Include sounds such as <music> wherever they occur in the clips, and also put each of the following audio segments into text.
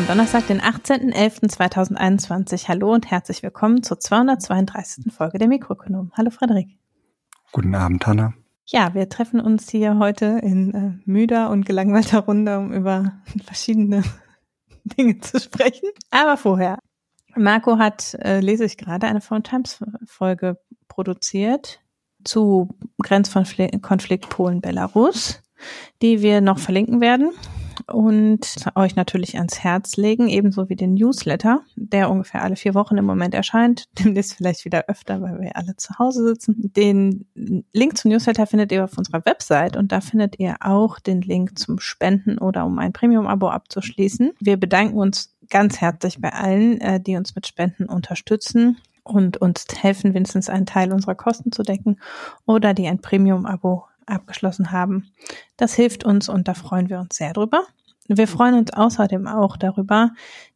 Haben Donnerstag, den 18.11.2021. Hallo und herzlich willkommen zur 232. Folge der Mikroökonom. Hallo Frederik. Guten Abend, Hanna. Ja, wir treffen uns hier heute in äh, müder und gelangweilter Runde, um über verschiedene <laughs> Dinge zu sprechen. Aber vorher. Marco hat, äh, lese ich gerade, eine Phone Times Folge produziert zu Grenzkonflikt Polen-Belarus, die wir noch verlinken werden und euch natürlich ans Herz legen, ebenso wie den Newsletter, der ungefähr alle vier Wochen im Moment erscheint, <laughs> demnächst vielleicht wieder öfter, weil wir alle zu Hause sitzen. Den Link zum Newsletter findet ihr auf unserer Website und da findet ihr auch den Link zum Spenden oder um ein Premium-Abo abzuschließen. Wir bedanken uns ganz herzlich bei allen, äh, die uns mit Spenden unterstützen und uns helfen, wenigstens einen Teil unserer Kosten zu decken oder die ein Premium-Abo abgeschlossen haben. Das hilft uns und da freuen wir uns sehr drüber. Wir freuen uns außerdem auch darüber,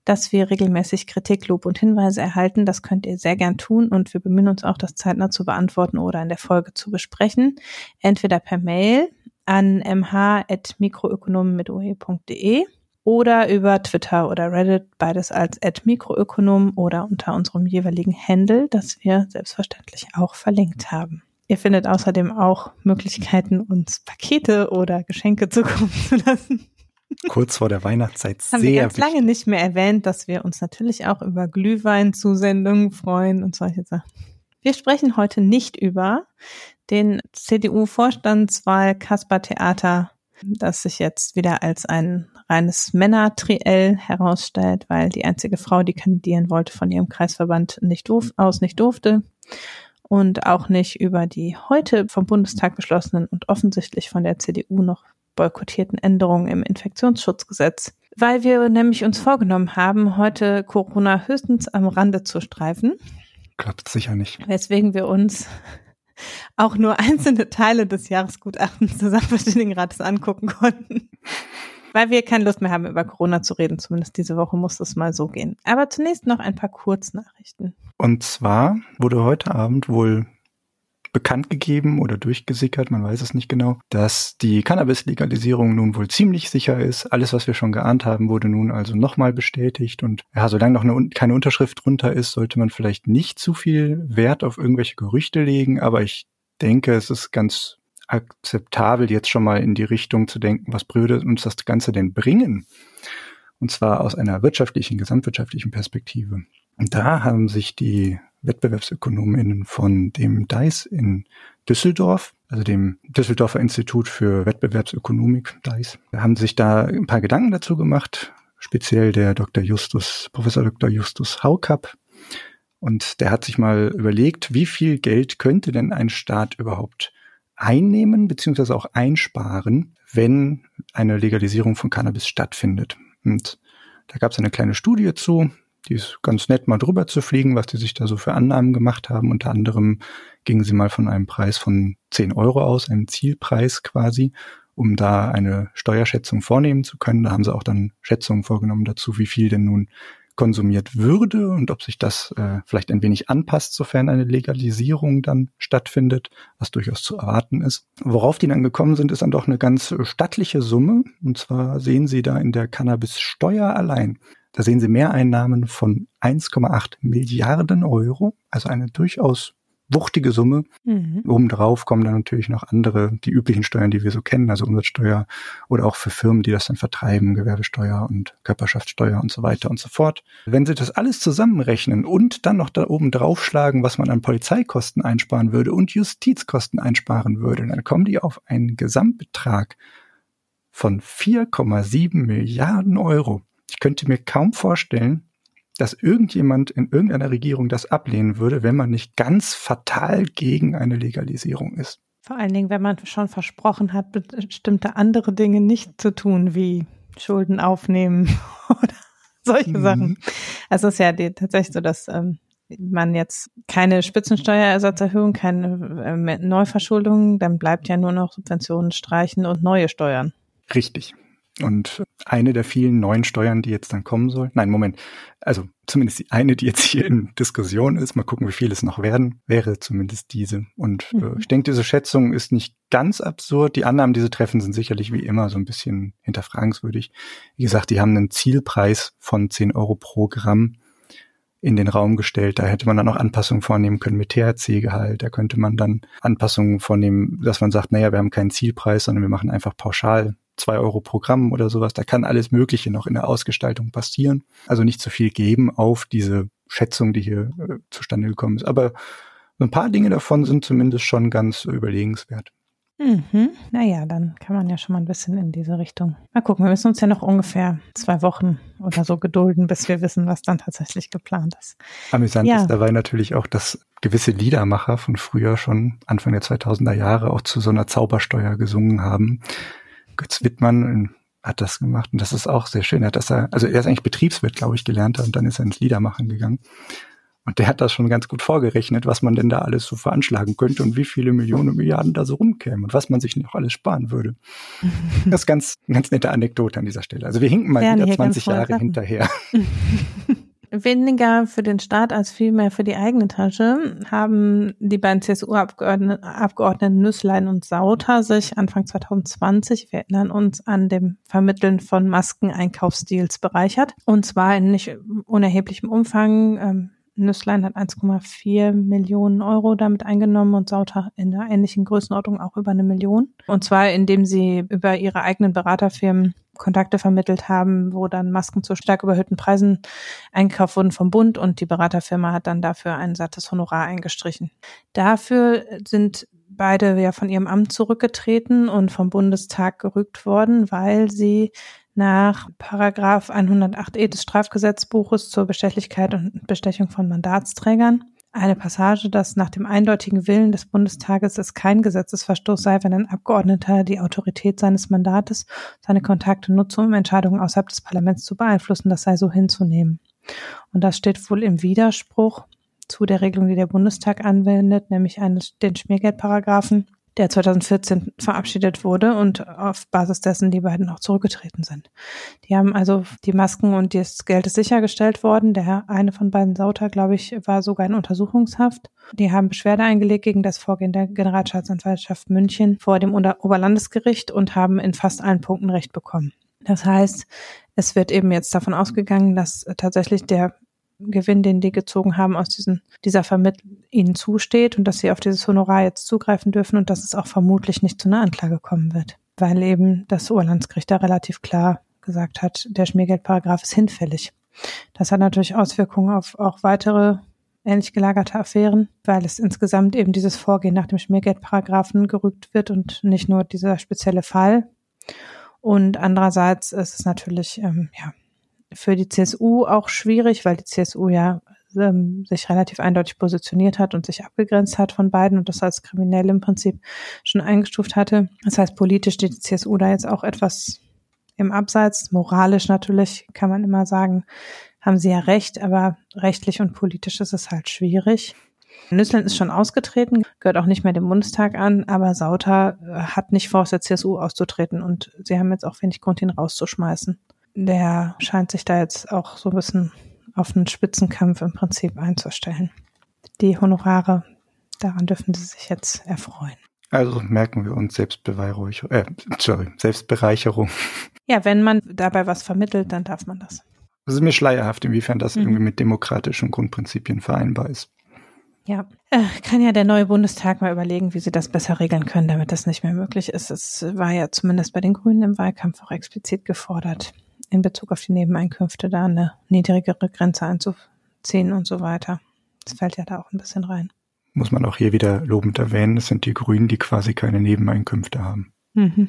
dass wir regelmäßig Kritik, Lob und Hinweise erhalten. Das könnt ihr sehr gern tun und wir bemühen uns auch, das zeitnah zu beantworten oder in der Folge zu besprechen. Entweder per Mail an mh.mikroökonomen mit oe.de oder über Twitter oder Reddit, beides als @mikroökonom oder unter unserem jeweiligen Handle, das wir selbstverständlich auch verlinkt haben. Ihr findet außerdem auch Möglichkeiten, uns Pakete oder Geschenke zukommen <laughs> zu lassen. Kurz vor der Weihnachtszeit sehr Haben wir ganz wichtig. lange nicht mehr erwähnt, dass wir uns natürlich auch über Glühweinzusendungen freuen und solche Sachen. Wir sprechen heute nicht über den CDU-Vorstandswahl Kasper Theater, das sich jetzt wieder als ein reines Männertriell herausstellt, weil die einzige Frau, die kandidieren wollte, von ihrem Kreisverband nicht durf aus nicht durfte und auch nicht über die heute vom Bundestag beschlossenen und offensichtlich von der CDU noch boykottierten Änderungen im Infektionsschutzgesetz, weil wir nämlich uns vorgenommen haben, heute Corona höchstens am Rande zu streifen. Klappt sicher nicht. Weswegen wir uns <laughs> auch nur einzelne Teile des Jahresgutachtens des Sachverständigenrates angucken konnten weil wir keine Lust mehr haben, über Corona zu reden. Zumindest diese Woche muss es mal so gehen. Aber zunächst noch ein paar Kurznachrichten. Und zwar wurde heute Abend wohl bekannt gegeben oder durchgesickert, man weiß es nicht genau, dass die Cannabis-Legalisierung nun wohl ziemlich sicher ist. Alles, was wir schon geahnt haben, wurde nun also nochmal bestätigt. Und ja, solange noch eine, keine Unterschrift drunter ist, sollte man vielleicht nicht zu viel Wert auf irgendwelche Gerüchte legen. Aber ich denke, es ist ganz akzeptabel, jetzt schon mal in die Richtung zu denken, was würde uns das Ganze denn bringen? Und zwar aus einer wirtschaftlichen, gesamtwirtschaftlichen Perspektive. Und da haben sich die WettbewerbsökonomInnen von dem DICE in Düsseldorf, also dem Düsseldorfer Institut für Wettbewerbsökonomik, DICE, haben sich da ein paar Gedanken dazu gemacht, speziell der Dr. Justus, Professor Dr. Justus Haukapp. Und der hat sich mal überlegt, wie viel Geld könnte denn ein Staat überhaupt einnehmen beziehungsweise auch einsparen, wenn eine Legalisierung von Cannabis stattfindet. Und da gab es eine kleine Studie zu, die ist ganz nett, mal drüber zu fliegen, was die sich da so für Annahmen gemacht haben. Unter anderem gingen sie mal von einem Preis von 10 Euro aus, einem Zielpreis quasi, um da eine Steuerschätzung vornehmen zu können. Da haben sie auch dann Schätzungen vorgenommen dazu, wie viel denn nun konsumiert würde und ob sich das äh, vielleicht ein wenig anpasst, sofern eine Legalisierung dann stattfindet, was durchaus zu erwarten ist. Worauf die dann gekommen sind, ist dann doch eine ganz stattliche Summe. Und zwar sehen Sie da in der Cannabissteuer allein, da sehen Sie Mehreinnahmen von 1,8 Milliarden Euro, also eine durchaus wuchtige Summe. Mhm. Obendrauf kommen dann natürlich noch andere, die üblichen Steuern, die wir so kennen, also Umsatzsteuer oder auch für Firmen, die das dann vertreiben, Gewerbesteuer und Körperschaftssteuer und so weiter und so fort. Wenn Sie das alles zusammenrechnen und dann noch da oben draufschlagen, was man an Polizeikosten einsparen würde und Justizkosten einsparen würde, dann kommen die auf einen Gesamtbetrag von 4,7 Milliarden Euro. Ich könnte mir kaum vorstellen, dass irgendjemand in irgendeiner Regierung das ablehnen würde, wenn man nicht ganz fatal gegen eine Legalisierung ist. Vor allen Dingen, wenn man schon versprochen hat, bestimmte andere Dinge nicht zu tun, wie Schulden aufnehmen <laughs> oder solche mhm. Sachen. Also es ist ja die, tatsächlich so, dass ähm, man jetzt keine Spitzensteuerersatzerhöhung, keine äh, Neuverschuldung, dann bleibt ja nur noch Subventionen streichen und neue Steuern. Richtig. Und eine der vielen neuen Steuern, die jetzt dann kommen soll. Nein, Moment. Also zumindest die eine, die jetzt hier in Diskussion ist. Mal gucken, wie viel es noch werden, wäre zumindest diese. Und äh, mhm. äh, ich denke, diese Schätzung ist nicht ganz absurd. Die Annahmen, die sie treffen, sind sicherlich wie immer so ein bisschen hinterfragenswürdig. Wie gesagt, die haben einen Zielpreis von 10 Euro pro Gramm in den Raum gestellt. Da hätte man dann auch Anpassungen vornehmen können mit THC-Gehalt. Da könnte man dann Anpassungen vornehmen, dass man sagt, naja, wir haben keinen Zielpreis, sondern wir machen einfach pauschal zwei Euro Programm oder sowas. Da kann alles Mögliche noch in der Ausgestaltung passieren. Also nicht zu viel geben auf diese Schätzung, die hier äh, zustande gekommen ist. Aber ein paar Dinge davon sind zumindest schon ganz überlegenswert. Mhm. Naja, dann kann man ja schon mal ein bisschen in diese Richtung. Mal gucken, wir müssen uns ja noch ungefähr zwei Wochen oder so gedulden, bis wir wissen, was dann tatsächlich geplant ist. Amüsant ja. ist dabei natürlich auch, dass gewisse Liedermacher von früher schon Anfang der 2000er Jahre auch zu so einer Zaubersteuer gesungen haben. Götz Wittmann hat das gemacht und das ist auch sehr schön. Er hat das, also er ist eigentlich Betriebswirt, glaube ich, gelernt und dann ist er ins Liedermachen gegangen. Und der hat das schon ganz gut vorgerechnet, was man denn da alles so veranschlagen könnte und wie viele Millionen und Milliarden da so rumkämen und was man sich noch alles sparen würde. Das ist ganz, ganz nette Anekdote an dieser Stelle. Also wir hinken mal ja, wieder 20 Jahre hinterher. <laughs> Weniger für den Staat als vielmehr für die eigene Tasche haben die beiden CSU-Abgeordneten Nüsslein und Sauter sich Anfang 2020, wir erinnern uns, an dem Vermitteln von Maskeneinkaufsdeals bereichert. Und zwar in nicht unerheblichem Umfang. Ähm, Nüsslein hat 1,4 Millionen Euro damit eingenommen und Sauter in der ähnlichen Größenordnung auch über eine Million. Und zwar, indem sie über ihre eigenen Beraterfirmen Kontakte vermittelt haben, wo dann Masken zu stark überhöhten Preisen eingekauft wurden vom Bund und die Beraterfirma hat dann dafür ein sattes Honorar eingestrichen. Dafür sind beide ja von ihrem Amt zurückgetreten und vom Bundestag gerügt worden, weil sie nach Paragraph 108e des Strafgesetzbuches zur Bestechlichkeit und Bestechung von Mandatsträgern eine Passage, dass nach dem eindeutigen Willen des Bundestages es kein Gesetzesverstoß sei, wenn ein Abgeordneter die Autorität seines Mandates, seine Kontakte nutze, um Entscheidungen außerhalb des Parlaments zu beeinflussen. Das sei so hinzunehmen. Und das steht wohl im Widerspruch zu der Regelung, die der Bundestag anwendet, nämlich eines, den Schmiergeldparagraphen, der 2014 verabschiedet wurde und auf Basis dessen die beiden auch zurückgetreten sind. Die haben also die Masken und das Geld ist sichergestellt worden. Der eine von beiden Sauter, glaube ich, war sogar in Untersuchungshaft. Die haben Beschwerde eingelegt gegen das Vorgehen der Generalstaatsanwaltschaft München vor dem Oberlandesgericht und haben in fast allen Punkten Recht bekommen. Das heißt, es wird eben jetzt davon ausgegangen, dass tatsächlich der Gewinn, den die gezogen haben aus diesen, dieser Vermittlung ihnen zusteht und dass sie auf dieses Honorar jetzt zugreifen dürfen und dass es auch vermutlich nicht zu einer Anklage kommen wird, weil eben das Oberlandsgericht da relativ klar gesagt hat, der Schmiergeldparagraf ist hinfällig. Das hat natürlich Auswirkungen auf auch weitere ähnlich gelagerte Affären, weil es insgesamt eben dieses Vorgehen nach dem Schmiergeldparagraphen gerügt wird und nicht nur dieser spezielle Fall. Und andererseits ist es natürlich, ähm, ja, für die CSU auch schwierig, weil die CSU ja ähm, sich relativ eindeutig positioniert hat und sich abgegrenzt hat von beiden und das als kriminell im Prinzip schon eingestuft hatte. Das heißt, politisch steht die CSU da jetzt auch etwas im Abseits. Moralisch natürlich kann man immer sagen, haben sie ja recht, aber rechtlich und politisch ist es halt schwierig. Nüssland ist schon ausgetreten, gehört auch nicht mehr dem Bundestag an, aber Sauter äh, hat nicht vor, aus der CSU auszutreten und sie haben jetzt auch wenig Grund, ihn rauszuschmeißen der scheint sich da jetzt auch so ein bisschen auf einen Spitzenkampf im Prinzip einzustellen. Die Honorare, daran dürfen sie sich jetzt erfreuen. Also merken wir uns Selbstbeweihräucherung, äh, sorry, Selbstbereicherung. Ja, wenn man dabei was vermittelt, dann darf man das. Es ist mir schleierhaft, inwiefern das mhm. irgendwie mit demokratischen Grundprinzipien vereinbar ist. Ja, äh, kann ja der neue Bundestag mal überlegen, wie sie das besser regeln können, damit das nicht mehr möglich ist. Es war ja zumindest bei den Grünen im Wahlkampf auch explizit gefordert, in Bezug auf die Nebeneinkünfte da eine niedrigere Grenze einzuziehen und so weiter. Das fällt ja da auch ein bisschen rein. Muss man auch hier wieder lobend erwähnen, es sind die Grünen, die quasi keine Nebeneinkünfte haben. Mhm.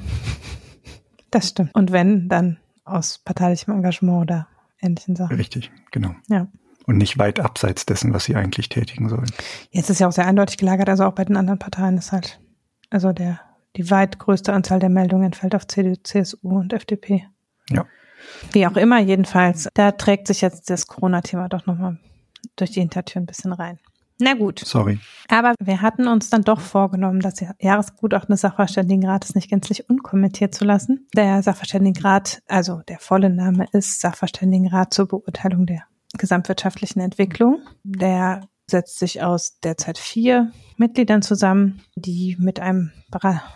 Das stimmt. Und wenn, dann aus parteilichem Engagement oder ähnlichen Sachen. Richtig, genau. Ja. Und nicht weit abseits dessen, was sie eigentlich tätigen sollen. Jetzt ist ja auch sehr eindeutig gelagert, also auch bei den anderen Parteien ist halt, also der, die weit größte Anzahl der Meldungen fällt auf CDU, CSU und FDP. Ja. Wie auch immer, jedenfalls, da trägt sich jetzt das Corona-Thema doch nochmal durch die Hintertür ein bisschen rein. Na gut. Sorry. Aber wir hatten uns dann doch vorgenommen, das Jahresgutachten des Sachverständigenrates nicht gänzlich unkommentiert zu lassen. Der Sachverständigenrat, also der volle Name ist Sachverständigenrat zur Beurteilung der gesamtwirtschaftlichen Entwicklung. Der setzt sich aus derzeit vier Mitgliedern zusammen, die mit einem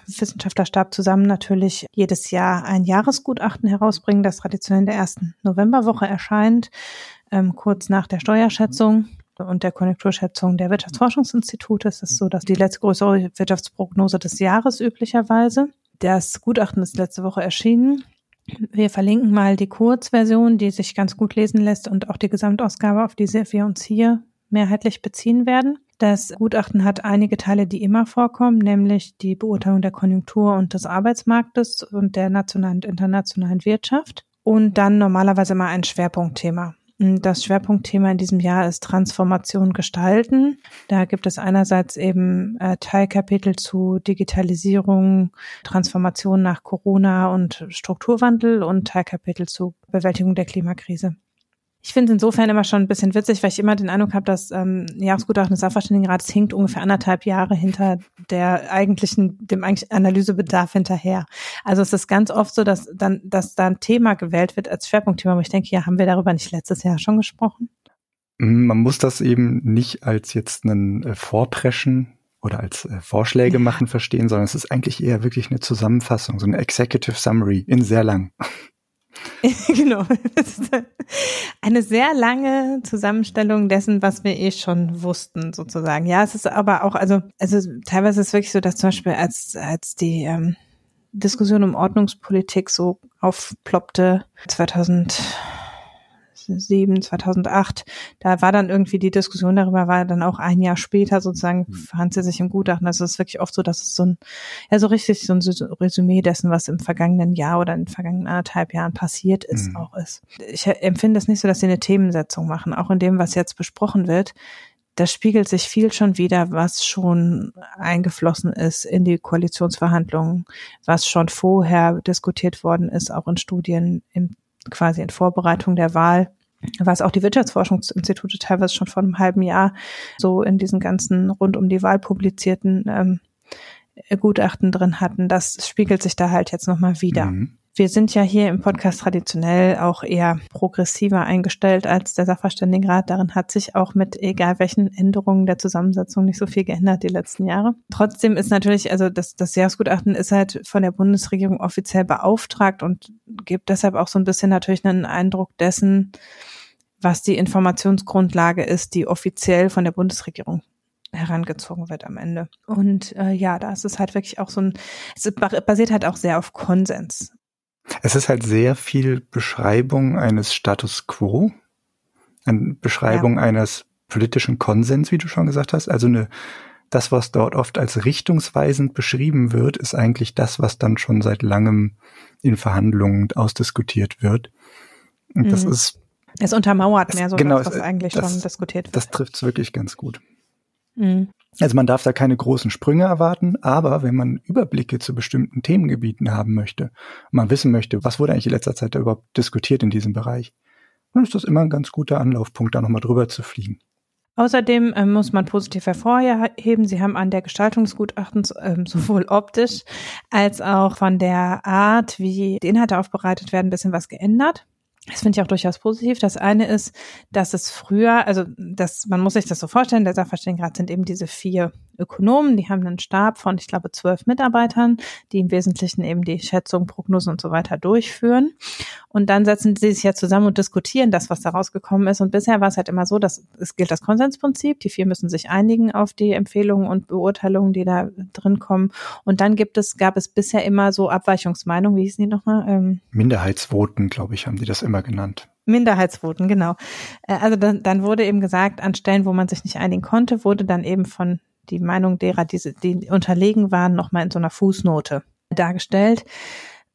Wissenschaftlerstab zusammen natürlich jedes Jahr ein Jahresgutachten herausbringen, das traditionell in der ersten Novemberwoche erscheint, ähm, kurz nach der Steuerschätzung und der Konjunkturschätzung der Wirtschaftsforschungsinstitute. Es ist so, dass die letzte größere Wirtschaftsprognose des Jahres üblicherweise. Das Gutachten ist letzte Woche erschienen. Wir verlinken mal die Kurzversion, die sich ganz gut lesen lässt und auch die Gesamtausgabe, auf die wir uns hier mehrheitlich beziehen werden. Das Gutachten hat einige Teile, die immer vorkommen, nämlich die Beurteilung der Konjunktur und des Arbeitsmarktes und der nationalen und internationalen Wirtschaft und dann normalerweise mal ein Schwerpunktthema. Das Schwerpunktthema in diesem Jahr ist Transformation gestalten. Da gibt es einerseits eben äh, Teilkapitel zu Digitalisierung, Transformation nach Corona und Strukturwandel und Teilkapitel zu Bewältigung der Klimakrise. Ich finde es insofern immer schon ein bisschen witzig, weil ich immer den Eindruck habe, dass ähm, Jahresgutachten des Sachverständigenrates hinkt ungefähr anderthalb Jahre hinter der eigentlichen, dem eigentlichen Analysebedarf hinterher. Also es ist ganz oft so, dass dann, dass da ein Thema gewählt wird als Schwerpunktthema, wo ich denke, ja, haben wir darüber nicht letztes Jahr schon gesprochen? Mm, man muss das eben nicht als jetzt einen äh, Vorpreschen oder als äh, Vorschläge ja. machen verstehen, sondern es ist eigentlich eher wirklich eine Zusammenfassung, so eine Executive Summary in sehr lang. <laughs> genau. Eine sehr lange Zusammenstellung dessen, was wir eh schon wussten, sozusagen. Ja, es ist aber auch, also, also teilweise ist es wirklich so, dass zum Beispiel als, als die ähm, Diskussion um Ordnungspolitik so aufploppte, 2000 2007, 2008, da war dann irgendwie die Diskussion darüber, war dann auch ein Jahr später sozusagen, hm. fand sie sich im Gutachten. Also es ist wirklich oft so, dass es so ein, ja so richtig so ein Resümee dessen, was im vergangenen Jahr oder in den vergangenen anderthalb Jahren passiert ist, mhm. auch ist. Ich empfinde es nicht so, dass sie eine Themensetzung machen, auch in dem, was jetzt besprochen wird da spiegelt sich viel schon wieder, was schon eingeflossen ist in die Koalitionsverhandlungen, was schon vorher diskutiert worden ist, auch in Studien im, quasi in Vorbereitung der Wahl was auch die Wirtschaftsforschungsinstitute teilweise schon vor einem halben Jahr so in diesen ganzen rund um die Wahl publizierten ähm, Gutachten drin hatten, das spiegelt sich da halt jetzt nochmal wieder. Mhm. Wir sind ja hier im Podcast traditionell auch eher progressiver eingestellt als der Sachverständigenrat. Darin hat sich auch mit egal welchen Änderungen der Zusammensetzung nicht so viel geändert die letzten Jahre. Trotzdem ist natürlich, also das, das Jahresgutachten ist halt von der Bundesregierung offiziell beauftragt und gibt deshalb auch so ein bisschen natürlich einen Eindruck dessen, was die Informationsgrundlage ist, die offiziell von der Bundesregierung herangezogen wird am Ende. Und äh, ja, da ist es halt wirklich auch so ein, es basiert halt auch sehr auf Konsens. Es ist halt sehr viel Beschreibung eines Status quo, eine Beschreibung ja. eines politischen Konsens, wie du schon gesagt hast. Also eine, das, was dort oft als richtungsweisend beschrieben wird, ist eigentlich das, was dann schon seit langem in Verhandlungen ausdiskutiert wird. Und mhm. das ist. Es untermauert mehr so, genau, das, was eigentlich das, schon diskutiert wird. Das trifft es wirklich ganz gut. Mhm. Also man darf da keine großen Sprünge erwarten, aber wenn man Überblicke zu bestimmten Themengebieten haben möchte, man wissen möchte, was wurde eigentlich in letzter Zeit da überhaupt diskutiert in diesem Bereich, dann ist das immer ein ganz guter Anlaufpunkt, da nochmal drüber zu fliegen. Außerdem äh, muss man positiv hervorheben, Sie haben an der Gestaltungsgutachten äh, sowohl optisch als auch von der Art, wie die Inhalte aufbereitet werden, ein bisschen was geändert. Das finde ich auch durchaus positiv. Das eine ist, dass es früher, also das, man muss sich das so vorstellen, der Sachverständigenrat sind eben diese vier Ökonomen, die haben einen Stab von, ich glaube, zwölf Mitarbeitern, die im Wesentlichen eben die Schätzung, Prognosen und so weiter durchführen. Und dann setzen sie sich ja zusammen und diskutieren das, was da rausgekommen ist. Und bisher war es halt immer so, dass es gilt das Konsensprinzip. Die vier müssen sich einigen auf die Empfehlungen und Beurteilungen, die da drin kommen. Und dann gibt es, gab es bisher immer so Abweichungsmeinungen. Wie hießen die nochmal? Ähm, Minderheitsvoten, glaube ich, haben die das immer genannt. Minderheitsvoten, genau. Äh, also dann, dann wurde eben gesagt, an Stellen, wo man sich nicht einigen konnte, wurde dann eben von die Meinung derer, die, die unterlegen waren, nochmal in so einer Fußnote dargestellt.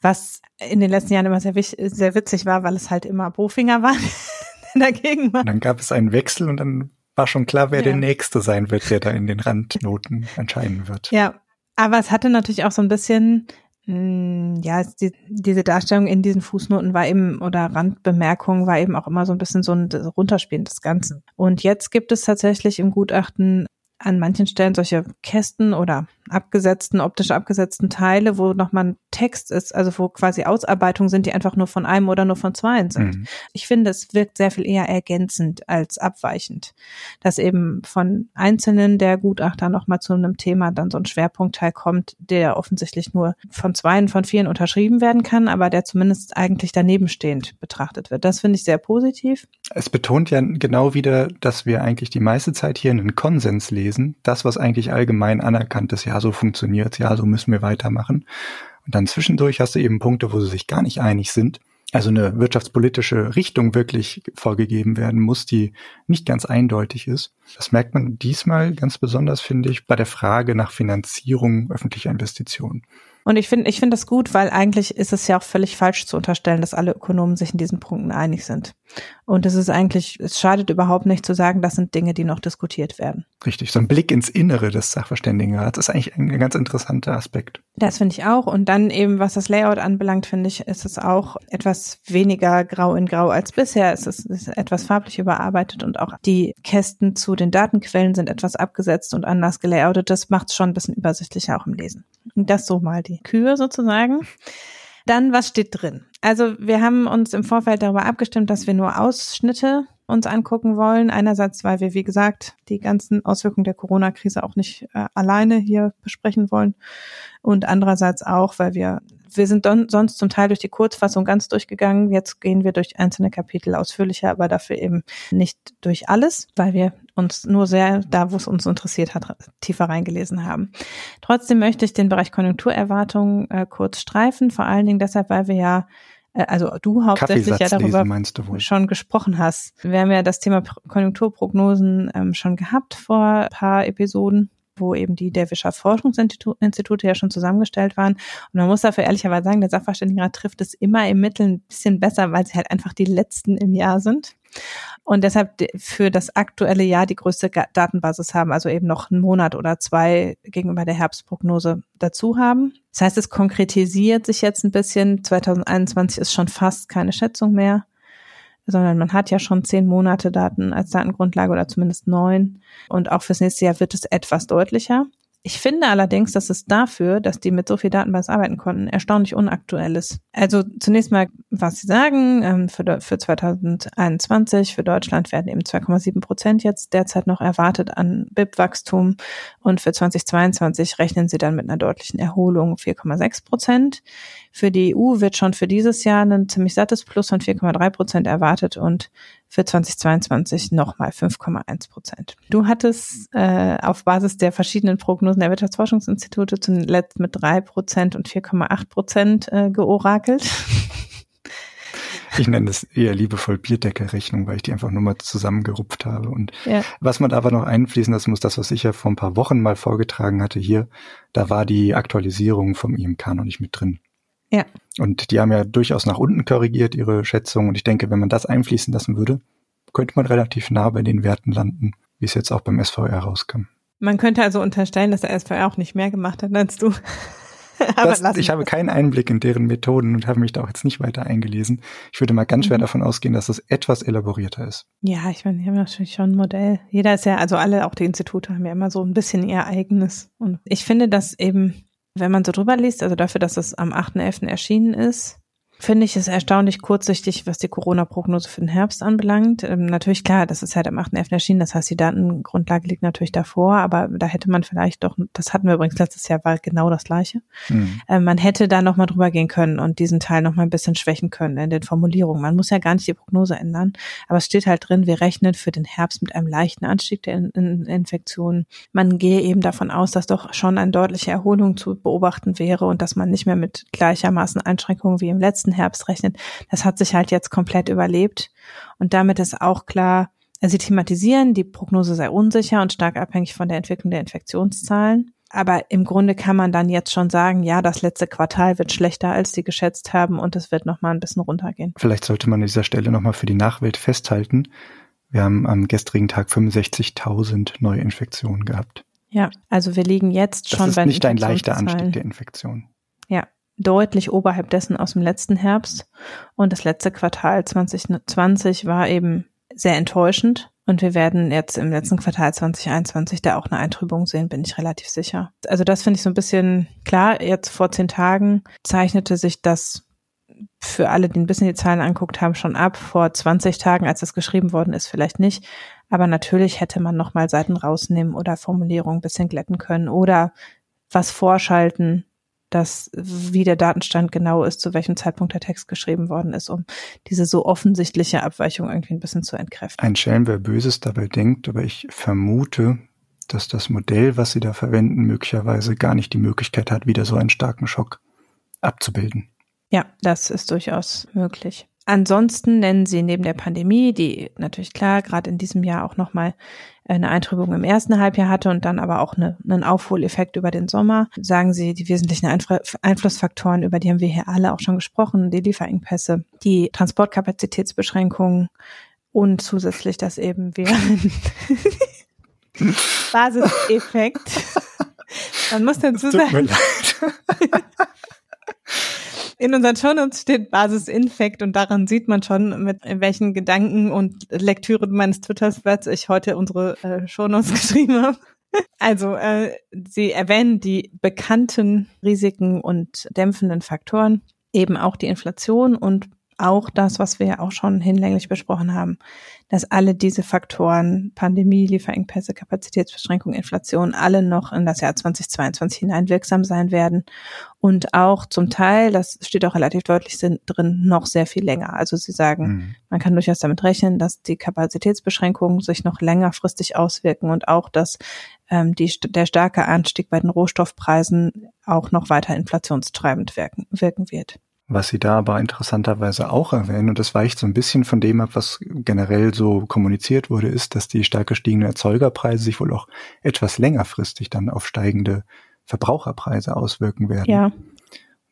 Was in den letzten Jahren immer sehr, sehr witzig war, weil es halt immer Bofinger war, <laughs> der dagegen war. Und dann gab es einen Wechsel und dann war schon klar, wer ja. der Nächste sein wird, der da in den Randnoten entscheiden wird. Ja, aber es hatte natürlich auch so ein bisschen Mm, ja, die, diese Darstellung in diesen Fußnoten war eben oder Randbemerkungen war eben auch immer so ein bisschen so ein Runterspielen des Ganzen. Und jetzt gibt es tatsächlich im Gutachten an manchen Stellen solche Kästen oder abgesetzten, optisch abgesetzten Teile, wo nochmal ein Text ist, also wo quasi Ausarbeitungen sind, die einfach nur von einem oder nur von zweien sind. Mhm. Ich finde, es wirkt sehr viel eher ergänzend als abweichend, dass eben von einzelnen der Gutachter nochmal zu einem Thema dann so ein Schwerpunktteil kommt, der offensichtlich nur von zweien von vielen unterschrieben werden kann, aber der zumindest eigentlich daneben stehend betrachtet wird. Das finde ich sehr positiv. Es betont ja genau wieder, dass wir eigentlich die meiste Zeit hier einen Konsens lesen, das, was eigentlich allgemein anerkannt ist, ja, ja, so funktioniert's, ja, so müssen wir weitermachen. Und dann zwischendurch hast du eben Punkte, wo sie sich gar nicht einig sind. Also eine wirtschaftspolitische Richtung wirklich vorgegeben werden muss, die nicht ganz eindeutig ist. Das merkt man diesmal ganz besonders, finde ich, bei der Frage nach Finanzierung öffentlicher Investitionen. Und ich finde, ich finde das gut, weil eigentlich ist es ja auch völlig falsch zu unterstellen, dass alle Ökonomen sich in diesen Punkten einig sind. Und es ist eigentlich, es schadet überhaupt nicht zu sagen, das sind Dinge, die noch diskutiert werden. Richtig, so ein Blick ins Innere des Sachverständigenrats ist eigentlich ein ganz interessanter Aspekt. Das finde ich auch. Und dann eben, was das Layout anbelangt, finde ich, ist es auch etwas weniger grau in grau als bisher. Es ist, ist etwas farblich überarbeitet und auch die Kästen zu den Datenquellen sind etwas abgesetzt und anders gelayoutet. Das macht es schon ein bisschen übersichtlicher auch im Lesen. Und das so mal die Kühe sozusagen. Dann, was steht drin? Also wir haben uns im Vorfeld darüber abgestimmt, dass wir nur Ausschnitte uns angucken wollen. Einerseits, weil wir, wie gesagt, die ganzen Auswirkungen der Corona-Krise auch nicht äh, alleine hier besprechen wollen. Und andererseits auch, weil wir, wir sind don, sonst zum Teil durch die Kurzfassung ganz durchgegangen. Jetzt gehen wir durch einzelne Kapitel ausführlicher, aber dafür eben nicht durch alles, weil wir uns nur sehr da, wo es uns interessiert hat, tiefer reingelesen haben. Trotzdem möchte ich den Bereich Konjunkturerwartung äh, kurz streifen, vor allen Dingen deshalb, weil wir ja äh, also du hauptsächlich ja darüber schon gesprochen hast. Wir haben ja das Thema Konjunkturprognosen ähm, schon gehabt vor ein paar Episoden wo eben die der Wirtschaftsforschungsinstitute ja schon zusammengestellt waren. Und man muss dafür ehrlicherweise sagen, der Sachverständigenrat trifft es immer im Mittel ein bisschen besser, weil sie halt einfach die letzten im Jahr sind und deshalb für das aktuelle Jahr die größte Datenbasis haben, also eben noch einen Monat oder zwei gegenüber der Herbstprognose dazu haben. Das heißt, es konkretisiert sich jetzt ein bisschen. 2021 ist schon fast keine Schätzung mehr, sondern man hat ja schon zehn Monate Daten als Datengrundlage oder zumindest neun. Und auch fürs nächste Jahr wird es etwas deutlicher. Ich finde allerdings, dass es dafür, dass die mit so viel Datenbasis arbeiten konnten, erstaunlich unaktuell ist. Also zunächst mal, was Sie sagen, ähm, für, für 2021 für Deutschland werden eben 2,7 Prozent jetzt derzeit noch erwartet an BIP-Wachstum und für 2022 rechnen Sie dann mit einer deutlichen Erholung 4,6 Prozent. Für die EU wird schon für dieses Jahr ein ziemlich sattes Plus von 4,3 Prozent erwartet und für 2022 nochmal 5,1 Prozent. Du hattest äh, auf Basis der verschiedenen Prognosen der Wirtschaftsforschungsinstitute zuletzt mit 3 Prozent und 4,8 Prozent äh, georakelt. <laughs> Ich nenne es eher liebevoll Bierdeckelrechnung, weil ich die einfach nur mal zusammengerupft habe. Und ja. was man aber noch einfließen lassen muss, das, was ich ja vor ein paar Wochen mal vorgetragen hatte hier, da war die Aktualisierung vom IMK noch nicht mit drin. Ja. Und die haben ja durchaus nach unten korrigiert, ihre Schätzung. Und ich denke, wenn man das einfließen lassen würde, könnte man relativ nah bei den Werten landen, wie es jetzt auch beim SVR rauskam. Man könnte also unterstellen, dass der SVR auch nicht mehr gemacht hat als du. <laughs> das, ich habe keinen Einblick in deren Methoden und habe mich da auch jetzt nicht weiter eingelesen. Ich würde mal ganz schwer mhm. davon ausgehen, dass es etwas elaborierter ist. Ja, ich meine, die haben natürlich schon ein Modell. Jeder ist ja, also alle, auch die Institute haben ja immer so ein bisschen ihr eigenes. Und ich finde, dass eben wenn man so drüber liest, also dafür, dass es am 8.11. erschienen ist, finde ich es erstaunlich kurzsichtig, was die Corona-Prognose für den Herbst anbelangt. Ähm, natürlich, klar, das ist halt am 8.11. erschienen, das heißt, die Datengrundlage liegt natürlich davor, aber da hätte man vielleicht doch, das hatten wir übrigens letztes Jahr, war genau das Gleiche. Mhm. Ähm, man hätte da nochmal drüber gehen können und diesen Teil nochmal ein bisschen schwächen können in den Formulierungen. Man muss ja gar nicht die Prognose ändern, aber es steht halt drin, wir rechnen für den Herbst mit einem leichten Anstieg der in in Infektionen. Man gehe eben davon aus, dass doch schon eine deutliche Erholung zu beobachten wäre und dass man nicht mehr mit gleichermaßen Einschränkungen wie im letzten Herbst rechnet, das hat sich halt jetzt komplett überlebt. Und damit ist auch klar, also sie thematisieren, die Prognose sei unsicher und stark abhängig von der Entwicklung der Infektionszahlen. Aber im Grunde kann man dann jetzt schon sagen, ja, das letzte Quartal wird schlechter, als sie geschätzt haben und es wird nochmal ein bisschen runtergehen. Vielleicht sollte man an dieser Stelle nochmal für die Nachwelt festhalten. Wir haben am gestrigen Tag 65.000 neue Infektionen gehabt. Ja, also wir liegen jetzt schon bei Das ist nicht ein leichter Anstieg der Infektion. Ja, deutlich oberhalb dessen aus dem letzten Herbst. Und das letzte Quartal 2020 war eben sehr enttäuschend. Und wir werden jetzt im letzten Quartal 2021 da auch eine Eintrübung sehen, bin ich relativ sicher. Also das finde ich so ein bisschen klar. Jetzt vor zehn Tagen zeichnete sich das für alle, die ein bisschen die Zahlen anguckt haben, schon ab. Vor 20 Tagen, als das geschrieben worden ist, vielleicht nicht. Aber natürlich hätte man nochmal Seiten rausnehmen oder Formulierungen ein bisschen glätten können oder was vorschalten, dass wie der Datenstand genau ist, zu welchem Zeitpunkt der Text geschrieben worden ist, um diese so offensichtliche Abweichung irgendwie ein bisschen zu entkräften. Ein Schelm, wer Böses dabei denkt, aber ich vermute, dass das Modell, was Sie da verwenden, möglicherweise gar nicht die Möglichkeit hat, wieder so einen starken Schock abzubilden. Ja, das ist durchaus möglich. Ansonsten nennen sie neben der Pandemie, die natürlich klar gerade in diesem Jahr auch nochmal eine Eintrübung im ersten Halbjahr hatte und dann aber auch eine, einen Aufholeffekt über den Sommer, sagen sie die wesentlichen Einflussfaktoren, über die haben wir hier alle auch schon gesprochen, die Lieferengpässe, die Transportkapazitätsbeschränkungen und zusätzlich das eben wir <laughs> Basiseffekt. Man muss dazu sagen. <laughs> In unseren Shownotes steht Basisinfekt und daran sieht man schon, mit welchen Gedanken und Lektüre meines Twitter-Threads ich heute unsere äh, Shownotes <laughs> geschrieben habe. Also, äh, Sie erwähnen die bekannten Risiken und dämpfenden Faktoren, eben auch die Inflation und auch das, was wir ja auch schon hinlänglich besprochen haben, dass alle diese Faktoren, Pandemie, Lieferengpässe, Kapazitätsbeschränkung, Inflation, alle noch in das Jahr 2022 hinein wirksam sein werden und auch zum Teil, das steht auch relativ deutlich drin, noch sehr viel länger. Also Sie sagen, mhm. man kann durchaus damit rechnen, dass die Kapazitätsbeschränkungen sich noch längerfristig auswirken und auch, dass ähm, die, der starke Anstieg bei den Rohstoffpreisen auch noch weiter inflationstreibend wirken, wirken wird. Was Sie da aber interessanterweise auch erwähnen, und das weicht so ein bisschen von dem ab, was generell so kommuniziert wurde, ist, dass die stark gestiegenen Erzeugerpreise sich wohl auch etwas längerfristig dann auf steigende Verbraucherpreise auswirken werden. Ja.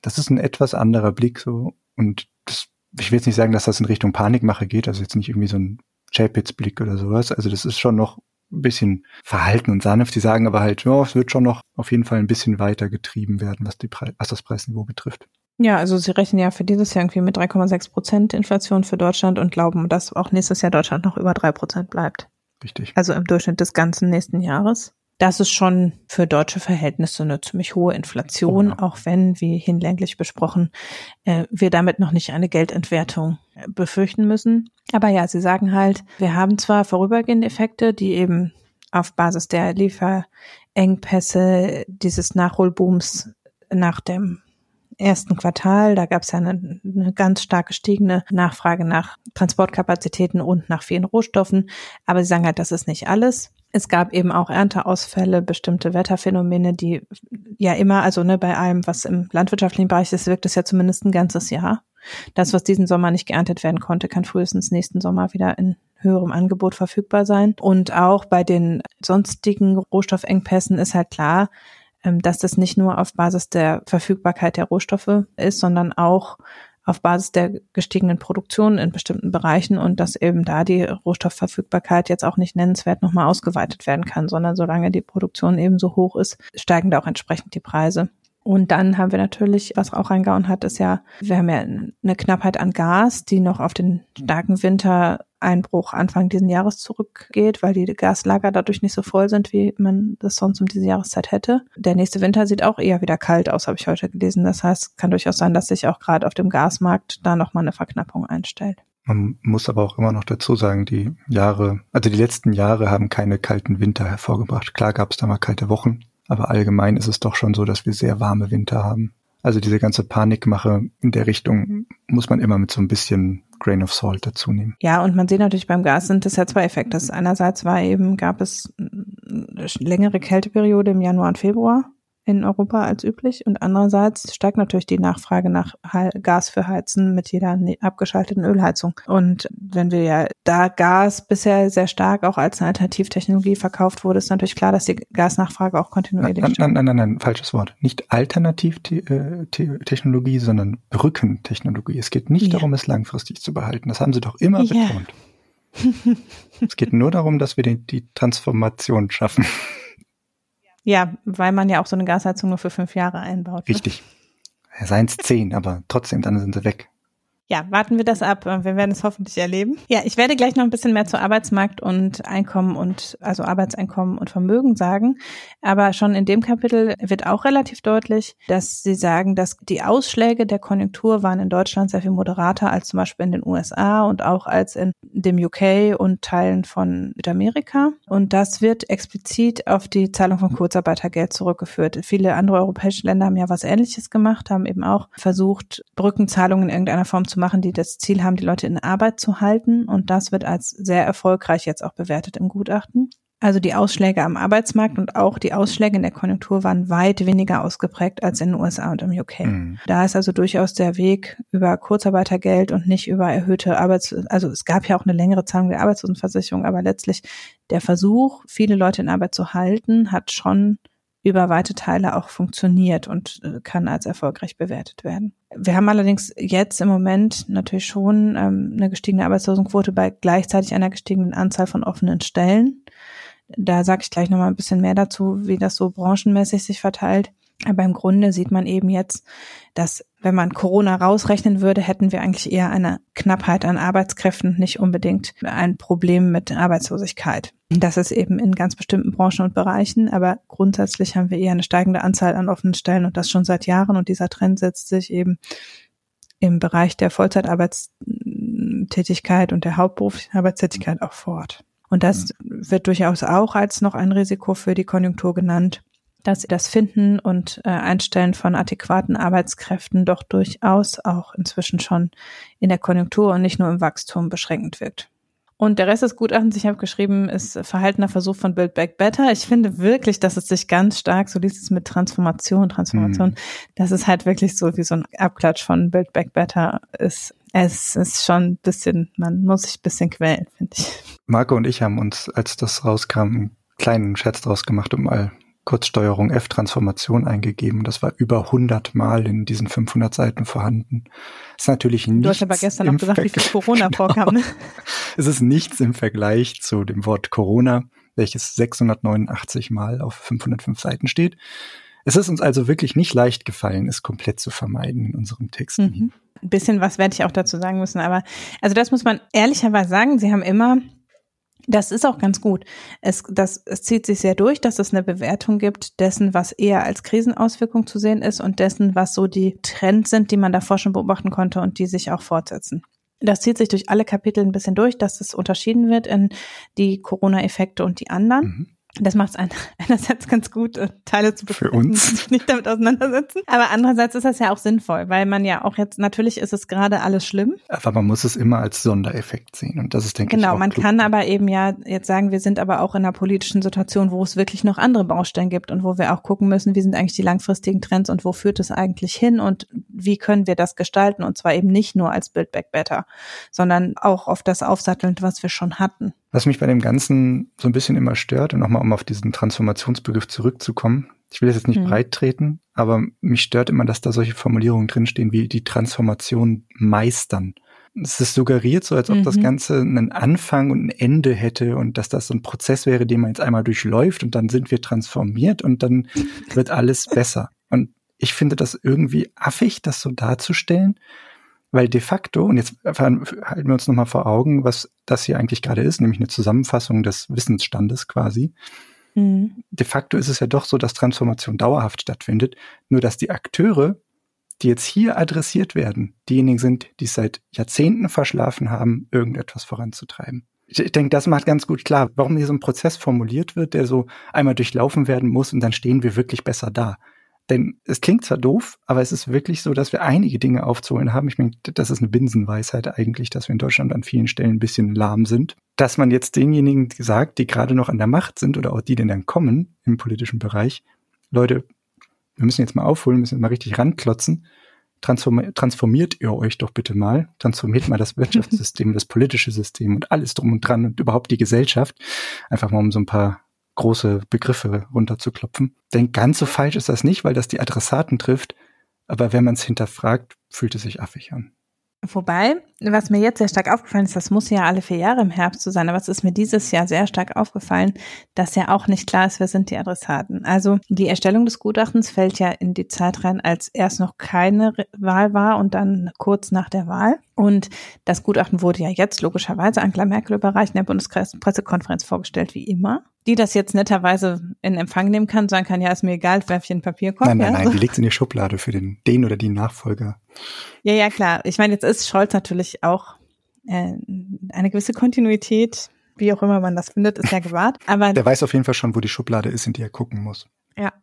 Das ist ein etwas anderer Blick so. Und das, ich will jetzt nicht sagen, dass das in Richtung Panikmache geht, also jetzt nicht irgendwie so ein Chapitz-Blick oder sowas. Also das ist schon noch ein bisschen verhalten und sanft. Die sagen aber halt, ja, es wird schon noch auf jeden Fall ein bisschen weiter getrieben werden, was, die Pre was das Preisniveau betrifft. Ja, also sie rechnen ja für dieses Jahr irgendwie mit 3,6 Prozent Inflation für Deutschland und glauben, dass auch nächstes Jahr Deutschland noch über drei Prozent bleibt. Richtig. Also im Durchschnitt des ganzen nächsten Jahres. Das ist schon für deutsche Verhältnisse eine ziemlich hohe Inflation, oh ja. auch wenn, wie hinlänglich besprochen, äh, wir damit noch nicht eine Geldentwertung äh, befürchten müssen. Aber ja, sie sagen halt, wir haben zwar vorübergehende Effekte, die eben auf Basis der Lieferengpässe dieses Nachholbooms nach dem ersten Quartal. Da gab es ja eine, eine ganz stark gestiegene Nachfrage nach Transportkapazitäten und nach vielen Rohstoffen. Aber sie sagen halt, das ist nicht alles. Es gab eben auch Ernteausfälle, bestimmte Wetterphänomene, die ja immer, also ne, bei allem, was im landwirtschaftlichen Bereich ist, wirkt es ja zumindest ein ganzes Jahr. Das, was diesen Sommer nicht geerntet werden konnte, kann frühestens nächsten Sommer wieder in höherem Angebot verfügbar sein. Und auch bei den sonstigen Rohstoffengpässen ist halt klar, dass das nicht nur auf Basis der Verfügbarkeit der Rohstoffe ist, sondern auch auf Basis der gestiegenen Produktion in bestimmten Bereichen und dass eben da die Rohstoffverfügbarkeit jetzt auch nicht nennenswert nochmal ausgeweitet werden kann, sondern solange die Produktion eben so hoch ist, steigen da auch entsprechend die Preise. Und dann haben wir natürlich, was auch reingehauen hat, ist ja, wir haben ja eine Knappheit an Gas, die noch auf den starken Winter Einbruch Anfang diesen Jahres zurückgeht, weil die Gaslager dadurch nicht so voll sind, wie man das sonst um diese Jahreszeit hätte. Der nächste Winter sieht auch eher wieder kalt aus, habe ich heute gelesen. Das heißt, kann durchaus sein, dass sich auch gerade auf dem Gasmarkt da nochmal eine Verknappung einstellt. Man muss aber auch immer noch dazu sagen, die Jahre, also die letzten Jahre haben keine kalten Winter hervorgebracht. Klar gab es da mal kalte Wochen, aber allgemein ist es doch schon so, dass wir sehr warme Winter haben. Also diese ganze Panikmache in der Richtung muss man immer mit so ein bisschen Grain of Salt dazu nehmen. Ja, und man sieht natürlich beim Gas sind es ja zwei Effekte. Einerseits war eben, gab es eine längere Kälteperiode im Januar und Februar in Europa als üblich und andererseits steigt natürlich die Nachfrage nach Gas für Heizen mit jeder ne-, abgeschalteten Ölheizung. Und wenn wir ja da Gas bisher sehr stark auch als eine Alternativtechnologie verkauft wurde, ist natürlich klar, dass die Gasnachfrage auch kontinuierlich steigt. Nein, nein, nein, nein, falsches Wort. Nicht Alternativtechnologie, sondern Brückentechnologie. Es geht nicht ja. darum, es langfristig zu behalten. Das haben Sie doch immer ja. betont. <laughs> es geht nur darum, dass wir die Transformation schaffen. Ja, weil man ja auch so eine Gasheizung nur für fünf Jahre einbaut. Ne? Richtig. Seien es zehn, aber trotzdem, dann sind sie weg. Ja, warten wir das ab. Wir werden es hoffentlich erleben. Ja, ich werde gleich noch ein bisschen mehr zu Arbeitsmarkt und Einkommen und also Arbeitseinkommen und Vermögen sagen. Aber schon in dem Kapitel wird auch relativ deutlich, dass sie sagen, dass die Ausschläge der Konjunktur waren in Deutschland sehr viel moderater als zum Beispiel in den USA und auch als in dem UK und Teilen von Südamerika. Und das wird explizit auf die Zahlung von Kurzarbeitergeld zurückgeführt. Viele andere europäische Länder haben ja was Ähnliches gemacht, haben eben auch versucht, Brückenzahlungen in irgendeiner Form zu machen, die das Ziel haben, die Leute in Arbeit zu halten. Und das wird als sehr erfolgreich jetzt auch bewertet im Gutachten. Also die Ausschläge am Arbeitsmarkt und auch die Ausschläge in der Konjunktur waren weit weniger ausgeprägt als in den USA und im UK. Mhm. Da ist also durchaus der Weg über Kurzarbeitergeld und nicht über erhöhte Arbeits, also es gab ja auch eine längere Zahlung der Arbeitslosenversicherung, aber letztlich der Versuch, viele Leute in Arbeit zu halten, hat schon über weite Teile auch funktioniert und äh, kann als erfolgreich bewertet werden. Wir haben allerdings jetzt im Moment natürlich schon ähm, eine gestiegene Arbeitslosenquote bei gleichzeitig einer gestiegenen Anzahl von offenen Stellen. Da sage ich gleich nochmal ein bisschen mehr dazu, wie das so branchenmäßig sich verteilt. Aber im Grunde sieht man eben jetzt, dass wenn man Corona rausrechnen würde, hätten wir eigentlich eher eine Knappheit an Arbeitskräften, nicht unbedingt ein Problem mit Arbeitslosigkeit. Das ist eben in ganz bestimmten Branchen und Bereichen, aber grundsätzlich haben wir eher eine steigende Anzahl an offenen Stellen und das schon seit Jahren und dieser Trend setzt sich eben im Bereich der Vollzeitarbeitstätigkeit und der hauptberuflichen Arbeitstätigkeit auch fort. Und das wird durchaus auch als noch ein Risiko für die Konjunktur genannt dass das Finden und äh, Einstellen von adäquaten Arbeitskräften doch durchaus auch inzwischen schon in der Konjunktur und nicht nur im Wachstum beschränkend wirkt. Und der Rest des Gutachtens, ich habe geschrieben, ist verhaltener Versuch von Build Back Better. Ich finde wirklich, dass es sich ganz stark, so liest es mit Transformation, Transformation, mhm. das ist halt wirklich so wie so ein Abklatsch von Build Back Better ist. Es ist schon ein bisschen, man muss sich ein bisschen quälen, finde ich. Marco und ich haben uns, als das rauskam, einen kleinen Scherz draus gemacht, um mal Kurzsteuerung F-Transformation eingegeben. Das war über 100 Mal in diesen 500 Seiten vorhanden. ist natürlich nichts. Du hast aber gestern noch gesagt, wie viel <laughs> Corona genau. vorkam. Ne? <laughs> Es ist nichts im Vergleich zu dem Wort Corona, welches 689 Mal auf 505 Seiten steht. Es ist uns also wirklich nicht leicht gefallen, es komplett zu vermeiden in unserem Text. Mhm. Ein bisschen was werde ich auch dazu sagen müssen, aber also das muss man ehrlicherweise sagen, Sie haben immer das ist auch ganz gut. Es, das, es zieht sich sehr durch, dass es eine Bewertung gibt dessen, was eher als Krisenauswirkung zu sehen ist und dessen, was so die Trends sind, die man davor schon beobachten konnte und die sich auch fortsetzen. Das zieht sich durch alle Kapitel ein bisschen durch, dass es unterschieden wird in die Corona-Effekte und die anderen. Mhm. Das macht es <laughs> einerseits ganz gut, äh, Teile zu besprechen, Für uns. nicht damit auseinandersetzen. Aber andererseits ist das ja auch sinnvoll, weil man ja auch jetzt, natürlich ist es gerade alles schlimm. Aber man muss es immer als Sondereffekt sehen. Und das ist, denke genau, ich, Genau, man klug. kann aber eben ja jetzt sagen, wir sind aber auch in einer politischen Situation, wo es wirklich noch andere Baustellen gibt und wo wir auch gucken müssen, wie sind eigentlich die langfristigen Trends und wo führt es eigentlich hin und wie können wir das gestalten? Und zwar eben nicht nur als Build Back Better, sondern auch auf das aufsatteln, was wir schon hatten. Was mich bei dem Ganzen so ein bisschen immer stört, und nochmal um auf diesen Transformationsbegriff zurückzukommen, ich will das jetzt nicht mhm. breit treten, aber mich stört immer, dass da solche Formulierungen drinstehen wie die Transformation meistern. Es ist suggeriert so, als ob mhm. das Ganze einen Anfang und ein Ende hätte und dass das so ein Prozess wäre, den man jetzt einmal durchläuft und dann sind wir transformiert und dann wird alles besser. Und ich finde das irgendwie affig, das so darzustellen. Weil de facto, und jetzt halten wir uns nochmal vor Augen, was das hier eigentlich gerade ist, nämlich eine Zusammenfassung des Wissensstandes quasi. Mhm. De facto ist es ja doch so, dass Transformation dauerhaft stattfindet, nur dass die Akteure, die jetzt hier adressiert werden, diejenigen sind, die es seit Jahrzehnten verschlafen haben, irgendetwas voranzutreiben. Ich denke, das macht ganz gut klar, warum hier so ein Prozess formuliert wird, der so einmal durchlaufen werden muss und dann stehen wir wirklich besser da. Denn es klingt zwar doof, aber es ist wirklich so, dass wir einige Dinge aufzuholen haben. Ich meine, das ist eine Binsenweisheit eigentlich, dass wir in Deutschland an vielen Stellen ein bisschen lahm sind. Dass man jetzt denjenigen sagt, die gerade noch an der Macht sind oder auch die, die dann kommen im politischen Bereich, Leute, wir müssen jetzt mal aufholen, müssen jetzt mal richtig ranklotzen. transformiert ihr euch doch bitte mal, transformiert mal das <laughs> Wirtschaftssystem, das politische System und alles drum und dran und überhaupt die Gesellschaft. Einfach mal um so ein paar große Begriffe runterzuklopfen. Denn ganz so falsch ist das nicht, weil das die Adressaten trifft. Aber wenn man es hinterfragt, fühlt es sich affig an. Wobei, was mir jetzt sehr stark aufgefallen ist, das muss ja alle vier Jahre im Herbst so sein, aber es ist mir dieses Jahr sehr stark aufgefallen, dass ja auch nicht klar ist, wer sind die Adressaten. Also die Erstellung des Gutachtens fällt ja in die Zeit rein, als erst noch keine Wahl war und dann kurz nach der Wahl. Und das Gutachten wurde ja jetzt logischerweise Angela Merkel überreicht in der Bundespressekonferenz vorgestellt, wie immer. Die das jetzt netterweise in Empfang nehmen kann, sagen kann, ja, ist mir egal, werf ich ein Papier kommt. Nein, nein, ja, nein, so. die liegt in die Schublade für den, den oder die Nachfolger. Ja, ja, klar. Ich meine, jetzt ist Scholz natürlich auch äh, eine gewisse Kontinuität, wie auch immer man das findet, ist ja <laughs> gewahrt. Aber Der weiß auf jeden Fall schon, wo die Schublade ist, in die er gucken muss. ja. <laughs>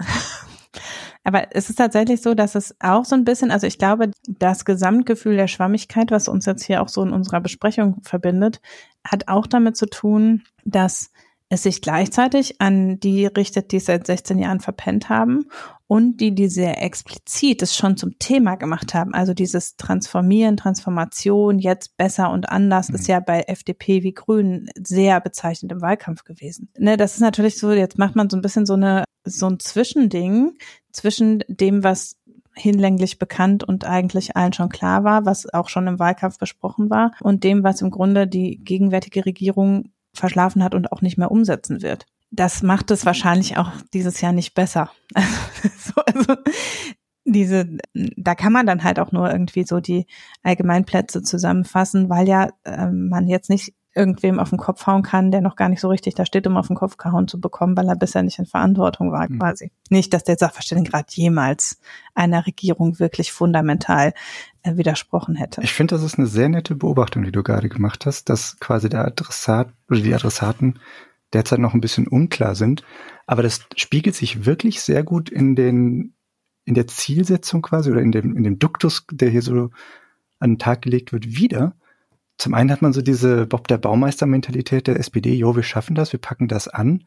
Aber es ist tatsächlich so, dass es auch so ein bisschen, also ich glaube, das Gesamtgefühl der Schwammigkeit, was uns jetzt hier auch so in unserer Besprechung verbindet, hat auch damit zu tun, dass es sich gleichzeitig an die richtet, die es seit 16 Jahren verpennt haben und die, die sehr explizit es schon zum Thema gemacht haben. Also dieses Transformieren, Transformation, jetzt besser und anders Mhm. ist ja bei FDP wie Grünen sehr bezeichnend im Wahlkampf gewesen. Ne, das ist natürlich so, jetzt macht man so ein bisschen so eine, so ein Zwischending zwischen dem, was hinlänglich bekannt und eigentlich allen schon klar war, was auch schon im Wahlkampf besprochen war und dem, was im Grunde die gegenwärtige Regierung verschlafen hat und auch nicht mehr umsetzen wird. Das macht es wahrscheinlich auch dieses Jahr nicht besser. <laughs> so, also diese, da kann man dann halt auch nur irgendwie so die Allgemeinplätze zusammenfassen, weil ja ähm, man jetzt nicht irgendwem auf den Kopf hauen kann, der noch gar nicht so richtig da steht, um auf den Kopf gehauen zu bekommen, weil er bisher nicht in Verantwortung war, Mhm. quasi. Nicht, dass der Sachverständigenrat jemals einer Regierung wirklich fundamental äh, widersprochen hätte. Ich finde, das ist eine sehr nette Beobachtung, die du gerade gemacht hast, dass quasi der Adressat oder die Adressaten derzeit noch ein bisschen unklar sind. Aber das spiegelt sich wirklich sehr gut in den, in der Zielsetzung quasi oder in dem, in dem Duktus, der hier so an den Tag gelegt wird, wieder. Zum einen hat man so diese Bob der Baumeister-Mentalität der SPD, jo, wir schaffen das, wir packen das an.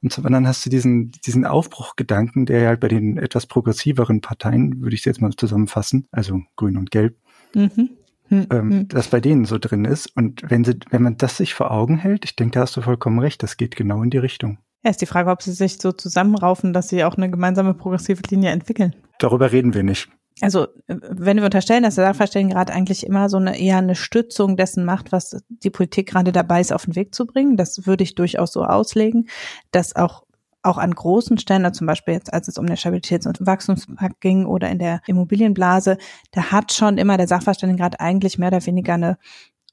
Und zum anderen hast du diesen, diesen Aufbruchgedanken, der halt bei den etwas progressiveren Parteien, würde ich es jetzt mal zusammenfassen, also Grün und Gelb, Mhm. Hm, ähm, hm. das bei denen so drin ist. Und wenn sie, wenn man das sich vor Augen hält, ich denke, da hast du vollkommen recht, das geht genau in die Richtung. Ja, ist die Frage, ob sie sich so zusammenraufen, dass sie auch eine gemeinsame progressive Linie entwickeln. Darüber reden wir nicht. Also, äh, wenn wir unterstellen, dass der Sachverständigenrat eigentlich immer so eine eher eine Stützung dessen macht, was die Politik gerade dabei ist, auf den Weg zu bringen, das würde ich durchaus so auslegen, dass auch auch an großen Stellen, also zum Beispiel jetzt, als es um den Stabilitäts- und Wachstumspakt ging oder in der Immobilienblase, da hat schon immer der Sachverständigenrat eigentlich mehr oder weniger eine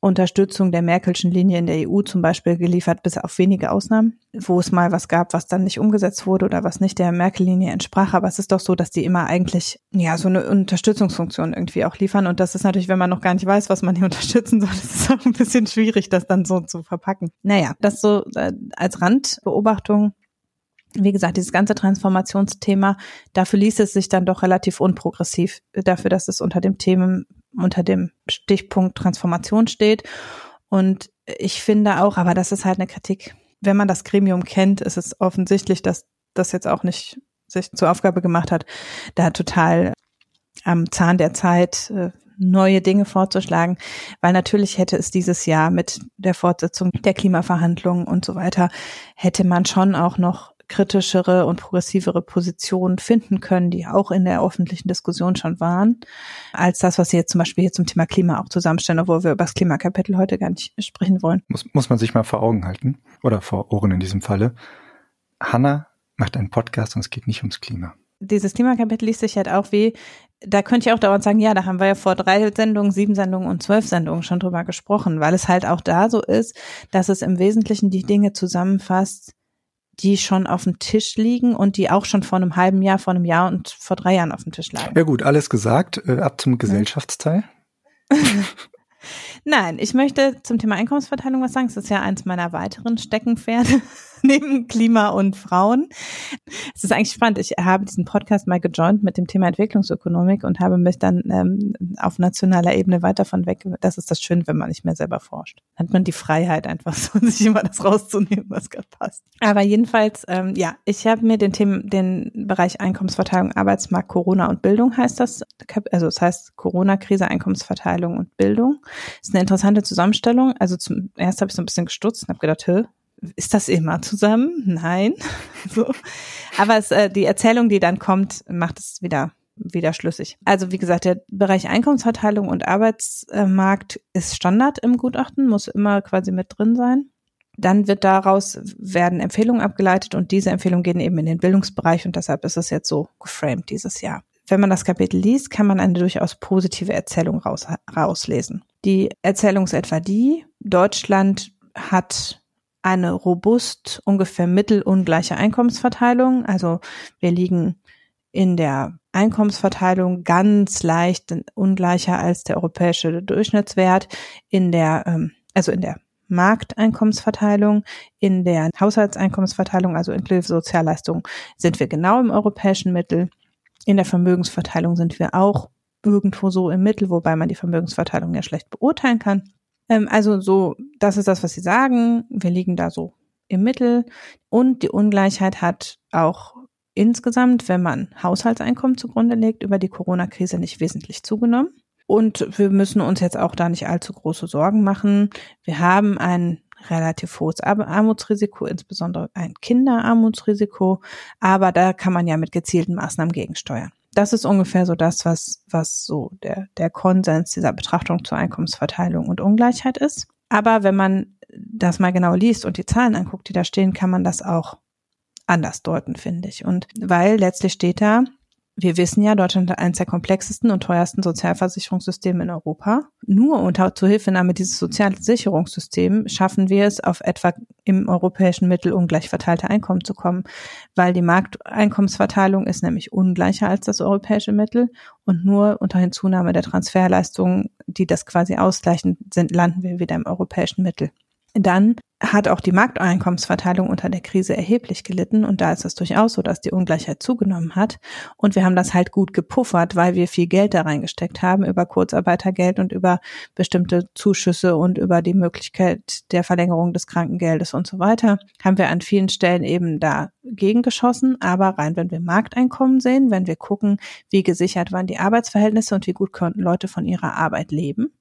Unterstützung der Merkelschen Linie in der EU zum Beispiel geliefert, bis auf wenige Ausnahmen, wo es mal was gab, was dann nicht umgesetzt wurde oder was nicht der Merkel-Linie entsprach. Aber es ist doch so, dass die immer eigentlich ja so eine Unterstützungsfunktion irgendwie auch liefern. Und das ist natürlich, wenn man noch gar nicht weiß, was man hier <laughs> unterstützen soll, ist es auch ein bisschen schwierig, das dann so zu verpacken. Naja, das so äh, als Randbeobachtung. Wie gesagt, dieses ganze Transformationsthema, dafür ließ es sich dann doch relativ unprogressiv, dafür, dass es unter dem Themen, unter dem Stichpunkt Transformation steht. Und ich finde auch, aber das ist halt eine Kritik, wenn man das Gremium kennt, ist es offensichtlich, dass das jetzt auch nicht sich zur Aufgabe gemacht hat, da total am Zahn der Zeit äh, neue Dinge vorzuschlagen, weil natürlich hätte es dieses Jahr mit der Fortsetzung der Klimaverhandlungen und so weiter, hätte man schon auch noch kritischere und progressivere Positionen finden können, die auch in der öffentlichen Diskussion schon waren, als das, was Sie jetzt zum Beispiel hier zum Thema Klima auch zusammenstellen, obwohl wir über das Klimakapitel heute gar nicht sprechen wollen. Muss, muss man sich mal vor Augen halten. Oder vor Ohren in diesem Falle. Hanna macht einen Podcast und es geht nicht ums Klima. Dieses Klimakapitel liest sich halt auch wie, da könnte ich auch dauernd sagen, ja, da haben wir ja vor drei Sendungen, sieben Sendungen und zwölf Sendungen schon drüber gesprochen, weil es halt auch da so ist, dass es im Wesentlichen die Dinge zusammenfasst, die schon auf dem Tisch liegen und die auch schon vor einem halben Jahr, vor einem Jahr und vor drei Jahren auf dem Tisch lagen. Ja gut, alles gesagt. Äh, ab zum Gesellschaftsteil. <laughs> Nein, ich möchte zum Thema Einkommensverteilung was sagen. Es ist ja eins meiner weiteren Steckenpferde neben Klima und Frauen. Es ist eigentlich spannend. Ich habe diesen Podcast mal gejoint mit dem Thema Entwicklungsökonomik und habe mich dann ähm, auf nationaler Ebene weiter von weg. Das ist das Schöne, wenn man nicht mehr selber forscht. Hat man die Freiheit einfach so, <laughs> sich immer das rauszunehmen, was gerade passt. Aber jedenfalls, ähm, ja, ich habe mir den Themen, den Bereich Einkommensverteilung, Arbeitsmarkt, Corona und Bildung heißt das. Also es heißt Corona-Krise, Einkommensverteilung und Bildung. Das ist eine interessante Zusammenstellung. Also zum erst habe ich so ein bisschen gestutzt und habe gedacht, hä, ist das immer zusammen? Nein. <laughs> so. Aber es, äh, die Erzählung, die dann kommt, macht es wieder wieder schlüssig. Also wie gesagt, der Bereich Einkommensverteilung und Arbeitsmarkt ist Standard im Gutachten, muss immer quasi mit drin sein. Dann wird daraus werden Empfehlungen abgeleitet und diese Empfehlungen gehen eben in den Bildungsbereich und deshalb ist es jetzt so geframed dieses Jahr. Wenn man das Kapitel liest, kann man eine durchaus positive Erzählung raus, rauslesen. Die Erzählung ist etwa die, Deutschland hat eine robust, ungefähr mittelungleiche Einkommensverteilung. Also wir liegen in der Einkommensverteilung ganz leicht ungleicher als der europäische Durchschnittswert in der, ähm, also in der Markteinkommensverteilung, in der Haushaltseinkommensverteilung, also inklusive Sozialleistungen, sind wir genau im europäischen Mittel. In der Vermögensverteilung sind wir auch irgendwo so im Mittel, wobei man die Vermögensverteilung ja schlecht beurteilen kann. Ähm, also so, das ist das, was Sie sagen. Wir liegen da so im Mittel. Und die Ungleichheit hat auch insgesamt, wenn man Haushaltseinkommen zugrunde legt, über die Corona-Krise nicht wesentlich zugenommen. Und wir müssen uns jetzt auch da nicht allzu große Sorgen machen. Wir haben ein relativ hohes Armutsrisiko, insbesondere ein Kinderarmutsrisiko, aber da kann man ja mit gezielten Maßnahmen gegensteuern. Das ist ungefähr so das, was, was so der, der Konsens dieser Betrachtung zur Einkommensverteilung und Ungleichheit ist. Aber wenn man das mal genau liest und die Zahlen anguckt, die da stehen, kann man das auch anders deuten, finde ich. Und weil letztlich steht da, wir wissen ja, Deutschland hat eines der komplexesten und teuersten Sozialversicherungssysteme in Europa. Nur unter Zuhilfenahme dieses Sozialsicherungssystems schaffen wir es, auf etwa im europäischen Mittel ungleich verteilte Einkommen zu kommen, weil die Markteinkommensverteilung ist nämlich ungleicher als das europäische Mittel und nur unter Hinzunahme der Transferleistungen, die das quasi ausgleichen, sind, landen wir wieder im europäischen Mittel. Dann hat auch die Markteinkommensverteilung unter der Krise erheblich gelitten und da ist es durchaus so, dass die Ungleichheit zugenommen hat. Und wir haben das halt gut gepuffert, weil wir viel Geld da reingesteckt haben über Kurzarbeitergeld und über bestimmte Zuschüsse und über die Möglichkeit der Verlängerung des Krankengeldes und so weiter, haben wir an vielen Stellen eben dagegen geschossen, aber rein wenn wir Markteinkommen sehen, wenn wir gucken, wie gesichert waren die Arbeitsverhältnisse und wie gut konnten Leute von ihrer Arbeit leben,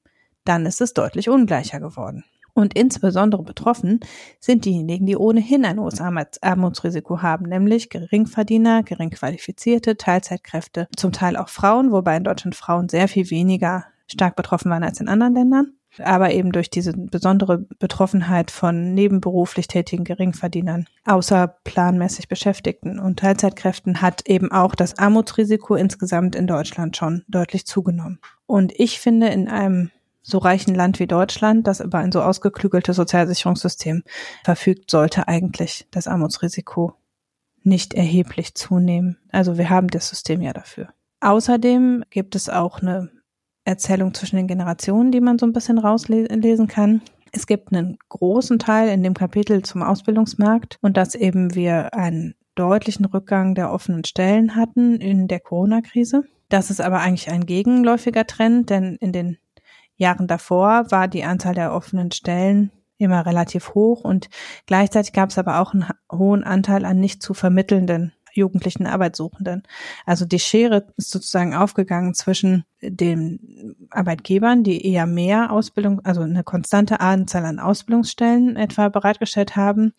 dann ist es deutlich ungleicher geworden. Und insbesondere betroffen sind diejenigen, die ohnehin ein hohes Armutsrisiko haben, nämlich Geringverdiener, geringqualifizierte, Teilzeitkräfte, zum Teil auch Frauen, wobei in Deutschland Frauen sehr viel weniger stark betroffen waren als in anderen Ländern. Aber eben durch diese besondere Betroffenheit von nebenberuflich tätigen Geringverdienern, außerplanmäßig Beschäftigten und Teilzeitkräften hat eben auch das Armutsrisiko insgesamt in Deutschland schon deutlich zugenommen. Und ich finde, in einem so reichen Land wie Deutschland, das über ein so ausgeklügeltes Sozialsicherungssystem verfügt, sollte eigentlich das Armutsrisiko nicht erheblich zunehmen. Also wir haben das System ja dafür. Außerdem gibt es auch eine Erzählung zwischen den Generationen, die man so ein bisschen rauslesen kann. Es gibt einen großen Teil in dem Kapitel zum Ausbildungsmarkt und dass eben wir einen deutlichen Rückgang der offenen Stellen hatten in der Corona-Krise. Das ist aber eigentlich ein gegenläufiger Trend, denn in den Jahren davor war die Anzahl der offenen Stellen immer relativ hoch und gleichzeitig gab es aber auch einen hohen Anteil an nicht zu vermittelnden jugendlichen Arbeitssuchenden. Also die Schere ist sozusagen aufgegangen zwischen den Arbeitgebern, die eher mehr Ausbildung, also eine konstante Anzahl an Ausbildungsstellen etwa bereitgestellt haben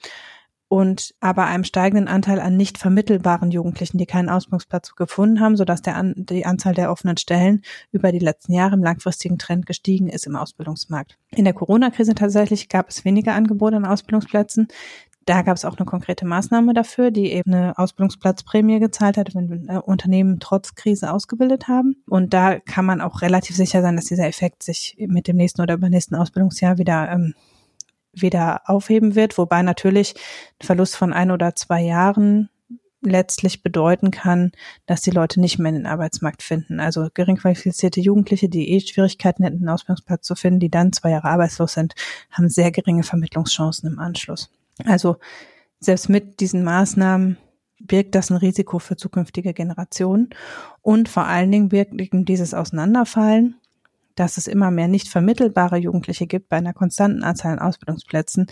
und aber einem steigenden Anteil an nicht vermittelbaren Jugendlichen, die keinen Ausbildungsplatz gefunden haben, sodass der an, die Anzahl der offenen Stellen über die letzten Jahre im langfristigen Trend gestiegen ist im Ausbildungsmarkt. In der Corona-Krise tatsächlich gab es weniger Angebote an Ausbildungsplätzen. Da gab es auch eine konkrete Maßnahme dafür, die eben eine Ausbildungsplatzprämie gezahlt hat, wenn äh, Unternehmen trotz Krise ausgebildet haben. Und da kann man auch relativ sicher sein, dass dieser Effekt sich mit dem nächsten oder übernächsten Ausbildungsjahr wieder ähm, wieder aufheben wird, wobei natürlich ein Verlust von ein oder zwei Jahren letztlich bedeuten kann, dass die Leute nicht mehr in den Arbeitsmarkt finden. Also geringqualifizierte Jugendliche, die eh Schwierigkeiten hätten, einen Ausbildungsplatz zu finden, die dann zwei Jahre arbeitslos sind, haben sehr geringe Vermittlungschancen im Anschluss. Also selbst mit diesen Maßnahmen birgt das ein Risiko für zukünftige Generationen und vor allen Dingen birgt eben dieses Auseinanderfallen dass es immer mehr nicht vermittelbare Jugendliche gibt bei einer konstanten Anzahl an Ausbildungsplätzen,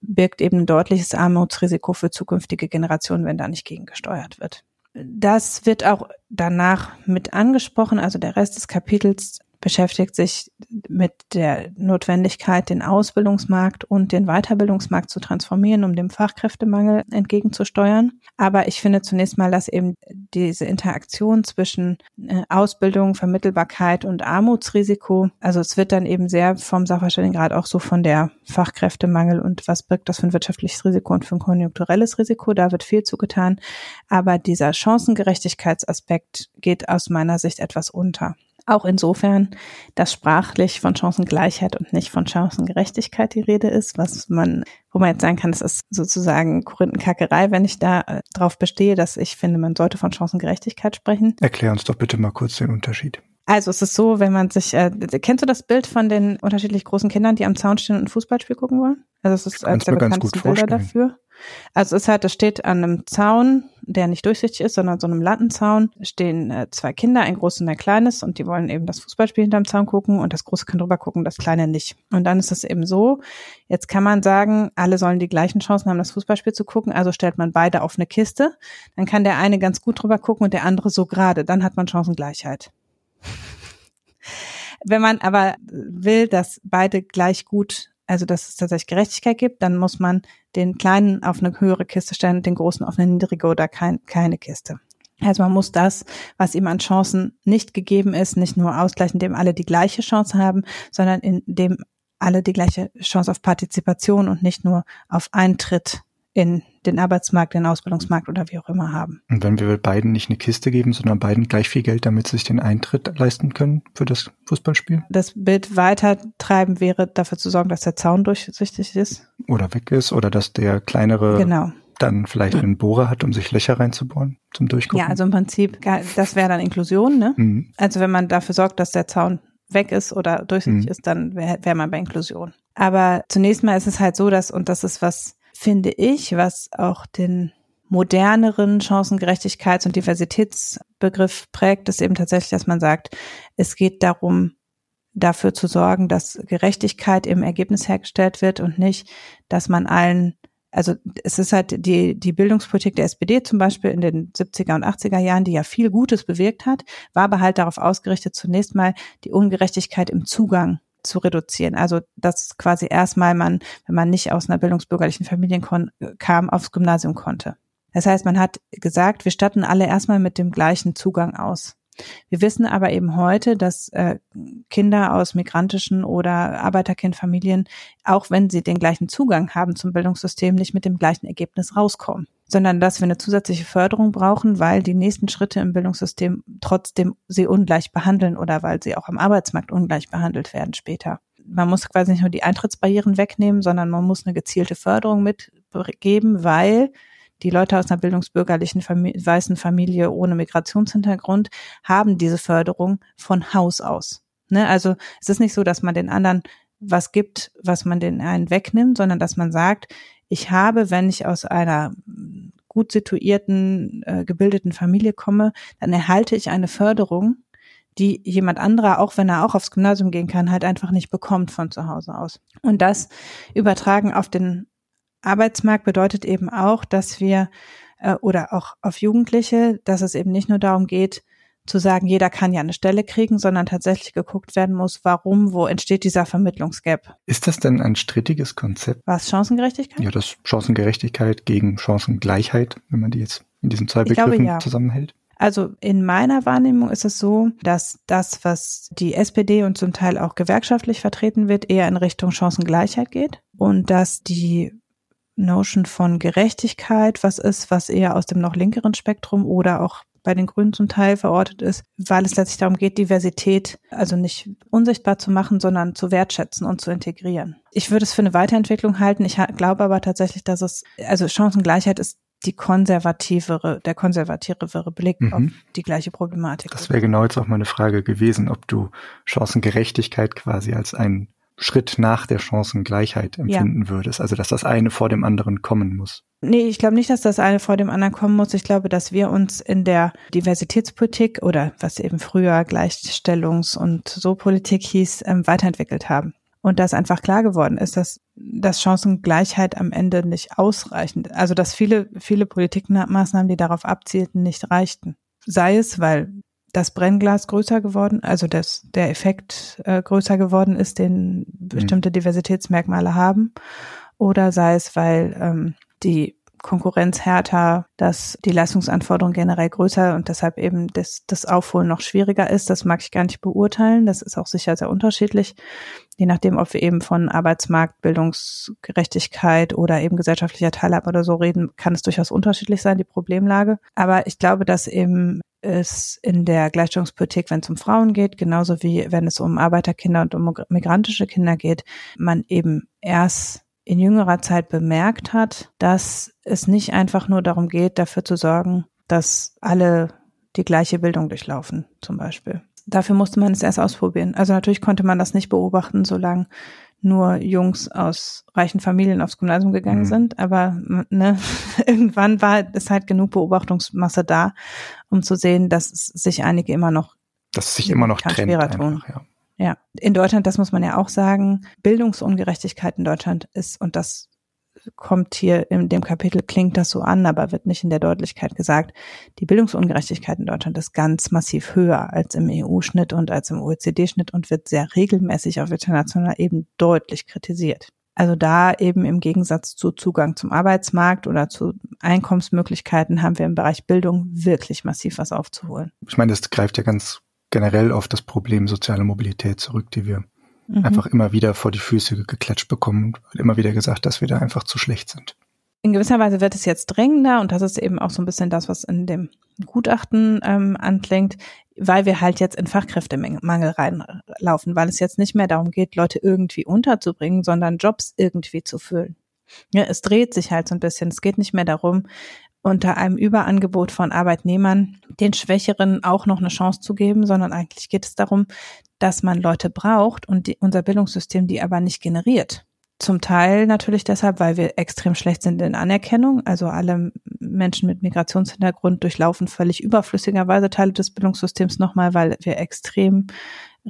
birgt eben ein deutliches Armutsrisiko für zukünftige Generationen, wenn da nicht gegengesteuert wird. Das wird auch danach mit angesprochen, also der Rest des Kapitels beschäftigt sich mit der Notwendigkeit, den Ausbildungsmarkt und den Weiterbildungsmarkt zu transformieren, um dem Fachkräftemangel entgegenzusteuern. Aber ich finde zunächst mal, dass eben diese Interaktion zwischen äh, Ausbildung, Vermittelbarkeit und Armutsrisiko, also es wird dann eben sehr vom Sachverständigenrat auch so von der Fachkräftemangel und was birgt das für ein wirtschaftliches Risiko und für ein konjunkturelles Risiko, da wird viel zugetan. Aber dieser Chancengerechtigkeitsaspekt geht aus meiner Sicht etwas unter. Auch insofern, dass sprachlich von Chancengleichheit und nicht von Chancengerechtigkeit die Rede ist, was man, wo man jetzt sagen kann, das ist sozusagen Korinthenkackerei, wenn ich da äh, drauf bestehe, dass ich finde, man sollte von Chancengerechtigkeit sprechen. Erklär uns doch bitte mal kurz den Unterschied. Also es ist so, wenn man sich, äh, kennst du das Bild von den unterschiedlich großen Kindern, die am Zaun stehen und ein Fußballspiel gucken wollen? Also es ist eines der bekanntesten Bilder dafür. Also es ist halt, das steht an einem Zaun, der nicht durchsichtig ist, sondern so einem Lattenzaun, stehen äh, zwei Kinder, ein großes und ein kleines, und die wollen eben das Fußballspiel hinterm Zaun gucken und das große kann drüber gucken, das kleine nicht. Und dann ist es eben so, jetzt kann man sagen, alle sollen die gleichen Chancen haben, das Fußballspiel zu gucken, also stellt man beide auf eine Kiste, dann kann der eine ganz gut drüber gucken und der andere so gerade, dann hat man Chancengleichheit. Wenn man aber will, dass beide gleich gut also dass es tatsächlich Gerechtigkeit gibt, dann muss man den Kleinen auf eine höhere Kiste stellen und den Großen auf eine niedrige oder kein, keine Kiste. Also man muss das, was ihm an Chancen nicht gegeben ist, nicht nur ausgleichen, indem alle die gleiche Chance haben, sondern indem alle die gleiche Chance auf Partizipation und nicht nur auf Eintritt in den Arbeitsmarkt, den Ausbildungsmarkt oder wie auch immer haben. Und wenn wir beiden nicht eine Kiste geben, sondern beiden gleich viel Geld, damit sie sich den Eintritt leisten können für das Fußballspiel? Das Bild weiter treiben wäre, dafür zu sorgen, dass der Zaun durchsichtig ist. Oder weg ist, oder dass der kleinere genau. dann vielleicht einen Bohrer hat, um sich Löcher reinzubohren zum Durchgucken. Ja, also im Prinzip, das wäre dann Inklusion, ne? Mhm. Also wenn man dafür sorgt, dass der Zaun weg ist oder durchsichtig mhm. ist, dann wäre wär man bei Inklusion. Aber zunächst mal ist es halt so, dass, und das ist was, finde ich, was auch den moderneren Chancengerechtigkeits- und Diversitätsbegriff prägt, ist eben tatsächlich, dass man sagt, es geht darum, dafür zu sorgen, dass Gerechtigkeit im Ergebnis hergestellt wird und nicht, dass man allen, also es ist halt die, die Bildungspolitik der SPD zum Beispiel in den 70er und 80er Jahren, die ja viel Gutes bewirkt hat, war aber halt darauf ausgerichtet, zunächst mal die Ungerechtigkeit im Zugang zu reduzieren. Also dass quasi erstmal man, wenn man nicht aus einer bildungsbürgerlichen Familie kam, aufs Gymnasium konnte. Das heißt, man hat gesagt, wir statten alle erstmal mit dem gleichen Zugang aus. Wir wissen aber eben heute, dass äh, Kinder aus migrantischen oder Arbeiterkindfamilien, auch wenn sie den gleichen Zugang haben zum Bildungssystem, nicht mit dem gleichen Ergebnis rauskommen sondern dass wir eine zusätzliche Förderung brauchen, weil die nächsten Schritte im Bildungssystem trotzdem sie ungleich behandeln oder weil sie auch am Arbeitsmarkt ungleich behandelt werden später. Man muss quasi nicht nur die Eintrittsbarrieren wegnehmen, sondern man muss eine gezielte Förderung mitgeben, weil die Leute aus einer bildungsbürgerlichen Familie, weißen Familie ohne Migrationshintergrund haben diese Förderung von Haus aus. Ne? Also es ist nicht so, dass man den anderen was gibt, was man den einen wegnimmt, sondern dass man sagt, ich habe, wenn ich aus einer gut situierten, äh, gebildeten Familie komme, dann erhalte ich eine Förderung, die jemand anderer, auch wenn er auch aufs Gymnasium gehen kann, halt einfach nicht bekommt von zu Hause aus. Und das übertragen auf den Arbeitsmarkt bedeutet eben auch, dass wir äh, oder auch auf Jugendliche, dass es eben nicht nur darum geht, zu sagen, jeder kann ja eine Stelle kriegen, sondern tatsächlich geguckt werden muss, warum, wo entsteht dieser Vermittlungsgap. Ist das denn ein strittiges Konzept? Was, Chancengerechtigkeit? Ja, das Chancengerechtigkeit gegen Chancengleichheit, wenn man die jetzt in diesen zwei Begriffen glaube, ja. zusammenhält. Also in meiner Wahrnehmung ist es so, dass das, was die SPD und zum Teil auch gewerkschaftlich vertreten wird, eher in Richtung Chancengleichheit geht und dass die Notion von Gerechtigkeit was ist, was eher aus dem noch linkeren Spektrum oder auch bei den Grünen zum Teil verortet ist, weil es letztlich darum geht, Diversität also nicht unsichtbar zu machen, sondern zu wertschätzen und zu integrieren. Ich würde es für eine Weiterentwicklung halten. Ich glaube aber tatsächlich, dass es, also Chancengleichheit ist die konservativere, der konservativere Blick mhm. auf die gleiche Problematik. Das wäre genau jetzt auch meine Frage gewesen, ob du Chancengerechtigkeit quasi als einen Schritt nach der Chancengleichheit empfinden ja. würdest. Also dass das eine vor dem anderen kommen muss. Nee, ich glaube nicht, dass das eine vor dem anderen kommen muss. Ich glaube, dass wir uns in der Diversitätspolitik oder was eben früher Gleichstellungs- und so Politik hieß, ähm, weiterentwickelt haben. Und dass einfach klar geworden ist, dass, dass Chancengleichheit am Ende nicht ausreichend, also dass viele, viele Politikmaßnahmen, die darauf abzielten, nicht reichten. Sei es, weil das Brennglas größer geworden, also das, der Effekt äh, größer geworden ist, den mhm. bestimmte Diversitätsmerkmale haben, oder sei es, weil ähm, die Konkurrenz härter, dass die Leistungsanforderungen generell größer und deshalb eben das, das Aufholen noch schwieriger ist. Das mag ich gar nicht beurteilen. Das ist auch sicher sehr unterschiedlich, je nachdem, ob wir eben von Arbeitsmarkt, Bildungsgerechtigkeit oder eben gesellschaftlicher Teilhabe oder so reden, kann es durchaus unterschiedlich sein, die Problemlage. Aber ich glaube, dass eben es in der Gleichstellungspolitik, wenn es um Frauen geht, genauso wie wenn es um Arbeiterkinder und um migrantische Kinder geht, man eben erst in jüngerer Zeit bemerkt hat, dass es nicht einfach nur darum geht, dafür zu sorgen, dass alle die gleiche Bildung durchlaufen, zum Beispiel. Dafür musste man es erst ausprobieren. Also natürlich konnte man das nicht beobachten, solange nur Jungs aus reichen Familien aufs Gymnasium gegangen mhm. sind, aber ne, <laughs> irgendwann war es halt genug Beobachtungsmasse da, um zu sehen, dass sich einige immer noch dass sich immer noch trennt schwerer tun. Ja. Ja, in Deutschland, das muss man ja auch sagen, Bildungsungerechtigkeit in Deutschland ist, und das kommt hier in dem Kapitel, klingt das so an, aber wird nicht in der Deutlichkeit gesagt, die Bildungsungerechtigkeit in Deutschland ist ganz massiv höher als im EU-Schnitt und als im OECD-Schnitt und wird sehr regelmäßig auf internationaler Ebene deutlich kritisiert. Also da eben im Gegensatz zu Zugang zum Arbeitsmarkt oder zu Einkommensmöglichkeiten haben wir im Bereich Bildung wirklich massiv was aufzuholen. Ich meine, das greift ja ganz generell auf das Problem soziale Mobilität zurück, die wir mhm. einfach immer wieder vor die Füße geklatscht bekommen und immer wieder gesagt, dass wir da einfach zu schlecht sind. In gewisser Weise wird es jetzt drängender und das ist eben auch so ein bisschen das, was in dem Gutachten ähm, anklingt, weil wir halt jetzt in Fachkräftemangel reinlaufen, weil es jetzt nicht mehr darum geht, Leute irgendwie unterzubringen, sondern Jobs irgendwie zu füllen. Ja, es dreht sich halt so ein bisschen. Es geht nicht mehr darum, unter einem Überangebot von Arbeitnehmern den Schwächeren auch noch eine Chance zu geben, sondern eigentlich geht es darum, dass man Leute braucht und die, unser Bildungssystem die aber nicht generiert. Zum Teil natürlich deshalb, weil wir extrem schlecht sind in Anerkennung. Also alle Menschen mit Migrationshintergrund durchlaufen völlig überflüssigerweise Teile des Bildungssystems nochmal, weil wir extrem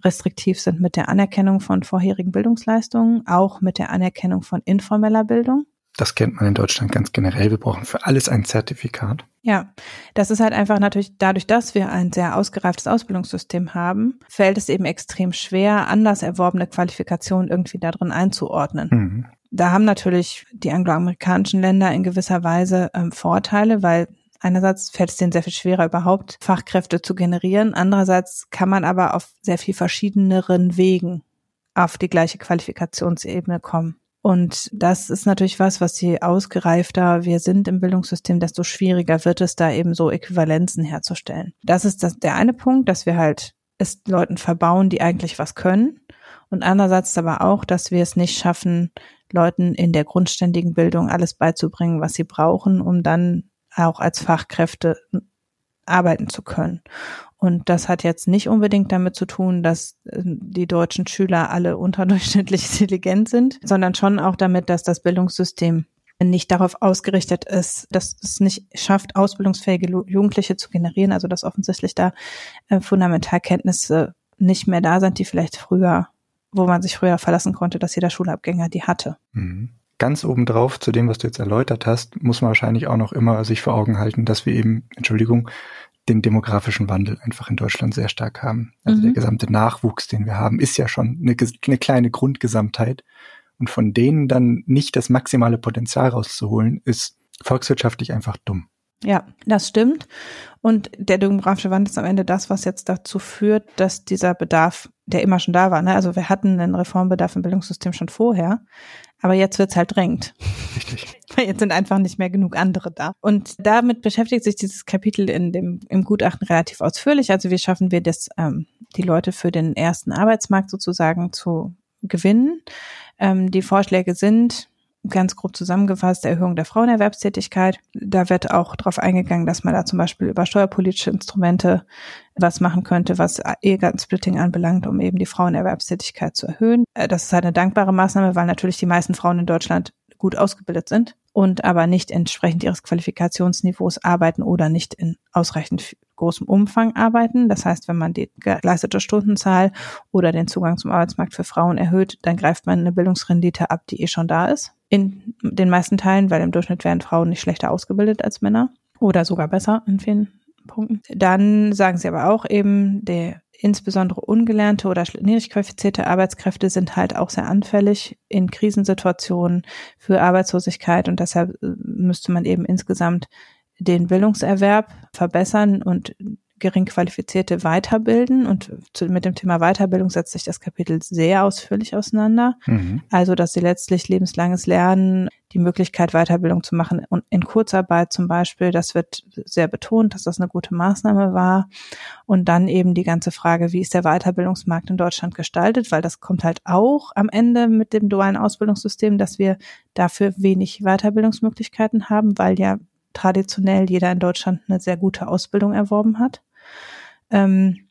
restriktiv sind mit der Anerkennung von vorherigen Bildungsleistungen, auch mit der Anerkennung von informeller Bildung. Das kennt man in Deutschland ganz generell. Wir brauchen für alles ein Zertifikat. Ja, das ist halt einfach natürlich dadurch, dass wir ein sehr ausgereiftes Ausbildungssystem haben, fällt es eben extrem schwer, anders erworbene Qualifikationen irgendwie darin einzuordnen. Mhm. Da haben natürlich die angloamerikanischen Länder in gewisser Weise ähm, Vorteile, weil einerseits fällt es denen sehr viel schwerer, überhaupt Fachkräfte zu generieren. Andererseits kann man aber auf sehr viel verschiedeneren Wegen auf die gleiche Qualifikationsebene kommen. Und das ist natürlich was, was je ausgereifter wir sind im Bildungssystem, desto schwieriger wird es, da eben so Äquivalenzen herzustellen. Das ist das, der eine Punkt, dass wir halt es Leuten verbauen, die eigentlich was können. Und andererseits aber auch, dass wir es nicht schaffen, Leuten in der grundständigen Bildung alles beizubringen, was sie brauchen, um dann auch als Fachkräfte arbeiten zu können. Und das hat jetzt nicht unbedingt damit zu tun, dass äh, die deutschen Schüler alle <laughs> unterdurchschnittlich intelligent sind, sondern schon auch damit, dass das Bildungssystem nicht darauf ausgerichtet ist, dass es nicht schafft, ausbildungsfähige Jugendliche zu generieren, also dass offensichtlich da äh, Fundamentalkenntnisse nicht mehr da sind, die vielleicht früher, wo man sich früher verlassen konnte, dass jeder Schulabgänger die hatte. Mhm. Ganz obendrauf zu dem, was du jetzt erläutert hast, muss man wahrscheinlich auch noch immer sich vor Augen halten, dass wir eben, Entschuldigung, den demografischen Wandel einfach in Deutschland sehr stark haben. Also mhm. der gesamte Nachwuchs, den wir haben, ist ja schon eine, eine, kleine Grundgesamtheit. Und von denen dann nicht das maximale Potenzial rauszuholen, ist volkswirtschaftlich einfach dumm. Ja, das stimmt. Und der demografische Wandel ist am Ende das, was jetzt dazu führt, dass dieser Bedarf, der immer schon da war, ne? also wir hatten einen Reformbedarf im Bildungssystem schon vorher, aber jetzt wird's halt drängend. <laughs> Richtig. Weil jetzt sind einfach nicht mehr genug andere da. Und damit beschäftigt sich dieses Kapitel in dem, im Gutachten relativ ausführlich. Also wie schaffen wir das, ähm, die Leute für den ersten Arbeitsmarkt sozusagen zu gewinnen. Ähm, die Vorschläge sind, ganz grob zusammengefasst, Erhöhung der Frauenerwerbstätigkeit. Da wird auch darauf eingegangen, dass man da zum Beispiel über steuerpolitische Instrumente was machen könnte, was Ehegattensplitting anbelangt, um eben die Frauenerwerbstätigkeit zu erhöhen. Äh, das ist halt eine dankbare Maßnahme, weil natürlich die meisten Frauen in Deutschland gut ausgebildet sind und aber nicht entsprechend ihres Qualifikationsniveaus arbeiten oder nicht in ausreichend großem Umfang arbeiten. Das heißt, wenn man die geleistete Stundenzahl oder den Zugang zum Arbeitsmarkt für Frauen erhöht, dann greift man eine Bildungsrendite ab, die eh schon da ist in den meisten Teilen, weil im Durchschnitt werden Frauen nicht schlechter ausgebildet als Männer oder sogar besser in vielen Punkten. Dann sagen sie aber auch eben, der insbesondere ungelernte oder niedrig qualifizierte Arbeitskräfte sind halt auch sehr anfällig in Krisensituationen für Arbeitslosigkeit und deshalb äh, müsste man eben insgesamt den Bildungserwerb verbessern und gering qualifizierte weiterbilden. Und zu, mit dem Thema Weiterbildung setzt sich das Kapitel sehr ausführlich auseinander. Mhm. Also, dass sie letztlich lebenslanges Lernen, die Möglichkeit, Weiterbildung zu machen und in Kurzarbeit zum Beispiel, das wird sehr betont, dass das eine gute Maßnahme war. Und dann eben die ganze Frage, wie ist der Weiterbildungsmarkt in Deutschland gestaltet, weil das kommt halt auch am Ende mit dem dualen Ausbildungssystem, dass wir dafür wenig Weiterbildungsmöglichkeiten haben, weil ja traditionell jeder in Deutschland eine sehr gute Ausbildung erworben hat. Ähm,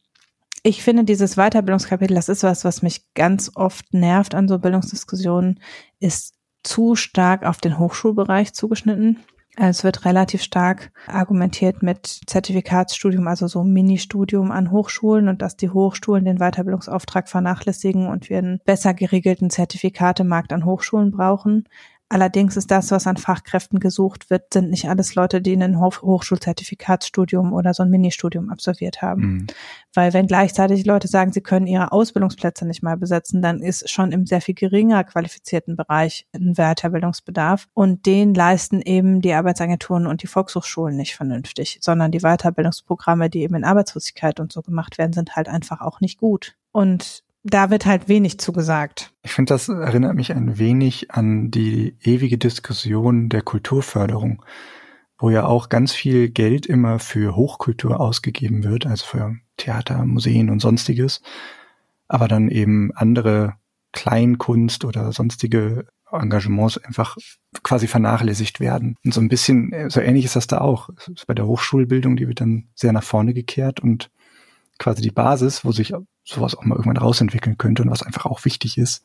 ich finde dieses Weiterbildungskapitel, das ist was, was mich ganz oft nervt an so Bildungsdiskussionen, ist zu stark auf den Hochschulbereich zugeschnitten. Es wird relativ stark argumentiert mit Zertifikatsstudium, also so Ministudium an Hochschulen und dass die Hochschulen den Weiterbildungsauftrag vernachlässigen und wir einen besser geregelten Zertifikatemarkt an Hochschulen brauchen. Allerdings ist das, was an Fachkräften gesucht wird, sind nicht alles Leute, die ein Hochschulzertifikatsstudium oder so ein Ministudium absolviert haben. Mhm. Weil wenn gleichzeitig Leute sagen, sie können ihre Ausbildungsplätze nicht mal besetzen, dann ist schon im sehr viel geringer qualifizierten Bereich ein Weiterbildungsbedarf. Und den leisten eben die Arbeitsagenturen und die Volkshochschulen nicht vernünftig, sondern die Weiterbildungsprogramme, die eben in Arbeitslosigkeit und so gemacht werden, sind halt einfach auch nicht gut. Und da wird halt wenig zugesagt. Ich finde, das erinnert mich ein wenig an die ewige Diskussion der Kulturförderung, wo ja auch ganz viel Geld immer für Hochkultur ausgegeben wird, also für Theater, Museen und sonstiges, aber dann eben andere Kleinkunst oder sonstige Engagements einfach quasi vernachlässigt werden. Und so ein bisschen, so ähnlich ist das da auch. Bei der Hochschulbildung, die wird dann sehr nach vorne gekehrt und quasi die Basis, wo sich sowas auch mal irgendwann rausentwickeln könnte und was einfach auch wichtig ist,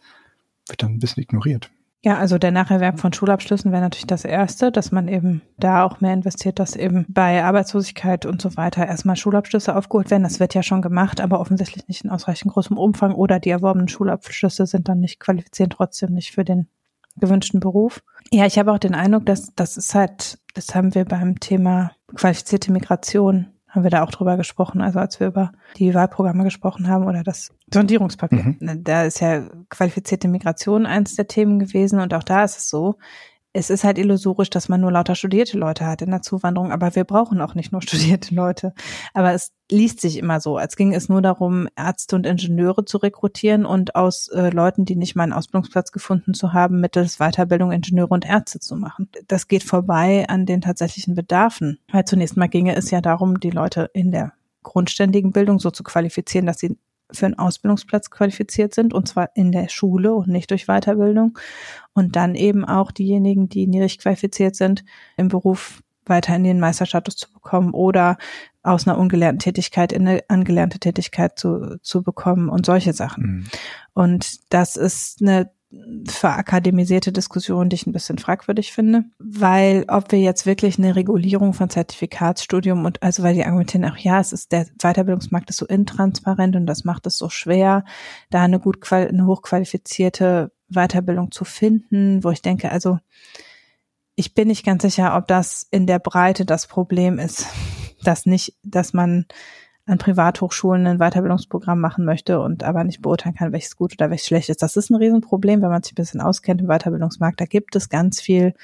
wird dann ein bisschen ignoriert. Ja, also der Nacherwerb von Schulabschlüssen wäre natürlich das Erste, dass man eben da auch mehr investiert, dass eben bei Arbeitslosigkeit und so weiter erstmal Schulabschlüsse aufgeholt werden. Das wird ja schon gemacht, aber offensichtlich nicht in ausreichend großem Umfang oder die erworbenen Schulabschlüsse sind dann nicht qualifizieren trotzdem nicht für den gewünschten Beruf. Ja, ich habe auch den Eindruck, dass das ist halt, das haben wir beim Thema qualifizierte Migration haben wir da auch drüber gesprochen, also als wir über die Wahlprogramme gesprochen haben oder das Sondierungspapier. Mhm. Da ist ja qualifizierte Migration eins der Themen gewesen und auch da ist es so, es ist halt illusorisch, dass man nur lauter studierte Leute hat in der Zuwanderung, aber wir brauchen auch nicht nur <laughs> studierte Leute. Aber es liest sich immer so, als ging es nur darum, Ärzte und Ingenieure zu rekrutieren und aus äh, Leuten, die nicht mal einen Ausbildungsplatz gefunden zu haben, mittels Weiterbildung Ingenieure und Ärzte zu machen. Das geht vorbei an den tatsächlichen Bedarfen. Weil zunächst mal ginge es ja darum, die Leute in der grundständigen Bildung so zu qualifizieren, dass sie für einen Ausbildungsplatz qualifiziert sind, und zwar in der Schule und nicht durch Weiterbildung. Und dann eben auch diejenigen, die niedrig qualifiziert sind, im Beruf weiter in den Meisterstatus zu bekommen oder aus einer ungelernten Tätigkeit in eine angelernte Tätigkeit zu, zu bekommen und solche Sachen. Mhm. Und das ist eine verakademisierte Diskussion, die ich ein bisschen fragwürdig finde, weil ob wir jetzt wirklich eine Regulierung von Zertifikatsstudium und also weil die argumentieren auch ja, es ist der Weiterbildungsmarkt ist so intransparent und das macht es so schwer, da eine gut eine hochqualifizierte Weiterbildung zu finden, wo ich denke, also ich bin nicht ganz sicher, ob das in der Breite das Problem ist, <laughs> dass nicht, dass man an Privathochschulen ein Weiterbildungsprogramm machen möchte und aber nicht beurteilen kann, welches gut oder welches schlecht ist. Das ist ein Riesenproblem, wenn man sich ein bisschen auskennt im Weiterbildungsmarkt. Da gibt es ganz viel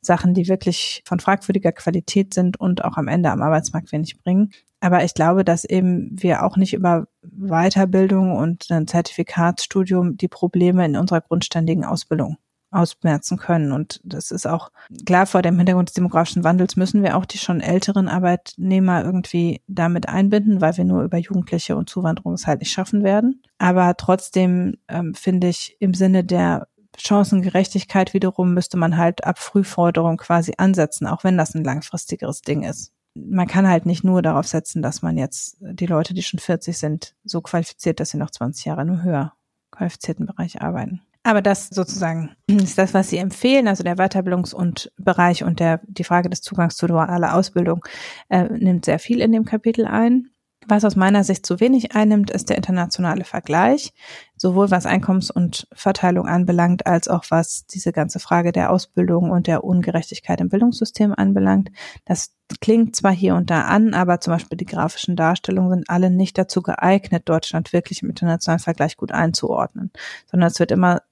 Sachen, die wirklich von fragwürdiger Qualität sind und auch am Ende am Arbeitsmarkt wenig bringen. Aber ich glaube, dass eben wir auch nicht über Weiterbildung und ein Zertifikatsstudium die Probleme in unserer grundständigen Ausbildung ausmerzen können. Und das ist auch klar, vor dem Hintergrund des demografischen Wandels müssen wir auch die schon älteren Arbeitnehmer irgendwie damit einbinden, weil wir nur über Jugendliche und Zuwanderung es halt nicht schaffen werden. Aber trotzdem ähm, finde ich im Sinne der Chancengerechtigkeit wiederum müsste man halt ab Frühforderung quasi ansetzen, auch wenn das ein langfristigeres Ding ist. Man kann halt nicht nur darauf setzen, dass man jetzt die Leute, die schon 40 sind, so qualifiziert, dass sie noch 20 Jahre im höher qualifizierten Bereich arbeiten. Aber das sozusagen ist das, was Sie empfehlen, also der Weiterbildungs- und Bereich und der, die Frage des Zugangs zu dualer Ausbildung äh, nimmt sehr viel in dem Kapitel ein. Was aus meiner Sicht zu wenig einnimmt, ist der internationale Vergleich sowohl was Einkommens- und Verteilung anbelangt, als auch was diese ganze Frage der Ausbildung und der Ungerechtigkeit im Bildungssystem anbelangt. Das klingt zwar hier und da an, aber zum Beispiel die grafischen Darstellungen sind alle nicht dazu geeignet, Deutschland wirklich im internationalen Vergleich gut einzuordnen, sondern es wird immer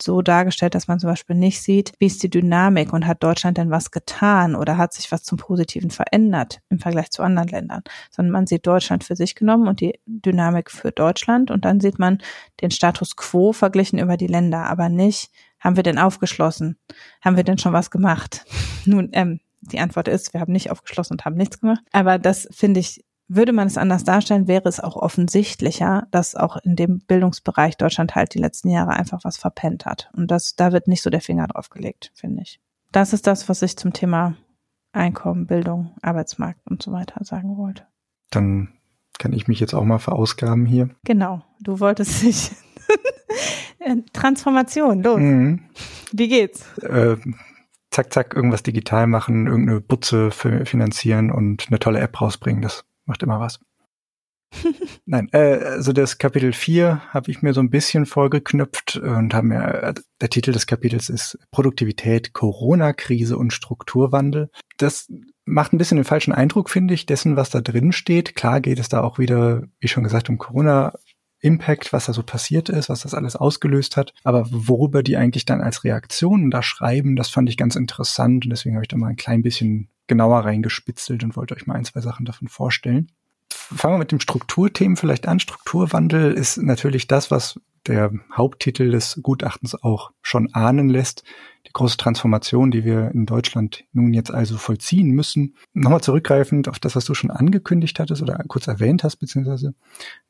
so dargestellt, dass man zum Beispiel nicht sieht, wie ist die Dynamik und hat Deutschland denn was getan oder hat sich was zum Positiven verändert im Vergleich zu anderen Ländern, sondern man sieht Deutschland für sich genommen und die Dynamik für Deutschland und dann sieht man den Status quo verglichen über die Länder, aber nicht, haben wir denn aufgeschlossen? Haben wir denn schon was gemacht? <laughs> Nun, ähm, die Antwort ist, wir haben nicht aufgeschlossen und haben nichts gemacht. Aber das finde ich würde man es anders darstellen, wäre es auch offensichtlicher, dass auch in dem Bildungsbereich Deutschland halt die letzten Jahre einfach was verpennt hat. Und das, da wird nicht so der Finger drauf gelegt, finde ich. Das ist das, was ich zum Thema Einkommen, Bildung, Arbeitsmarkt und so weiter sagen wollte. Dann kann ich mich jetzt auch mal verausgaben hier. Genau, du wolltest dich <laughs> Transformation, los. Mhm. Wie geht's? Äh, zack, zack, irgendwas digital machen, irgendeine Butze finanzieren und eine tolle App rausbringen. Das macht immer was. <laughs> Nein, äh, also das Kapitel 4 habe ich mir so ein bisschen vorgeknüpft und habe mir, äh, der Titel des Kapitels ist Produktivität, Corona-Krise und Strukturwandel. Das macht ein bisschen den falschen Eindruck, finde ich, dessen, was da drin steht. Klar geht es da auch wieder, wie schon gesagt, um Corona. Impact, was da so passiert ist, was das alles ausgelöst hat, aber worüber die eigentlich dann als Reaktionen da schreiben, das fand ich ganz interessant und deswegen habe ich da mal ein klein bisschen genauer reingespitzelt und wollte euch mal ein, zwei Sachen davon vorstellen. Fangen wir mit dem Strukturthemen vielleicht an. Strukturwandel ist natürlich das, was der Haupttitel des Gutachtens auch schon ahnen lässt. Die große Transformation, die wir in Deutschland nun jetzt also vollziehen müssen. Nochmal zurückgreifend auf das, was du schon angekündigt hattest oder kurz erwähnt hast, beziehungsweise,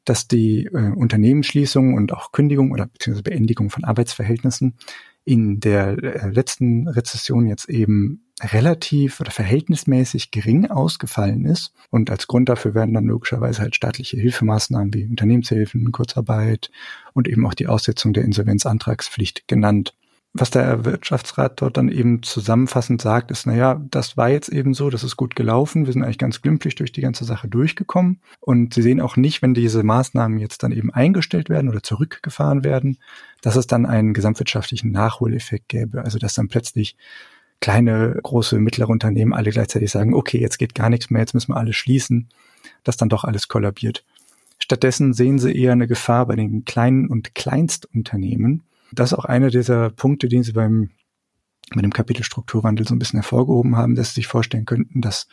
dass die äh, Unternehmensschließung und auch Kündigung oder beziehungsweise Beendigung von Arbeitsverhältnissen in der äh, letzten Rezession jetzt eben relativ oder verhältnismäßig gering ausgefallen ist. Und als Grund dafür werden dann logischerweise halt staatliche Hilfemaßnahmen wie Unternehmenshilfen, Kurzarbeit und eben auch die Aussetzung der Insolvenzantragspflicht genannt was der Wirtschaftsrat dort dann eben zusammenfassend sagt, ist, naja, das war jetzt eben so, das ist gut gelaufen, wir sind eigentlich ganz glimpflich durch die ganze Sache durchgekommen und sie sehen auch nicht, wenn diese Maßnahmen jetzt dann eben eingestellt werden oder zurückgefahren werden, dass es dann einen gesamtwirtschaftlichen Nachholeffekt gäbe, also dass dann plötzlich kleine, große, mittlere Unternehmen alle gleichzeitig sagen, okay, jetzt geht gar nichts mehr, jetzt müssen wir alles schließen, dass dann doch alles kollabiert. Stattdessen sehen sie eher eine Gefahr bei den kleinen und Kleinstunternehmen, das ist auch einer dieser Punkte, den Sie beim mit dem Kapitel Strukturwandel so ein bisschen hervorgehoben haben, dass Sie sich vorstellen könnten, dass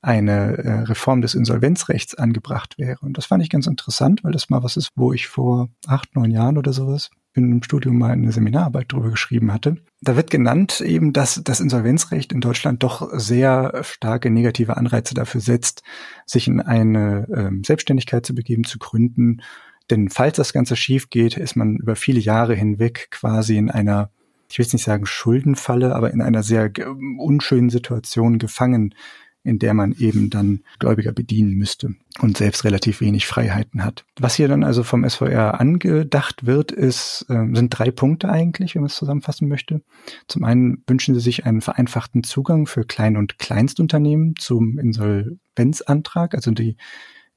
eine äh, Reform des Insolvenzrechts angebracht wäre. Und das fand ich ganz interessant, weil das mal was ist, wo ich vor acht, neun Jahren oder sowas in einem Studium mal eine Seminararbeit darüber geschrieben hatte. Da wird genannt eben, dass das Insolvenzrecht in Deutschland doch sehr starke negative Anreize dafür setzt, sich in eine äh, Selbstständigkeit zu begeben, zu gründen denn falls das Ganze schief geht, ist man über viele Jahre hinweg quasi in einer, ich will jetzt nicht sagen Schuldenfalle, aber in einer sehr unschönen Situation gefangen, in der man eben dann Gläubiger bedienen müsste und selbst relativ wenig Freiheiten hat. Was hier dann also vom SVR angedacht wird, ist, äh, sind drei Punkte eigentlich, wenn man es zusammenfassen möchte. Zum einen wünschen sie sich einen vereinfachten Zugang für Klein- und Kleinstunternehmen zum Insolvenzantrag, also die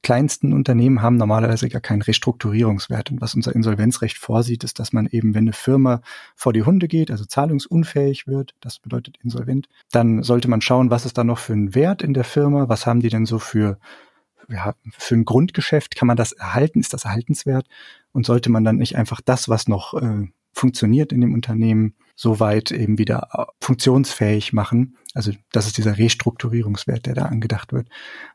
kleinsten Unternehmen haben normalerweise gar keinen Restrukturierungswert. Und was unser Insolvenzrecht vorsieht, ist, dass man eben, wenn eine Firma vor die Hunde geht, also zahlungsunfähig wird, das bedeutet insolvent, dann sollte man schauen, was ist da noch für ein Wert in der Firma, was haben die denn so für ja, für ein Grundgeschäft? Kann man das erhalten, ist das erhaltenswert? Und sollte man dann nicht einfach das, was noch äh, funktioniert in dem Unternehmen, soweit eben wieder äh, funktionsfähig machen. Also das ist dieser Restrukturierungswert, der da angedacht wird.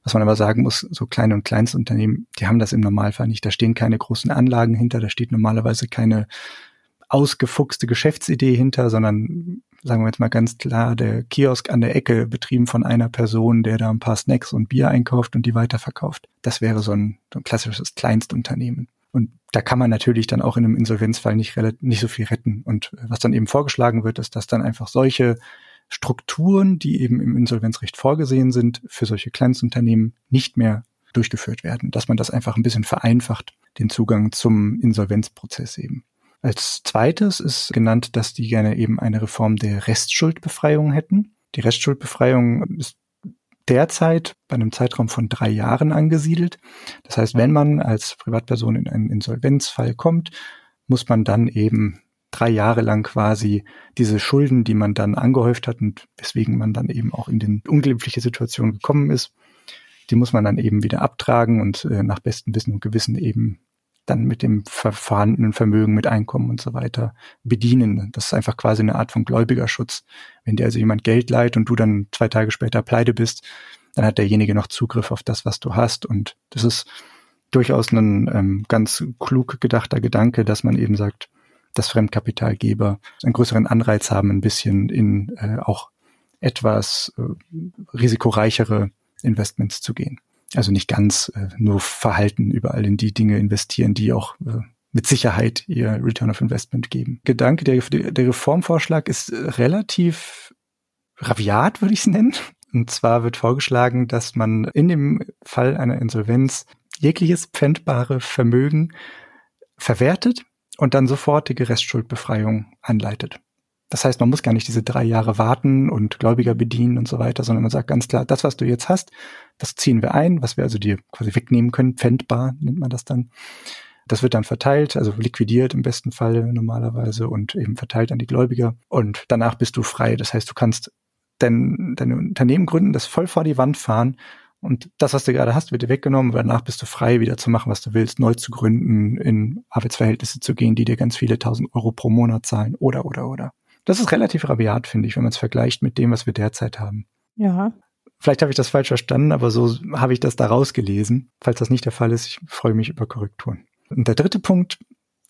Was man aber sagen muss, so kleine und Kleinstunternehmen, die haben das im Normalfall nicht. Da stehen keine großen Anlagen hinter, da steht normalerweise keine ausgefuchste Geschäftsidee hinter, sondern sagen wir jetzt mal ganz klar, der Kiosk an der Ecke, betrieben von einer Person, der da ein paar Snacks und Bier einkauft und die weiterverkauft. Das wäre so ein, so ein klassisches Kleinstunternehmen. Und da kann man natürlich dann auch in einem Insolvenzfall nicht, nicht so viel retten. Und was dann eben vorgeschlagen wird, ist, dass dann einfach solche Strukturen, die eben im Insolvenzrecht vorgesehen sind, für solche Kleinstunternehmen nicht mehr durchgeführt werden. Dass man das einfach ein bisschen vereinfacht, den Zugang zum Insolvenzprozess eben. Als zweites ist genannt, dass die gerne eben eine Reform der Restschuldbefreiung hätten. Die Restschuldbefreiung ist derzeit bei einem Zeitraum von drei Jahren angesiedelt. Das heißt, wenn man als Privatperson in einen Insolvenzfall kommt, muss man dann eben drei Jahre lang quasi diese Schulden, die man dann angehäuft hat und weswegen man dann eben auch in den unglückliche Situation gekommen ist, die muss man dann eben wieder abtragen und äh, nach bestem Wissen und Gewissen eben dann mit dem vorhandenen Vermögen, mit Einkommen und so weiter bedienen. Das ist einfach quasi eine Art von Gläubigerschutz. Wenn dir also jemand Geld leiht und du dann zwei Tage später pleite bist, dann hat derjenige noch Zugriff auf das, was du hast. Und das ist durchaus ein ähm, ganz klug gedachter Gedanke, dass man eben sagt, dass Fremdkapitalgeber einen größeren Anreiz haben, ein bisschen in äh, auch etwas äh, risikoreichere Investments zu gehen. Also nicht ganz äh, nur Verhalten überall in die Dinge investieren, die auch äh, mit Sicherheit ihr Return of Investment geben. Gedanke, der, der Reformvorschlag ist relativ raviat, würde ich es nennen. Und zwar wird vorgeschlagen, dass man in dem Fall einer Insolvenz jegliches pfändbare Vermögen verwertet und dann sofortige Restschuldbefreiung anleitet. Das heißt, man muss gar nicht diese drei Jahre warten und Gläubiger bedienen und so weiter, sondern man sagt ganz klar, das, was du jetzt hast, das ziehen wir ein, was wir also dir quasi wegnehmen können, pfändbar nennt man das dann. Das wird dann verteilt, also liquidiert im besten Falle normalerweise und eben verteilt an die Gläubiger. Und danach bist du frei. Das heißt, du kannst dein, dein Unternehmen gründen, das voll vor die Wand fahren und das, was du gerade hast, wird dir weggenommen, danach bist du frei, wieder zu machen, was du willst, neu zu gründen, in Arbeitsverhältnisse zu gehen, die dir ganz viele tausend Euro pro Monat zahlen oder, oder, oder. Das ist relativ rabiat, finde ich, wenn man es vergleicht mit dem, was wir derzeit haben. Ja. Vielleicht habe ich das falsch verstanden, aber so habe ich das da rausgelesen. Falls das nicht der Fall ist, ich freue mich über Korrekturen. Und der dritte Punkt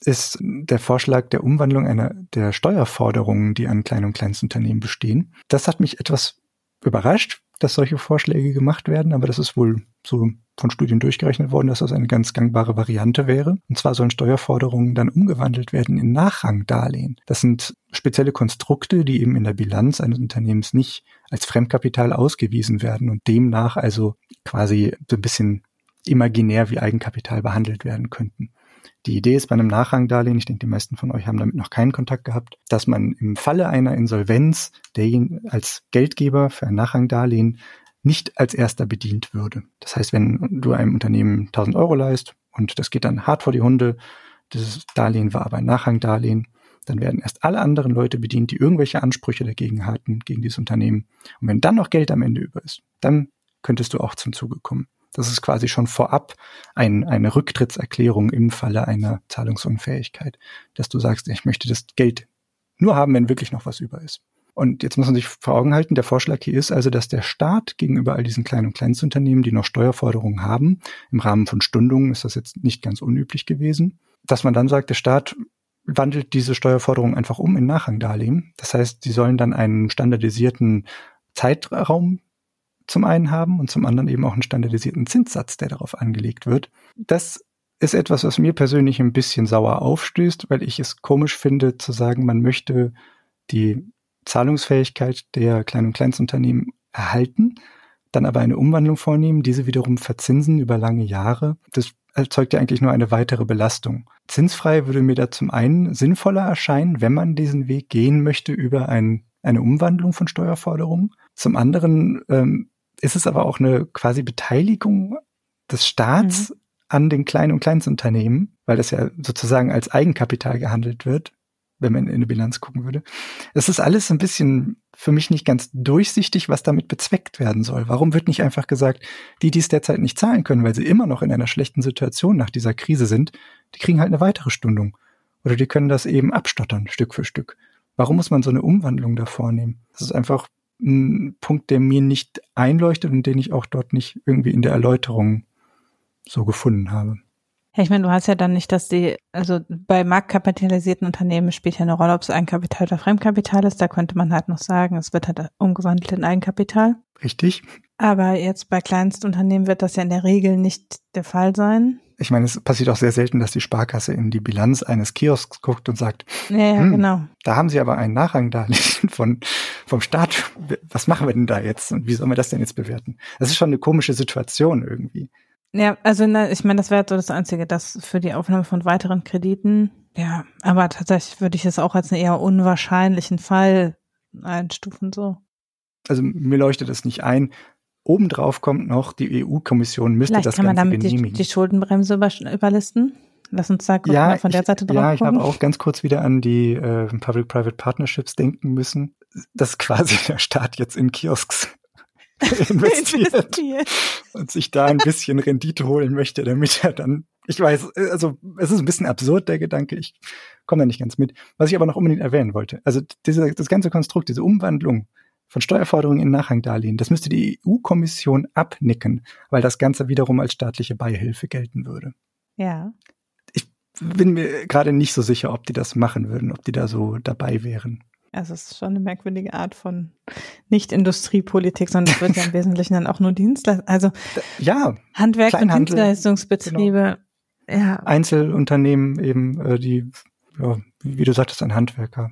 ist der Vorschlag der Umwandlung einer der Steuerforderungen, die an kleinen und Kleinstunternehmen bestehen. Das hat mich etwas überrascht, dass solche Vorschläge gemacht werden, aber das ist wohl so von Studien durchgerechnet worden, dass das eine ganz gangbare Variante wäre. Und zwar sollen Steuerforderungen dann umgewandelt werden in Nachrangdarlehen. Das sind spezielle Konstrukte, die eben in der Bilanz eines Unternehmens nicht als Fremdkapital ausgewiesen werden und demnach also quasi so ein bisschen imaginär wie Eigenkapital behandelt werden könnten. Die Idee ist bei einem Nachrangdarlehen, ich denke, die meisten von euch haben damit noch keinen Kontakt gehabt, dass man im Falle einer Insolvenz derjen als Geldgeber für ein Nachrangdarlehen nicht als erster bedient würde. Das heißt, wenn du einem Unternehmen 1000 Euro leist und das geht dann hart vor die Hunde, dieses Darlehen war aber ein Nachrangdarlehen, dann werden erst alle anderen Leute bedient, die irgendwelche Ansprüche dagegen hatten, gegen dieses Unternehmen. Und wenn dann noch Geld am Ende über ist, dann könntest du auch zum Zuge kommen. Das ist quasi schon vorab ein, eine Rücktrittserklärung im Falle einer Zahlungsunfähigkeit, dass du sagst, ich möchte das Geld nur haben, wenn wirklich noch was über ist. Und jetzt muss man sich vor Augen halten, der Vorschlag hier ist also, dass der Staat gegenüber all diesen kleinen und Kleinstunternehmen, die noch Steuerforderungen haben, im Rahmen von Stundungen ist das jetzt nicht ganz unüblich gewesen, dass man dann sagt, der Staat wandelt diese Steuerforderungen einfach um in Nachrangdarlehen. Das heißt, sie sollen dann einen standardisierten Zeitraum zum einen haben und zum anderen eben auch einen standardisierten Zinssatz, der darauf angelegt wird. Das ist etwas, was mir persönlich ein bisschen sauer aufstößt, weil ich es komisch finde zu sagen, man möchte die Zahlungsfähigkeit der kleinen und Kleinstunternehmen erhalten, dann aber eine Umwandlung vornehmen, diese wiederum verzinsen über lange Jahre. Das erzeugt ja eigentlich nur eine weitere Belastung. Zinsfrei würde mir da zum einen sinnvoller erscheinen, wenn man diesen Weg gehen möchte über ein, eine Umwandlung von Steuerforderungen. Zum anderen ähm, ist es aber auch eine quasi Beteiligung des Staats mhm. an den kleinen und Kleinstunternehmen, weil das ja sozusagen als Eigenkapital gehandelt wird, wenn man in eine Bilanz gucken würde. Es ist alles ein bisschen für mich nicht ganz durchsichtig, was damit bezweckt werden soll. Warum wird nicht einfach gesagt, die, die es derzeit nicht zahlen können, weil sie immer noch in einer schlechten Situation nach dieser Krise sind, die kriegen halt eine weitere Stundung. Oder die können das eben abstottern, Stück für Stück. Warum muss man so eine Umwandlung da vornehmen? Das ist einfach ein Punkt, der mir nicht einleuchtet und den ich auch dort nicht irgendwie in der Erläuterung so gefunden habe. Ja, ich meine, du hast ja dann nicht, dass die, also bei marktkapitalisierten Unternehmen spielt ja eine Rolle, ob es Eigenkapital oder Fremdkapital ist. Da könnte man halt noch sagen, es wird halt umgewandelt in Eigenkapital. Richtig. Aber jetzt bei Kleinstunternehmen wird das ja in der Regel nicht der Fall sein ich meine, es passiert auch sehr selten, dass die Sparkasse in die Bilanz eines Kiosks guckt und sagt, ja, ja hm, genau. Da haben sie aber einen Nachrangdarlehen von, vom Staat. Was machen wir denn da jetzt? Und wie sollen wir das denn jetzt bewerten? Das ist schon eine komische Situation irgendwie. Ja, also na, ich meine, das wäre so das Einzige, das für die Aufnahme von weiteren Krediten. Ja, aber tatsächlich würde ich es auch als einen eher unwahrscheinlichen Fall einstufen, so. Also mir leuchtet es nicht ein, Obendrauf kommt noch, die EU-Kommission müsste Vielleicht das kann Ganze man damit genehmigen. Die, die Schuldenbremse über, überlisten. Lass uns da ja, mal von der Seite drauf Ja, ich habe auch ganz kurz wieder an die äh, Public-Private Partnerships denken müssen, dass quasi <laughs> der Staat jetzt in Kiosks <laughs> investiert und sich da ein bisschen Rendite holen möchte, damit er dann, ich weiß, also es ist ein bisschen absurd, der Gedanke, ich komme da nicht ganz mit. Was ich aber noch unbedingt erwähnen wollte, also diese, das ganze Konstrukt, diese Umwandlung von Steuerforderungen in Nachrangdarlehen, das müsste die EU-Kommission abnicken, weil das Ganze wiederum als staatliche Beihilfe gelten würde. Ja. Ich bin mir gerade nicht so sicher, ob die das machen würden, ob die da so dabei wären. Also es ist schon eine merkwürdige Art von nicht Industriepolitik, sondern es wird ja im <laughs> Wesentlichen dann auch nur Dienstleistung, also ja, Handwerk und Dienstleistungsbetriebe, genau. ja. Einzelunternehmen eben, äh, die, ja, wie du sagtest, ein Handwerker.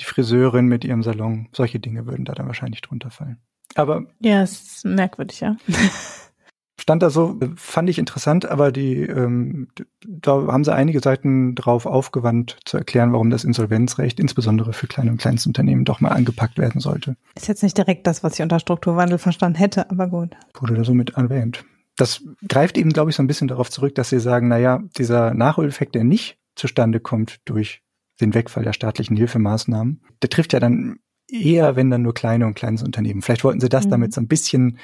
Die Friseurin mit ihrem Salon, solche Dinge würden da dann wahrscheinlich drunter fallen. Aber. Ja, es ist merkwürdig, ja. <laughs> stand da so, fand ich interessant, aber die, ähm, da haben sie einige Seiten drauf aufgewandt, zu erklären, warum das Insolvenzrecht insbesondere für kleine und Kleinstunternehmen doch mal angepackt werden sollte. Ist jetzt nicht direkt das, was ich unter Strukturwandel verstanden hätte, aber gut. Wurde da so mit erwähnt. Das greift eben, glaube ich, so ein bisschen darauf zurück, dass sie sagen, na ja, dieser Nachholeffekt, der nicht zustande kommt durch den Wegfall der staatlichen Hilfemaßnahmen, der trifft ja dann eher, wenn dann nur kleine und kleines Unternehmen. Vielleicht wollten sie das mhm. damit so ein bisschen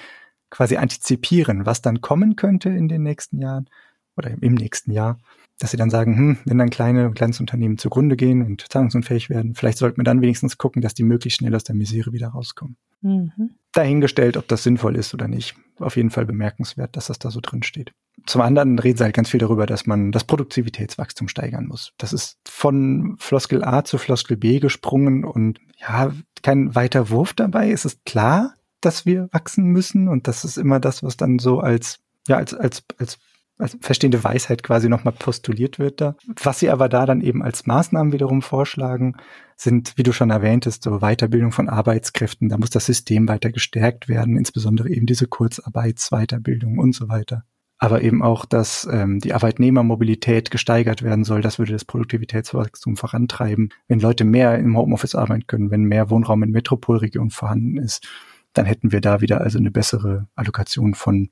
quasi antizipieren, was dann kommen könnte in den nächsten Jahren oder im nächsten Jahr, dass sie dann sagen, hm, wenn dann kleine und kleines Unternehmen zugrunde gehen und zahlungsunfähig werden, vielleicht sollten wir dann wenigstens gucken, dass die möglichst schnell aus der Misere wieder rauskommen. Mhm. Dahingestellt, ob das sinnvoll ist oder nicht. Auf jeden Fall bemerkenswert, dass das da so drin steht. Zum anderen reden sie halt ganz viel darüber, dass man das Produktivitätswachstum steigern muss. Das ist von Floskel A zu Floskel B gesprungen und ja, kein weiter Wurf dabei. Es ist klar, dass wir wachsen müssen und das ist immer das, was dann so als ja als als als als verstehende Weisheit quasi nochmal postuliert wird da. Was sie aber da dann eben als Maßnahmen wiederum vorschlagen, sind, wie du schon erwähntest, so Weiterbildung von Arbeitskräften. Da muss das System weiter gestärkt werden, insbesondere eben diese Kurzarbeitsweiterbildung und so weiter. Aber eben auch, dass ähm, die Arbeitnehmermobilität gesteigert werden soll. Das würde das Produktivitätswachstum vorantreiben. Wenn Leute mehr im Homeoffice arbeiten können, wenn mehr Wohnraum in Metropolregionen vorhanden ist, dann hätten wir da wieder also eine bessere Allokation von,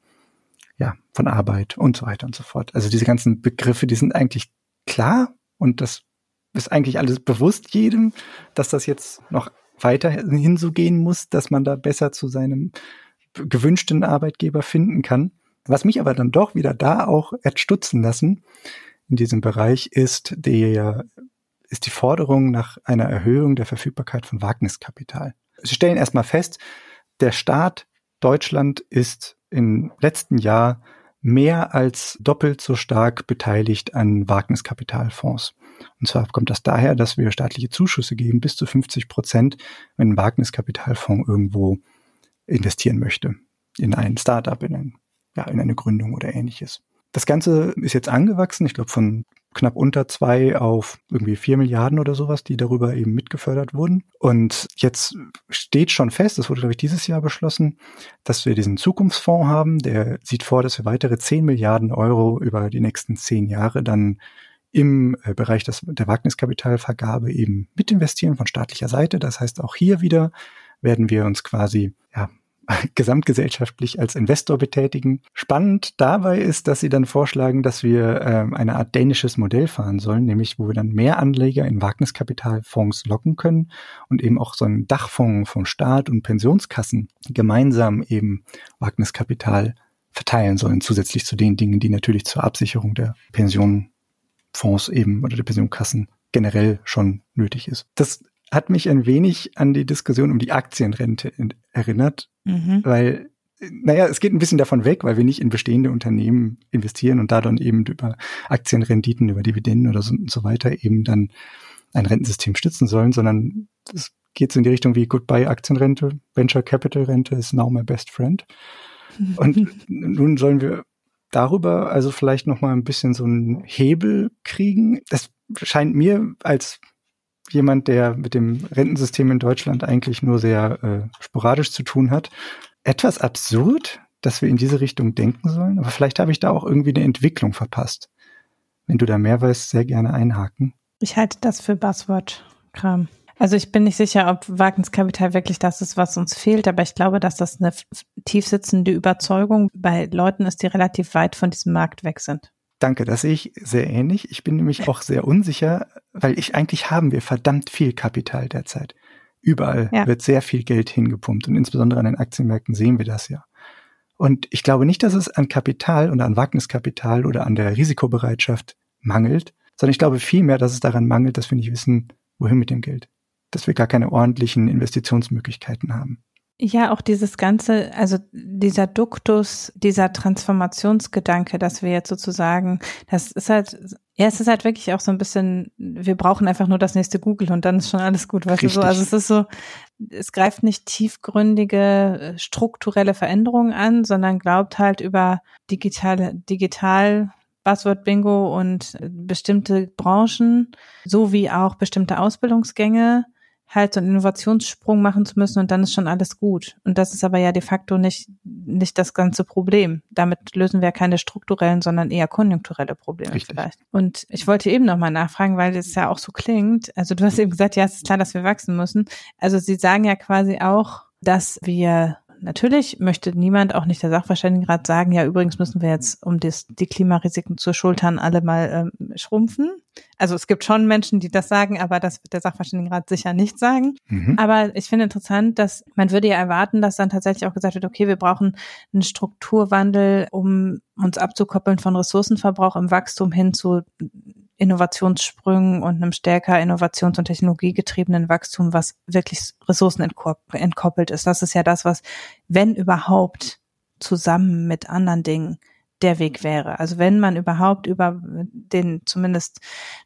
ja, von Arbeit und so weiter und so fort. Also diese ganzen Begriffe, die sind eigentlich klar und das ist eigentlich alles bewusst jedem, dass das jetzt noch weiterhin so gehen muss, dass man da besser zu seinem gewünschten Arbeitgeber finden kann. Was mich aber dann doch wieder da auch erstutzen lassen in diesem Bereich ist der, ist die Forderung nach einer Erhöhung der Verfügbarkeit von Wagniskapital. Sie stellen erstmal fest, der Staat Deutschland ist im letzten Jahr mehr als doppelt so stark beteiligt an Wagniskapitalfonds. Und zwar kommt das daher, dass wir staatliche Zuschüsse geben, bis zu 50 Prozent, wenn ein Wagniskapitalfonds irgendwo investieren möchte. In ein Startup, in, ein, ja, in eine Gründung oder ähnliches. Das Ganze ist jetzt angewachsen, ich glaube von knapp unter zwei auf irgendwie vier Milliarden oder sowas, die darüber eben mitgefördert wurden. Und jetzt steht schon fest, das wurde, glaube ich, dieses Jahr beschlossen, dass wir diesen Zukunftsfonds haben. Der sieht vor, dass wir weitere zehn Milliarden Euro über die nächsten zehn Jahre dann im äh, Bereich des, der Wagniskapitalvergabe eben mitinvestieren von staatlicher Seite. Das heißt, auch hier wieder werden wir uns quasi ja, <laughs> gesamtgesellschaftlich als Investor betätigen. Spannend dabei ist, dass sie dann vorschlagen, dass wir äh, eine Art dänisches Modell fahren sollen, nämlich wo wir dann mehr Anleger in Wagniskapitalfonds locken können und eben auch so einen Dachfonds vom Staat und Pensionskassen gemeinsam eben Wagniskapital verteilen sollen, zusätzlich zu den Dingen, die natürlich zur Absicherung der Pensionfonds eben oder der Pensionkassen generell schon nötig ist. Das hat mich ein wenig an die Diskussion um die Aktienrente erinnert, mhm. weil, naja, es geht ein bisschen davon weg, weil wir nicht in bestehende Unternehmen investieren und da dann eben über Aktienrenditen, über Dividenden oder so, und so weiter eben dann ein Rentensystem stützen sollen, sondern es geht so in die Richtung wie Goodbye Aktienrente, Venture Capital Rente is now my best friend. <laughs> Und nun sollen wir darüber also vielleicht noch mal ein bisschen so einen Hebel kriegen. Das scheint mir als jemand, der mit dem Rentensystem in Deutschland eigentlich nur sehr äh, sporadisch zu tun hat, etwas absurd, dass wir in diese Richtung denken sollen. Aber vielleicht habe ich da auch irgendwie eine Entwicklung verpasst. Wenn du da mehr weißt, sehr gerne einhaken. Ich halte das für Buzzword-Kram. Also ich bin nicht sicher, ob Wagniskapital wirklich das ist, was uns fehlt, aber ich glaube, dass das eine tiefsitzende Überzeugung bei Leuten ist, die relativ weit von diesem Markt weg sind. Danke, das sehe ich sehr ähnlich. Ich bin nämlich auch sehr unsicher, weil ich eigentlich haben wir verdammt viel Kapital derzeit. Überall ja. wird sehr viel Geld hingepumpt und insbesondere an den Aktienmärkten sehen wir das ja. Und ich glaube nicht, dass es an Kapital oder an Wagniskapital oder an der Risikobereitschaft mangelt, sondern ich glaube vielmehr, dass es daran mangelt, dass wir nicht wissen, wohin mit dem Geld. Dass wir gar keine ordentlichen Investitionsmöglichkeiten haben. Ja, auch dieses ganze, also dieser Duktus, dieser Transformationsgedanke, dass wir jetzt sozusagen, das ist halt, ja, es ist halt wirklich auch so ein bisschen, wir brauchen einfach nur das nächste Google und dann ist schon alles gut, weißt Richtig. du so. Also es ist so, es greift nicht tiefgründige äh, strukturelle Veränderungen an, sondern glaubt halt über digitale, digital Buzzword Bingo und äh, bestimmte Branchen sowie auch bestimmte Ausbildungsgänge halt so einen Innovationssprung machen zu müssen und dann ist schon alles gut. Und das ist aber ja de facto nicht, nicht das ganze Problem. Damit lösen wir keine strukturellen, sondern eher konjunkturelle Probleme Richtig. vielleicht. Und ich wollte eben nochmal nachfragen, weil es ja auch so klingt. Also du hast eben gesagt, ja, es ist klar, dass wir wachsen müssen. Also Sie sagen ja quasi auch, dass wir natürlich möchte niemand, auch nicht der Sachverständigenrat, sagen, ja, übrigens müssen wir jetzt, um das, die Klimarisiken zu schultern, alle mal ähm, schrumpfen. Also es gibt schon Menschen, die das sagen, aber das wird der Sachverständigenrat sicher nicht sagen. Mhm. Aber ich finde interessant, dass man würde ja erwarten, dass dann tatsächlich auch gesagt wird, okay, wir brauchen einen Strukturwandel, um uns abzukoppeln von Ressourcenverbrauch im Wachstum hin zu Innovationssprüngen und einem stärker innovations- und technologiegetriebenen Wachstum, was wirklich Ressourcen entkoppelt ist. Das ist ja das, was, wenn überhaupt, zusammen mit anderen Dingen der Weg wäre. Also wenn man überhaupt über den zumindest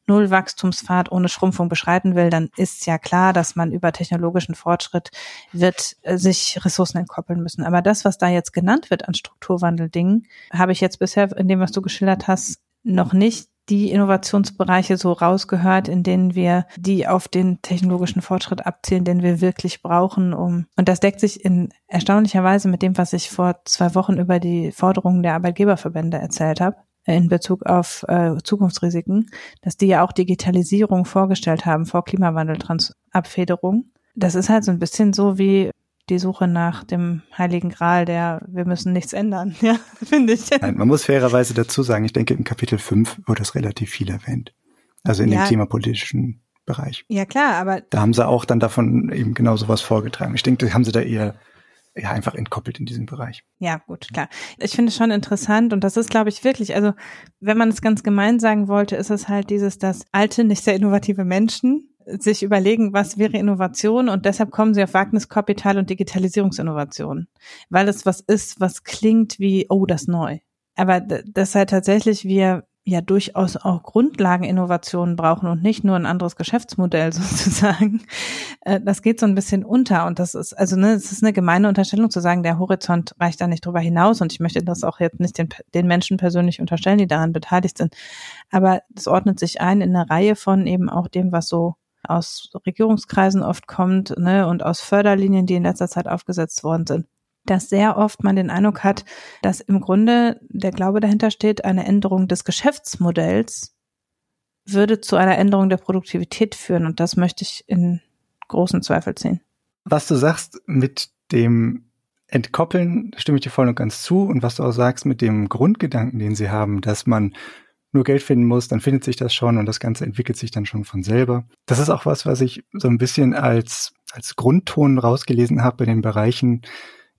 Nullwachstumspfad ohne Schrumpfung beschreiten will, dann ist ja klar, dass man über technologischen Fortschritt wird äh, sich Ressourcen entkoppeln müssen. Aber das, was da jetzt genannt wird an Strukturwandeldingen, habe ich jetzt bisher in dem, was du geschildert hast, noch nicht die Innovationsbereiche so rausgehört, in denen wir die auf den technologischen Fortschritt abzielen, den wir wirklich brauchen, um und das deckt sich in erstaunlicher Weise mit dem, was ich vor zwei Wochen über die Forderungen der Arbeitgeberverbände erzählt habe in Bezug auf äh, Zukunftsrisiken, dass die ja auch Digitalisierung vorgestellt haben vor Klimawandelabfederung. Das ist halt so ein bisschen so wie die Suche nach dem Heiligen Gral, der wir müssen nichts ändern, <laughs> ja, finde ich. Nein, man muss fairerweise dazu sagen, ich denke, im Kapitel 5 wird das relativ viel erwähnt. Also in ja. dem klimapolitischen Bereich. Ja, klar, aber. Da haben sie auch dann davon eben genau sowas vorgetragen. Ich denke, das haben sie da eher ja, einfach entkoppelt in diesem Bereich. Ja, gut, klar. Ich finde es schon interessant und das ist, glaube ich, wirklich, also wenn man es ganz gemein sagen wollte, ist es halt dieses, dass alte, nicht sehr innovative Menschen sich überlegen, was wäre Innovation und deshalb kommen sie auf Wagniskapital und Digitalisierungsinnovation, weil es was ist, was klingt wie, oh, das neu. Aber das halt tatsächlich wir ja durchaus auch Grundlageninnovationen brauchen und nicht nur ein anderes Geschäftsmodell <laughs> sozusagen. Äh, das geht so ein bisschen unter und das ist, also ne, es ist eine gemeine Unterstellung zu sagen, der Horizont reicht da nicht drüber hinaus und ich möchte das auch jetzt nicht den, den Menschen persönlich unterstellen, die daran beteiligt sind. Aber es ordnet sich ein in eine Reihe von eben auch dem, was so aus Regierungskreisen oft kommt ne, und aus Förderlinien, die in letzter Zeit aufgesetzt worden sind, dass sehr oft man den Eindruck hat, dass im Grunde der Glaube dahinter steht, eine Änderung des Geschäftsmodells würde zu einer Änderung der Produktivität führen. Und das möchte ich in großen Zweifel ziehen. Was du sagst mit dem Entkoppeln, stimme ich dir voll und ganz zu. Und was du auch sagst mit dem Grundgedanken, den sie haben, dass man nur Geld finden muss, dann findet sich das schon und das Ganze entwickelt sich dann schon von selber. Das ist auch was, was ich so ein bisschen als, als Grundton rausgelesen habe in den Bereichen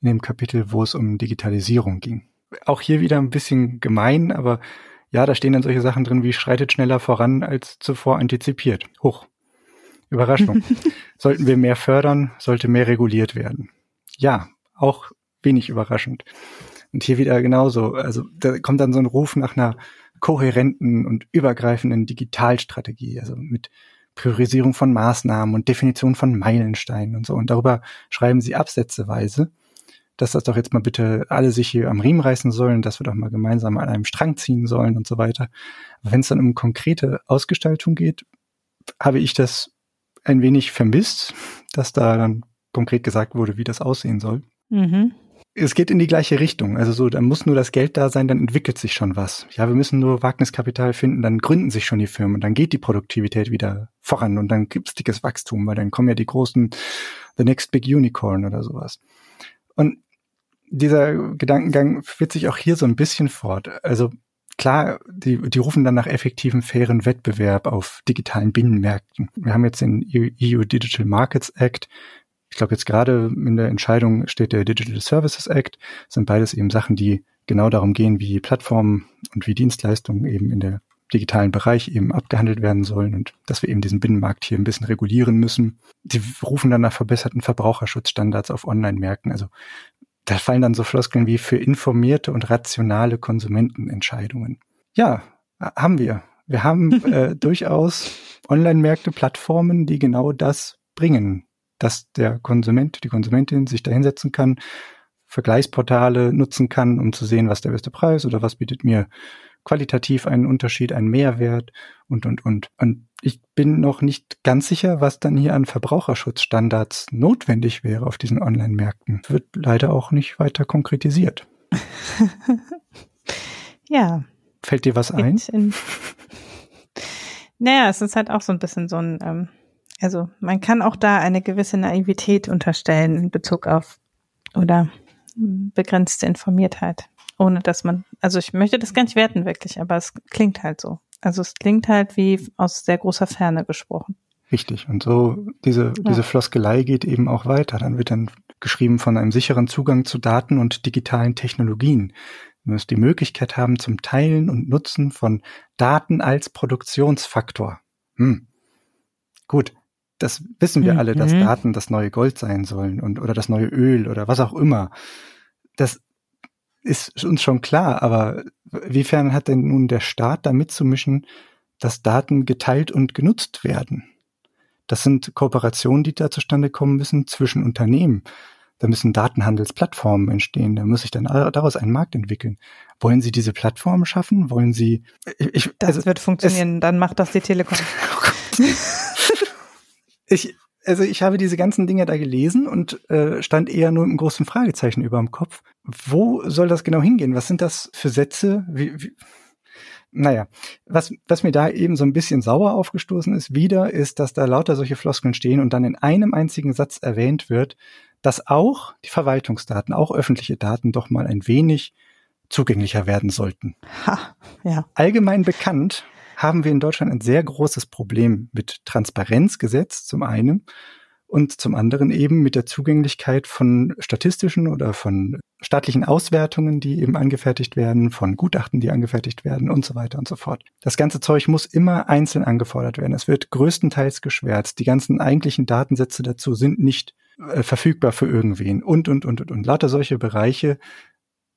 in dem Kapitel, wo es um Digitalisierung ging. Auch hier wieder ein bisschen gemein, aber ja, da stehen dann solche Sachen drin wie schreitet schneller voran als zuvor antizipiert. Hoch. Überraschung. <laughs> Sollten wir mehr fördern, sollte mehr reguliert werden. Ja, auch wenig überraschend. Und hier wieder genauso. Also da kommt dann so ein Ruf nach einer kohärenten und übergreifenden Digitalstrategie, also mit Priorisierung von Maßnahmen und Definition von Meilensteinen und so. Und darüber schreiben sie absätzeweise, dass das doch jetzt mal bitte alle sich hier am Riemen reißen sollen, dass wir doch mal gemeinsam an einem Strang ziehen sollen und so weiter. Wenn es dann um konkrete Ausgestaltung geht, habe ich das ein wenig vermisst, dass da dann konkret gesagt wurde, wie das aussehen soll. Mhm es geht in die gleiche Richtung. Also so, da muss nur das Geld da sein, dann entwickelt sich schon was. Ja, wir müssen nur Wagniskapital finden, dann gründen sich schon die Firmen, dann geht die Produktivität wieder voran und dann gibt's dickes Wachstum, weil dann kommen ja die großen The Next Big Unicorn oder sowas. Und dieser Gedankengang führt sich auch hier so ein bisschen fort. Also klar, die, die rufen dann nach effektiven, fairen Wettbewerb auf digitalen Binnenmärkten. Wir haben jetzt den EU Digital Markets Act. Ich glaube, jetzt gerade in der Entscheidung steht der Digital Services Act. Das sind beides eben Sachen, die genau darum gehen, wie Plattformen und wie Dienstleistungen eben in der digitalen Bereich eben abgehandelt werden sollen und dass wir eben diesen Binnenmarkt hier ein bisschen regulieren müssen. Die rufen dann nach verbesserten Verbraucherschutzstandards auf Online-Märkten. Also da fallen dann so Floskeln wie für informierte und rationale Konsumentenentscheidungen. Ja, haben wir. Wir haben <laughs> äh, durchaus Online-Märkte, Plattformen, die genau das bringen, dass der Konsument, die Konsumentin sich da hinsetzen kann, Vergleichsportale nutzen kann, um zu sehen, was der beste Preis oder was bietet mir qualitativ einen Unterschied, einen Mehrwert und, und, und. Und ich bin noch nicht ganz sicher, was dann hier an Verbraucherschutzstandards notwendig wäre auf diesen Online-Märkten. Wird leider auch nicht weiter konkretisiert. <laughs> ja. Fällt dir was ein? In, <laughs> naja, es ist halt auch so ein bisschen so ein, ähm, also man kann auch da eine gewisse Naivität unterstellen in Bezug auf oder begrenzte Informiertheit ohne dass man, also ich möchte das gar nicht werten wirklich, aber es klingt halt so. Also es klingt halt wie aus sehr großer Ferne gesprochen. Richtig. Und so diese, ja. diese Floskelei geht eben auch weiter. Dann wird dann geschrieben von einem sicheren Zugang zu Daten und digitalen Technologien. Wir müssen die Möglichkeit haben zum Teilen und Nutzen von Daten als Produktionsfaktor. Hm. Gut, das wissen wir mhm. alle, dass Daten das neue Gold sein sollen und oder das neue Öl oder was auch immer. Das ist uns schon klar, aber wiefern hat denn nun der Staat da mitzumischen, dass Daten geteilt und genutzt werden? Das sind Kooperationen, die da zustande kommen müssen zwischen Unternehmen. Da müssen Datenhandelsplattformen entstehen. Da muss sich dann daraus ein Markt entwickeln. Wollen Sie diese Plattformen schaffen? Wollen Sie? Ich, das also, wird funktionieren. dann macht das die Telekom. <laughs> ich, also ich habe diese ganzen Dinge da gelesen und äh, stand eher nur mit einem großen Fragezeichen über dem Kopf. Wo soll das genau hingehen? Was sind das für Sätze? Wie, wie, naja, was, was mir da eben so ein bisschen sauer aufgestoßen ist, wieder, ist, dass da lauter solche Floskeln stehen und dann in einem einzigen Satz erwähnt wird, dass auch die Verwaltungsdaten, auch öffentliche Daten doch mal ein wenig zugänglicher werden sollten. Ha, ja. Allgemein bekannt haben wir in Deutschland ein sehr großes Problem mit Transparenzgesetz zum einen und zum anderen eben mit der Zugänglichkeit von statistischen oder von staatlichen Auswertungen, die eben angefertigt werden, von Gutachten, die angefertigt werden und so weiter und so fort. Das ganze Zeug muss immer einzeln angefordert werden. Es wird größtenteils geschwärzt. Die ganzen eigentlichen Datensätze dazu sind nicht äh, verfügbar für irgendwen und, und, und, und, und. Lauter solche Bereiche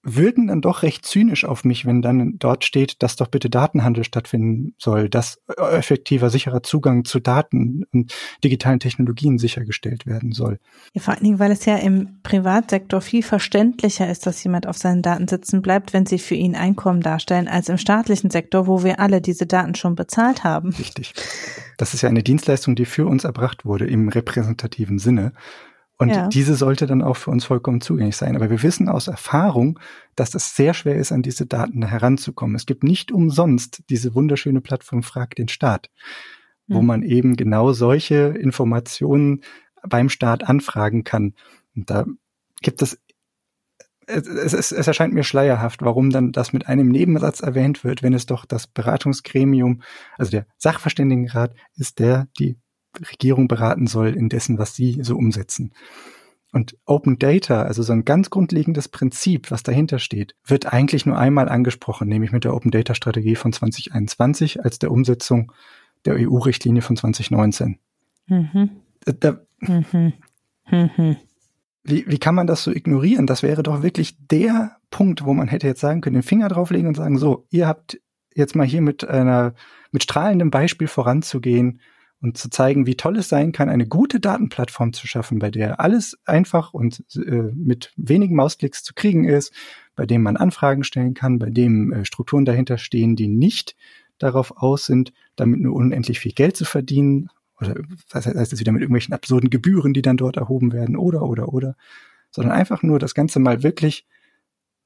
wirken dann doch recht zynisch auf mich, wenn dann dort steht, dass doch bitte Datenhandel stattfinden soll, dass effektiver, sicherer Zugang zu Daten und digitalen Technologien sichergestellt werden soll. Ja, vor allen Dingen, weil es ja im Privatsektor viel verständlicher ist, dass jemand auf seinen Daten sitzen bleibt, wenn sie für ihn Einkommen darstellen, als im staatlichen Sektor, wo wir alle diese Daten schon bezahlt haben. Richtig. Das ist ja eine Dienstleistung, die für uns erbracht wurde im repräsentativen Sinne. Und ja. diese sollte dann auch für uns vollkommen zugänglich sein. Aber wir wissen aus Erfahrung, dass es sehr schwer ist, an diese Daten heranzukommen. Es gibt nicht umsonst diese wunderschöne Plattform Frag den Staat, wo mhm. man eben genau solche Informationen beim Staat anfragen kann. Und da gibt es es, es, es erscheint mir schleierhaft, warum dann das mit einem Nebensatz erwähnt wird, wenn es doch das Beratungsgremium, also der Sachverständigenrat ist der, die Regierung beraten soll in dessen, was sie so umsetzen. Und Open Data, also so ein ganz grundlegendes Prinzip, was dahinter steht, wird eigentlich nur einmal angesprochen, nämlich mit der Open Data Strategie von 2021 als der Umsetzung der EU-Richtlinie von 2019. Mhm. Äh, da, mhm. Mhm. Wie, wie kann man das so ignorieren? Das wäre doch wirklich der Punkt, wo man hätte jetzt sagen können, den Finger drauflegen und sagen, so, ihr habt jetzt mal hier mit einer, mit strahlendem Beispiel voranzugehen und zu zeigen, wie toll es sein kann, eine gute Datenplattform zu schaffen, bei der alles einfach und äh, mit wenigen Mausklicks zu kriegen ist, bei dem man Anfragen stellen kann, bei dem äh, Strukturen dahinter stehen, die nicht darauf aus sind, damit nur unendlich viel Geld zu verdienen oder was heißt das wieder mit irgendwelchen absurden Gebühren, die dann dort erhoben werden oder oder oder, sondern einfach nur das Ganze mal wirklich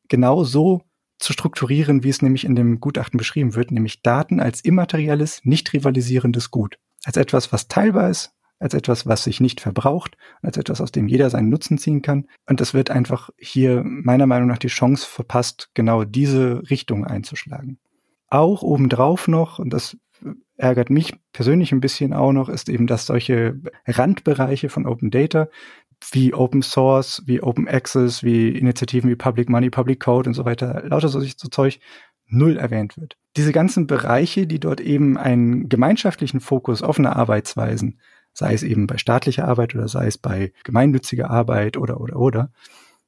genau so zu strukturieren, wie es nämlich in dem Gutachten beschrieben wird, nämlich Daten als immaterielles, nicht rivalisierendes Gut als etwas, was teilbar ist, als etwas, was sich nicht verbraucht, als etwas, aus dem jeder seinen Nutzen ziehen kann. Und es wird einfach hier meiner Meinung nach die Chance verpasst, genau diese Richtung einzuschlagen. auch obendrauf noch, und das ärgert mich persönlich ein bisschen auch noch, ist eben, dass solche Randbereiche von Open Data wie Open Source, wie Open Access, wie Initiativen wie Public Money, Public Code und so weiter, lauter so, so Zeug null erwähnt wird. Diese ganzen Bereiche, die dort eben einen gemeinschaftlichen Fokus auf eine Arbeitsweisen, sei es eben bei staatlicher Arbeit oder sei es bei gemeinnütziger Arbeit oder oder oder,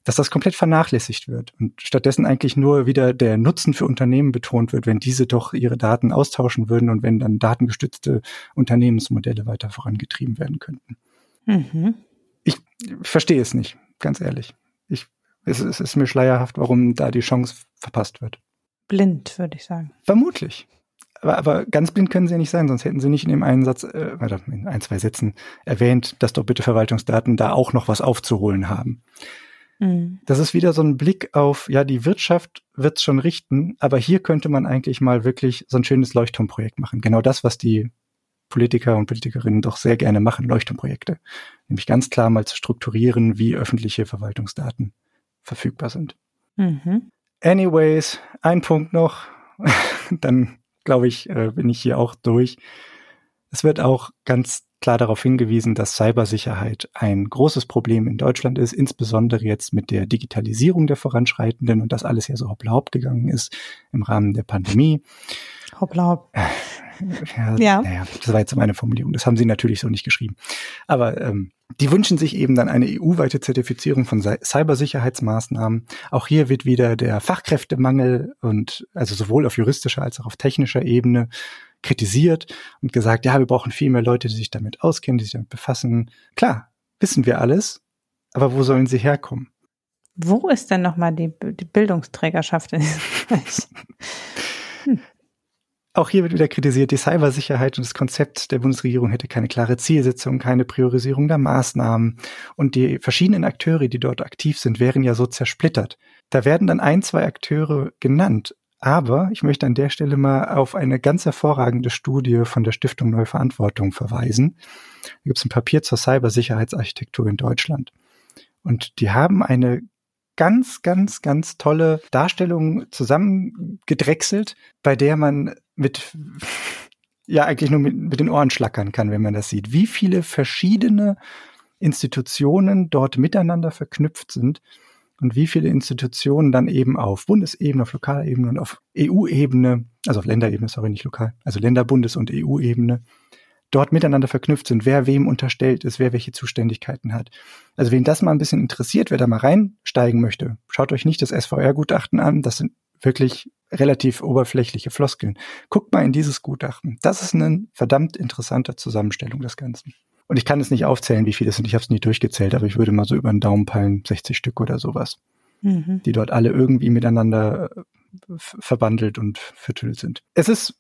dass das komplett vernachlässigt wird und stattdessen eigentlich nur wieder der Nutzen für Unternehmen betont wird, wenn diese doch ihre Daten austauschen würden und wenn dann datengestützte Unternehmensmodelle weiter vorangetrieben werden könnten. Mhm. Ich verstehe es nicht, ganz ehrlich. Ich, es, es ist mir schleierhaft, warum da die Chance verpasst wird. Blind, würde ich sagen. Vermutlich. Aber, aber ganz blind können sie ja nicht sein, sonst hätten sie nicht in dem einen Satz, äh, in ein, zwei Sätzen erwähnt, dass doch bitte Verwaltungsdaten da auch noch was aufzuholen haben. Mhm. Das ist wieder so ein Blick auf, ja, die Wirtschaft wird's schon richten, aber hier könnte man eigentlich mal wirklich so ein schönes Leuchtturmprojekt machen. Genau das, was die Politiker und Politikerinnen doch sehr gerne machen, Leuchtturmprojekte. Nämlich ganz klar mal zu strukturieren, wie öffentliche Verwaltungsdaten verfügbar sind. Mhm. Anyways, ein Punkt noch, <laughs> dann glaube ich, äh, bin ich hier auch durch. Es wird auch ganz klar darauf hingewiesen, dass Cybersicherheit ein großes Problem in Deutschland ist, insbesondere jetzt mit der Digitalisierung der Voranschreitenden und das alles ja so hoppla hopp gegangen ist im Rahmen der Pandemie. Hoppla hopp. Ja, ja. Naja, das war jetzt meine Formulierung. Das haben sie natürlich so nicht geschrieben. Aber ähm, die wünschen sich eben dann eine EU-weite Zertifizierung von Cybersicherheitsmaßnahmen. Auch hier wird wieder der Fachkräftemangel und also sowohl auf juristischer als auch auf technischer Ebene kritisiert und gesagt, ja, wir brauchen viel mehr Leute, die sich damit auskennen, die sich damit befassen. Klar, wissen wir alles, aber wo sollen sie herkommen? Wo ist denn nochmal die, die Bildungsträgerschaft in diesem Bereich? <laughs> Auch hier wird wieder kritisiert, die Cybersicherheit und das Konzept der Bundesregierung hätte keine klare Zielsetzung, keine Priorisierung der Maßnahmen. Und die verschiedenen Akteure, die dort aktiv sind, wären ja so zersplittert. Da werden dann ein, zwei Akteure genannt. Aber ich möchte an der Stelle mal auf eine ganz hervorragende Studie von der Stiftung Neue Verantwortung verweisen. Da gibt es ein Papier zur Cybersicherheitsarchitektur in Deutschland. Und die haben eine ganz, ganz, ganz tolle Darstellung zusammengedrechselt, bei der man mit, ja, eigentlich nur mit, mit den Ohren schlackern kann, wenn man das sieht. Wie viele verschiedene Institutionen dort miteinander verknüpft sind und wie viele Institutionen dann eben auf Bundesebene, auf Lokalebene und auf EU-Ebene, also auf Länderebene, sorry, nicht lokal, also Länder, Bundes- und EU-Ebene, dort miteinander verknüpft sind, wer wem unterstellt ist, wer welche Zuständigkeiten hat. Also wen das mal ein bisschen interessiert, wer da mal reinsteigen möchte, schaut euch nicht das SVR-Gutachten an, das sind wirklich relativ oberflächliche Floskeln. Guckt mal in dieses Gutachten. Das ist eine verdammt interessante Zusammenstellung des Ganzen. Und ich kann es nicht aufzählen, wie viele es sind. Ich habe es nie durchgezählt, aber ich würde mal so über den Daumen peilen, 60 Stück oder sowas, mhm. die dort alle irgendwie miteinander äh, verbandelt und vertüllt sind. Es ist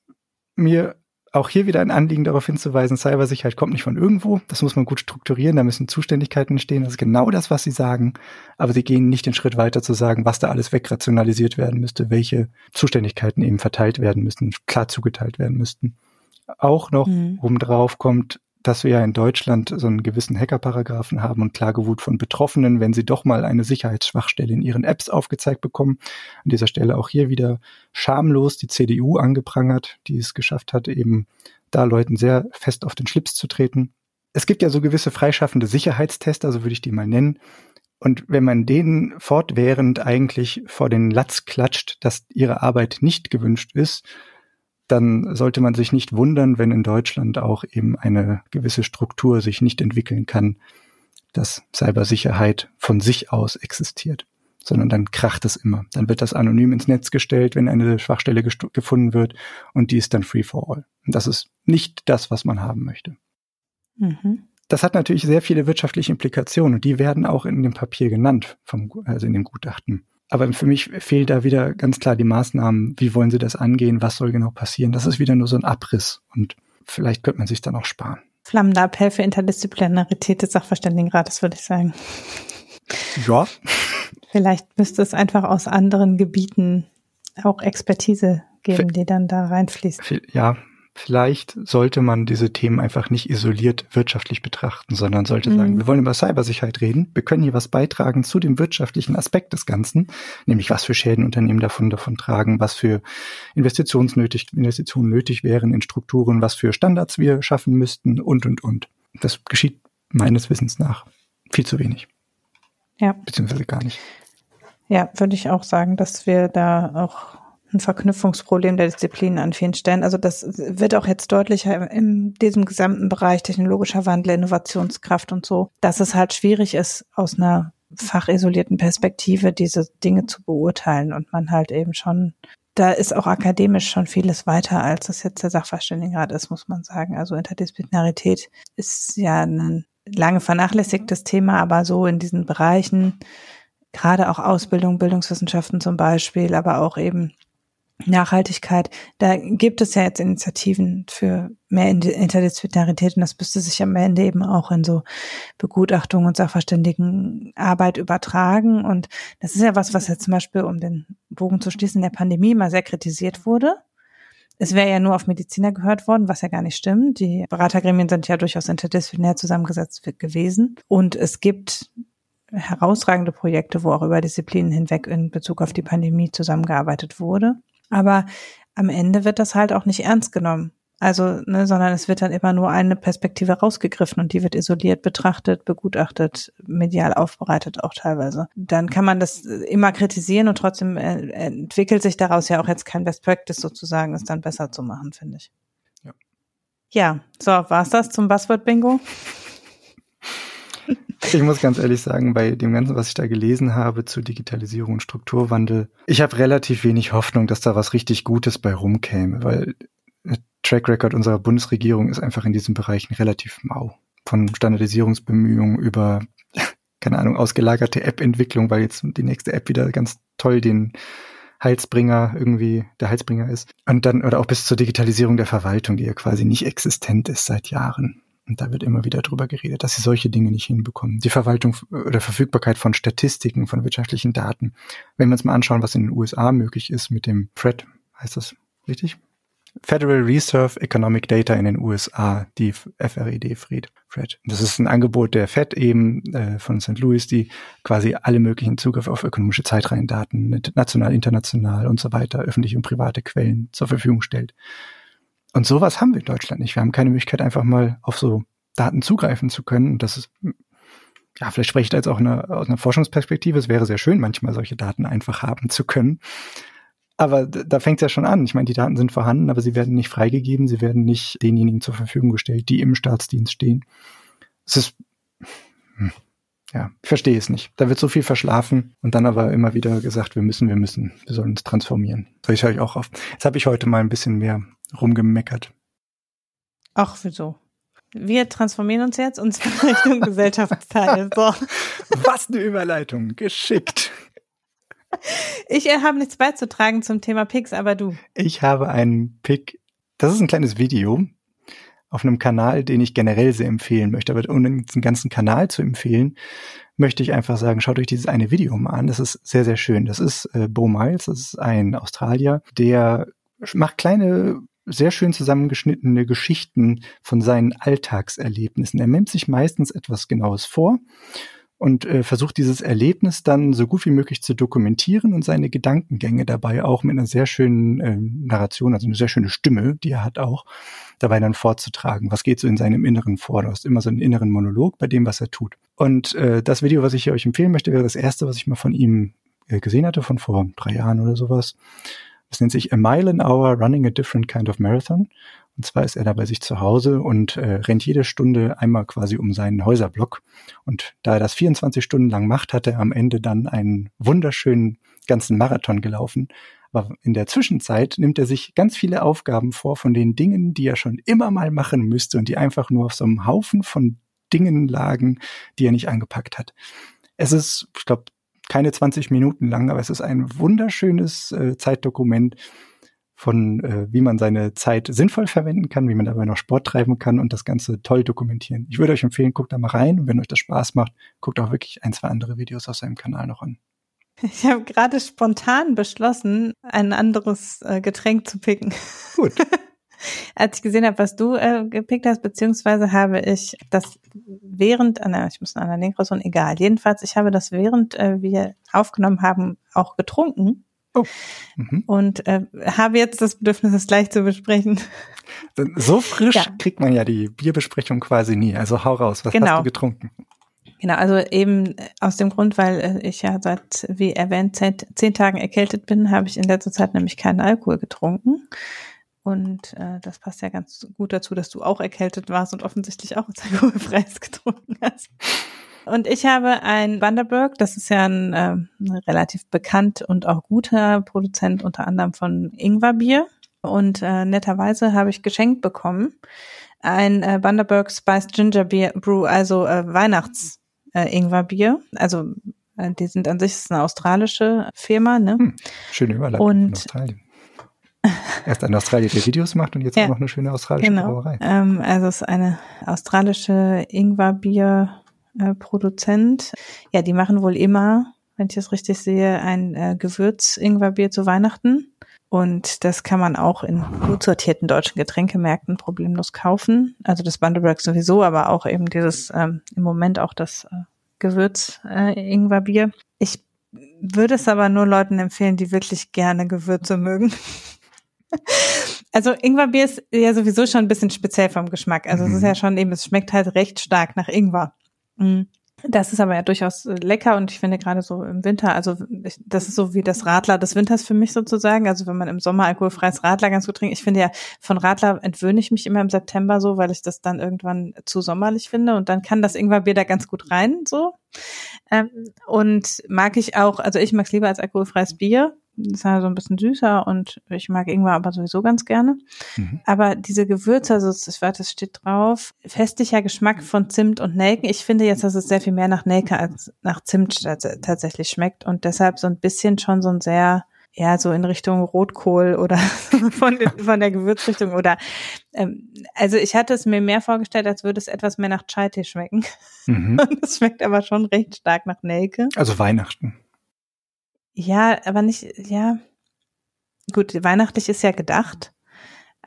mir auch hier wieder ein Anliegen darauf hinzuweisen, Cybersicherheit kommt nicht von irgendwo. Das muss man gut strukturieren. Da müssen Zuständigkeiten entstehen. Das ist genau das, was sie sagen. Aber sie gehen nicht den Schritt weiter zu sagen, was da alles wegrationalisiert werden müsste, welche Zuständigkeiten eben verteilt werden müssten, klar zugeteilt werden müssten. Auch noch mhm. obendrauf kommt dass wir ja in Deutschland so einen gewissen Hackerparagraphen haben und Klagewut von Betroffenen, wenn sie doch mal eine Sicherheitsschwachstelle in ihren Apps aufgezeigt bekommen. An dieser Stelle auch hier wieder schamlos die CDU angeprangert, die es geschafft hat, eben da Leuten sehr fest auf den Schlips zu treten. Es gibt ja so gewisse freischaffende Sicherheitstester, so würde ich die mal nennen. Und wenn man denen fortwährend eigentlich vor den Latz klatscht, dass ihre Arbeit nicht gewünscht ist, dann sollte man sich nicht wundern, wenn in Deutschland auch eben eine gewisse Struktur sich nicht entwickeln kann, dass Cybersicherheit von sich aus existiert, sondern dann kracht es immer. Dann wird das anonym ins Netz gestellt, wenn eine Schwachstelle gefunden wird und die ist dann free for all. Und das ist nicht das, was man haben möchte. Mhm. Das hat natürlich sehr viele wirtschaftliche Implikationen und die werden auch in dem Papier genannt, vom, also in dem Gutachten. Aber für mich fehlt da wieder ganz klar die Maßnahmen. Wie wollen Sie das angehen? Was soll genau passieren? Das ist wieder nur so ein Abriss und vielleicht könnte man sich dann auch sparen. Flammender Appell für Interdisziplinarität des Sachverständigenrates, würde ich sagen. Ja. Vielleicht müsste es einfach aus anderen Gebieten auch Expertise geben, die dann da reinfließt. Ja, vielleicht sollte man diese Themen einfach nicht isoliert wirtschaftlich betrachten, sondern sollte mhm. sagen, wir wollen über Cybersicherheit reden, wir können hier was beitragen zu dem wirtschaftlichen Aspekt des Ganzen, nämlich was für Schäden Unternehmen davon davon tragen, was für Investitionsnötig, Investitionen nötig wären in Strukturen, was für Standards wir schaffen müssten und und und. Das geschieht meines Wissens nach viel zu wenig. Ja. Beziehungsweise gar nicht. Ja, würde ich auch sagen, dass wir da auch ein Verknüpfungsproblem der Disziplinen an vielen Stellen. Also das wird auch jetzt deutlicher in diesem gesamten Bereich technologischer Wandel, Innovationskraft und so, dass es halt schwierig ist, aus einer fachisolierten Perspektive diese Dinge zu beurteilen und man halt eben schon da ist auch akademisch schon vieles weiter, als das jetzt der Sachverständigenrat ist, muss man sagen. Also Interdisziplinarität ist ja ein lange vernachlässigtes Thema, aber so in diesen Bereichen, gerade auch Ausbildung, Bildungswissenschaften zum Beispiel, aber auch eben Nachhaltigkeit, da gibt es ja jetzt Initiativen für mehr Interdisziplinarität und das müsste sich am Ende eben auch in so Begutachtung und Sachverständigenarbeit übertragen. Und das ist ja was, was jetzt zum Beispiel, um den Bogen zu schließen, in der Pandemie mal sehr kritisiert wurde. Es wäre ja nur auf Mediziner gehört worden, was ja gar nicht stimmt. Die Beratergremien sind ja durchaus interdisziplinär zusammengesetzt gewesen. Und es gibt herausragende Projekte, wo auch über Disziplinen hinweg in Bezug auf die Pandemie zusammengearbeitet wurde. Aber am Ende wird das halt auch nicht ernst genommen. Also, ne, sondern es wird dann immer nur eine Perspektive rausgegriffen und die wird isoliert betrachtet, begutachtet, medial aufbereitet auch teilweise. Dann kann man das immer kritisieren und trotzdem äh, entwickelt sich daraus ja auch jetzt kein Best Practice sozusagen, es dann besser zu machen, finde ich. Ja. Ja, so, war's das zum Buzzword Bingo? Ich muss ganz ehrlich sagen, bei dem Ganzen, was ich da gelesen habe zu Digitalisierung und Strukturwandel, ich habe relativ wenig Hoffnung, dass da was richtig Gutes bei rumkäme, weil Track Record unserer Bundesregierung ist einfach in diesen Bereichen relativ mau. Von Standardisierungsbemühungen über, keine Ahnung, ausgelagerte App-Entwicklung, weil jetzt die nächste App wieder ganz toll den Heilsbringer irgendwie der Heilsbringer ist. Und dann, oder auch bis zur Digitalisierung der Verwaltung, die ja quasi nicht existent ist seit Jahren. Und da wird immer wieder drüber geredet, dass sie solche Dinge nicht hinbekommen. Die Verwaltung oder Verfügbarkeit von Statistiken, von wirtschaftlichen Daten. Wenn wir uns mal anschauen, was in den USA möglich ist mit dem FRED, heißt das richtig? Federal Reserve Economic Data in den USA, die FRED, FRED, FRED. Das ist ein Angebot der Fed eben äh, von St. Louis, die quasi alle möglichen Zugriff auf ökonomische Zeitreihendaten, national, international und so weiter, öffentliche und private Quellen zur Verfügung stellt. Und sowas haben wir in Deutschland nicht. Wir haben keine Möglichkeit, einfach mal auf so Daten zugreifen zu können. Und das ist, ja, vielleicht spreche ich da jetzt auch eine, aus einer Forschungsperspektive. Es wäre sehr schön, manchmal solche Daten einfach haben zu können. Aber da fängt es ja schon an. Ich meine, die Daten sind vorhanden, aber sie werden nicht freigegeben, sie werden nicht denjenigen zur Verfügung gestellt, die im Staatsdienst stehen. Es ist, hm, ja, ich verstehe es nicht. Da wird so viel verschlafen und dann aber immer wieder gesagt, wir müssen, wir müssen, wir sollen uns transformieren. Ich höre ich auch auf. Jetzt habe ich heute mal ein bisschen mehr rumgemeckert. Ach, wieso? Wir transformieren uns jetzt und zwar Richtung <laughs> Gesellschaftsteil. So. Was eine Überleitung. Geschickt. Ich äh, habe nichts beizutragen zum Thema Picks, aber du. Ich habe einen Pick. Das ist ein kleines Video auf einem Kanal, den ich generell sehr empfehlen möchte. Aber um den ganzen Kanal zu empfehlen, möchte ich einfach sagen, schaut euch dieses eine Video mal an. Das ist sehr, sehr schön. Das ist äh, Bo Miles, das ist ein Australier, der macht kleine sehr schön zusammengeschnittene Geschichten von seinen Alltagserlebnissen. Er nimmt sich meistens etwas Genaues vor und äh, versucht dieses Erlebnis dann so gut wie möglich zu dokumentieren und seine Gedankengänge dabei auch mit einer sehr schönen äh, Narration, also eine sehr schöne Stimme, die er hat auch, dabei dann vorzutragen. Was geht so in seinem Inneren vor? Du hast immer so einen inneren Monolog bei dem, was er tut. Und äh, das Video, was ich euch empfehlen möchte, wäre das erste, was ich mal von ihm äh, gesehen hatte, von vor drei Jahren oder sowas. Das nennt sich A Mile an Hour Running a Different Kind of Marathon. Und zwar ist er da bei sich zu Hause und äh, rennt jede Stunde einmal quasi um seinen Häuserblock. Und da er das 24 Stunden lang macht, hat er am Ende dann einen wunderschönen ganzen Marathon gelaufen. Aber in der Zwischenzeit nimmt er sich ganz viele Aufgaben vor von den Dingen, die er schon immer mal machen müsste und die einfach nur auf so einem Haufen von Dingen lagen, die er nicht angepackt hat. Es ist, ich glaube, keine 20 Minuten lang, aber es ist ein wunderschönes äh, Zeitdokument von, äh, wie man seine Zeit sinnvoll verwenden kann, wie man dabei noch Sport treiben kann und das Ganze toll dokumentieren. Ich würde euch empfehlen, guckt da mal rein und wenn euch das Spaß macht, guckt auch wirklich ein, zwei andere Videos auf seinem Kanal noch an. <laughs> Ich habe gerade spontan beschlossen, ein anderes äh, Getränk zu picken. Gut. <laughs> als ich gesehen habe, was du äh, gepickt hast, beziehungsweise habe ich das während, äh, na, ich muss an der Link raus, egal. Jedenfalls, ich habe das während äh, wir aufgenommen haben auch getrunken. Oh. Mhm. Und äh, habe jetzt das Bedürfnis, es gleich zu besprechen. So frisch ja. kriegt man ja die Bierbesprechung quasi nie. Also hau raus, was genau. hast du getrunken? Genau, also eben aus dem Grund, weil äh, ich ja seit, wie erwähnt, zehn, zehn Tagen erkältet bin, habe ich in letzter Zeit nämlich keinen Alkohol getrunken. Und äh, das passt ja ganz gut dazu, dass du auch erkältet warst und offensichtlich auch <laughs> alkoholfreies getrunken hast. Und ich habe ein Vanderberg, das ist ja ein äh, relativ bekannt und auch guter Produzent unter anderem von Ingwerbier. Und äh, netterweise habe ich geschenkt bekommen ein äh, Vanderberg Spiced Ginger Beer Brew, also äh, Weihnachts äh, Ingwerbier. Also äh, die sind an sich ist eine australische Firma, ne? Hm, schöne Überleitung und, Australien. <laughs> Erst ein Australier, der Videos macht und jetzt ja, auch noch eine schöne australische genau. Brauerei. Ähm, also es ist eine australische Ingwerbier-Produzent. Ja, die machen wohl immer, wenn ich das richtig sehe, ein äh, Gewürz-Ingwerbier zu Weihnachten. Und das kann man auch in gut sortierten deutschen Getränkemärkten problemlos kaufen. Also das Bundaberg sowieso, aber auch eben dieses ähm, im Moment auch das äh, Gewürz äh. Ich würde es aber nur Leuten empfehlen, die wirklich gerne Gewürze mögen. Also Ingwerbier ist ja sowieso schon ein bisschen speziell vom Geschmack. Also mhm. es ist ja mhm. schon eben, es schmeckt halt recht stark nach Ingwer. Mhm. Das ist aber ja durchaus äh, lecker und ich finde gerade so im Winter, also das ist so wie das Radler des Winters für mich sozusagen. Also wenn man im Sommer alkoholfreies Radler ganz gut trinkt. Ich finde ja, von Radler entwöhne ich mich immer im September so, weil ich das dann irgendwann zu sommerlich finde und dann kann das Ingwerbier da ganz gut rein so. Ähm, und mag ich auch, also ich mag es lieber als alkoholfreies Bier, ist ja so ein bisschen süßer und ich mag Ingwer aber sowieso ganz gerne. Mhm. Aber diese Gewürze, also das, das steht drauf, festlicher Geschmack von Zimt und Nelken. Ich finde jetzt, dass es sehr viel mehr nach Nelke als nach Zimt tatsächlich schmeckt und deshalb so ein bisschen schon so ein sehr ja, so in Richtung Rotkohl oder <laughs> von, von der Gewürzrichtung oder ähm, also ich hatte es mir mehr vorgestellt, als würde es etwas mehr nach Chai-Tee schmecken. Mhm. <laughs> Und es schmeckt aber schon recht stark nach Nelke. Also Weihnachten. Ja, aber nicht, ja. Gut, weihnachtlich ist ja gedacht.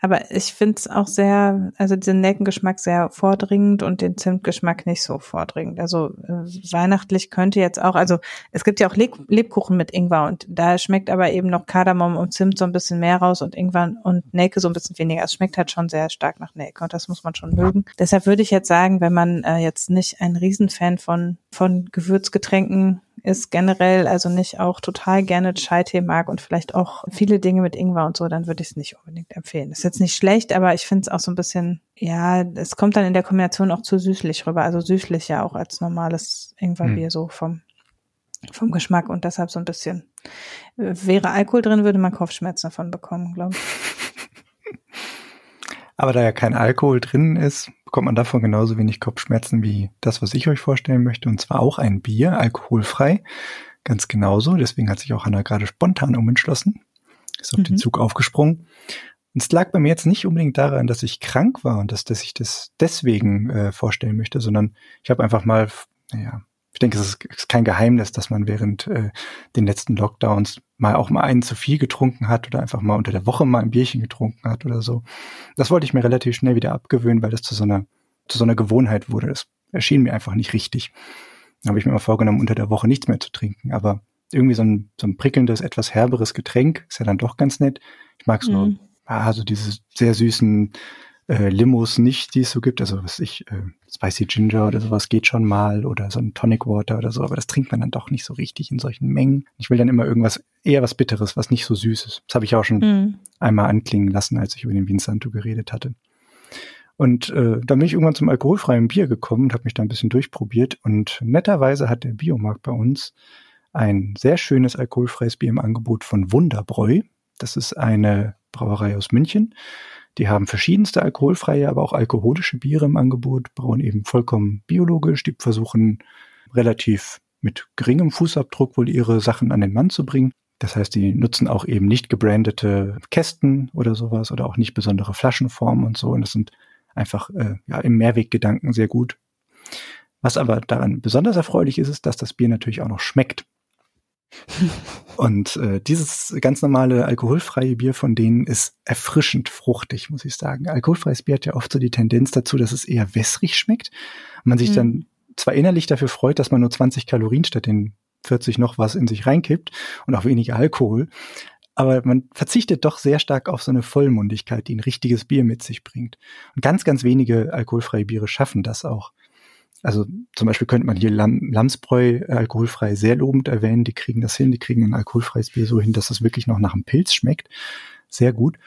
Aber ich finde es auch sehr, also den Nelkengeschmack sehr vordringend und den Zimtgeschmack nicht so vordringend. Also äh, weihnachtlich könnte jetzt auch, also es gibt ja auch Leb Lebkuchen mit Ingwer und da schmeckt aber eben noch Kardamom und Zimt so ein bisschen mehr raus und Ingwer und Nelke so ein bisschen weniger. Es schmeckt halt schon sehr stark nach Nelke und das muss man schon mögen. Deshalb würde ich jetzt sagen, wenn man äh, jetzt nicht ein Riesenfan von, von Gewürzgetränken ist generell, also nicht auch total gerne Chai-Tee mag und vielleicht auch viele Dinge mit Ingwer und so, dann würde ich es nicht unbedingt empfehlen. Ist jetzt nicht schlecht, aber ich finde es auch so ein bisschen, ja, es kommt dann in der Kombination auch zu süßlich rüber. Also süßlich ja auch als normales Ingwerbier hm. so vom, vom Geschmack und deshalb so ein bisschen. Wäre Alkohol drin, würde man Kopfschmerzen davon bekommen, glaube ich. <laughs> Aber da ja kein Alkohol drin ist, bekommt man davon genauso wenig Kopfschmerzen wie das, was ich euch vorstellen möchte. Und zwar auch ein Bier, alkoholfrei. Ganz genauso. Deswegen hat sich auch Hanna gerade spontan umentschlossen. Ist auf mhm. den Zug aufgesprungen. Und es lag bei mir jetzt nicht unbedingt daran, dass ich krank war und dass, dass ich das deswegen äh, vorstellen möchte, sondern ich habe einfach mal, naja, ich denke, es ist kein Geheimnis, dass man während äh, den letzten Lockdowns mal auch mal einen zu viel getrunken hat oder einfach mal unter der Woche mal ein Bierchen getrunken hat oder so. Das wollte ich mir relativ schnell wieder abgewöhnen, weil das zu so einer, zu so einer Gewohnheit wurde. Das erschien mir einfach nicht richtig. Da habe ich mir mal vorgenommen, unter der Woche nichts mehr zu trinken. Aber irgendwie so ein, so ein prickelndes, etwas herberes Getränk ist ja dann doch ganz nett. Ich mag so, mhm. ah, so diese sehr süßen äh, Limos nicht, die es so gibt. Also was ich, äh, Spicy Ginger oder sowas geht schon mal oder so ein Tonic Water oder so, aber das trinkt man dann doch nicht so richtig in solchen Mengen. Ich will dann immer irgendwas, eher was Bitteres, was nicht so süß ist. Das habe ich auch schon mhm. einmal anklingen lassen, als ich über den Vinsanto geredet hatte. Und äh, dann bin ich irgendwann zum alkoholfreien Bier gekommen und habe mich da ein bisschen durchprobiert. Und netterweise hat der Biomarkt bei uns ein sehr schönes alkoholfreies Bier im Angebot von Wunderbräu. Das ist eine Brauerei aus München. Die haben verschiedenste alkoholfreie, aber auch alkoholische Biere im Angebot, brauen eben vollkommen biologisch. Die versuchen relativ mit geringem Fußabdruck wohl ihre Sachen an den Mann zu bringen. Das heißt, die nutzen auch eben nicht gebrandete Kästen oder sowas oder auch nicht besondere Flaschenformen und so. Und das sind einfach äh, ja, im Mehrweggedanken sehr gut. Was aber daran besonders erfreulich ist, ist, dass das Bier natürlich auch noch schmeckt. Und äh, dieses ganz normale alkoholfreie Bier von denen ist erfrischend fruchtig, muss ich sagen. Alkoholfreies Bier hat ja oft so die Tendenz dazu, dass es eher wässrig schmeckt. Man sich mhm. dann zwar innerlich dafür freut, dass man nur 20 Kalorien statt den 40 noch was in sich reinkippt und auch weniger Alkohol. Aber man verzichtet doch sehr stark auf so eine Vollmundigkeit, die ein richtiges Bier mit sich bringt. Und ganz, ganz wenige alkoholfreie Biere schaffen das auch. Also zum Beispiel könnte man hier Lam Lamsbräu alkoholfrei sehr lobend erwähnen. Die kriegen das hin, die kriegen ein alkoholfreies Bier so hin, dass es wirklich noch nach einem Pilz schmeckt. Sehr gut.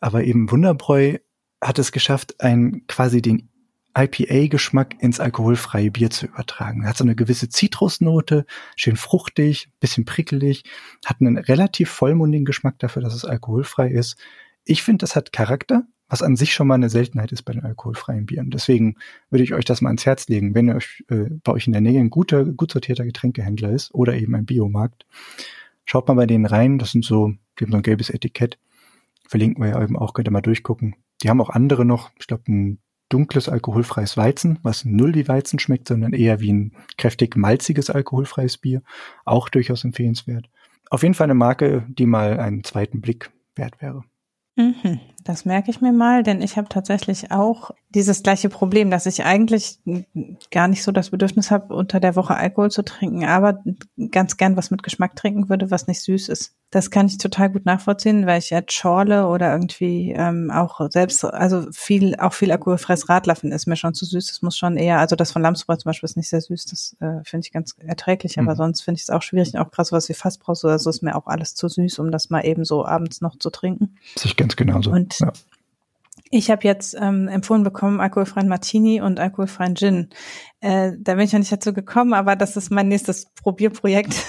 Aber eben Wunderbräu hat es geschafft, ein quasi den IPA-Geschmack ins alkoholfreie Bier zu übertragen. Er hat so eine gewisse Zitrusnote, schön fruchtig, bisschen prickelig, hat einen relativ vollmundigen Geschmack dafür, dass es alkoholfrei ist. Ich finde, das hat Charakter, was an sich schon mal eine Seltenheit ist bei den alkoholfreien Bieren. Deswegen würde ich euch das mal ans Herz legen, wenn euch äh, bei euch in der Nähe ein guter, gut sortierter Getränkehändler ist oder eben ein Biomarkt. Schaut mal bei denen rein, das sind so, die haben so ein gelbes Etikett. Verlinken wir ja eben auch, könnt ihr mal durchgucken. Die haben auch andere noch, ich glaube, ein dunkles alkoholfreies Weizen, was null wie Weizen schmeckt, sondern eher wie ein kräftig malziges alkoholfreies Bier. Auch durchaus empfehlenswert. Auf jeden Fall eine Marke, die mal einen zweiten Blick wert wäre. Mhm, das merke ich mir mal, denn ich habe tatsächlich auch dieses gleiche Problem, dass ich eigentlich gar nicht so das Bedürfnis habe, unter der Woche Alkohol zu trinken, aber ganz gern was mit Geschmack trinken würde, was nicht süß ist. Das kann ich total gut nachvollziehen, weil ich ja Schorle oder irgendwie ähm, auch selbst, also viel, auch viel alkoholfreies Radlaufen ist mir schon zu süß. Das muss schon eher, also das von Lamsbräu zum Beispiel ist nicht sehr süß, das äh, finde ich ganz erträglich, aber mhm. sonst finde ich es auch schwierig. Auch krass, was wie Fassbrause oder so ist mir auch alles zu süß, um das mal eben so abends noch zu trinken. Sich ganz genauso. Und ja. Ich habe jetzt ähm, empfohlen bekommen, alkoholfreien Martini und alkoholfreien Gin. Äh, da bin ich ja nicht dazu gekommen, aber das ist mein nächstes Probierprojekt.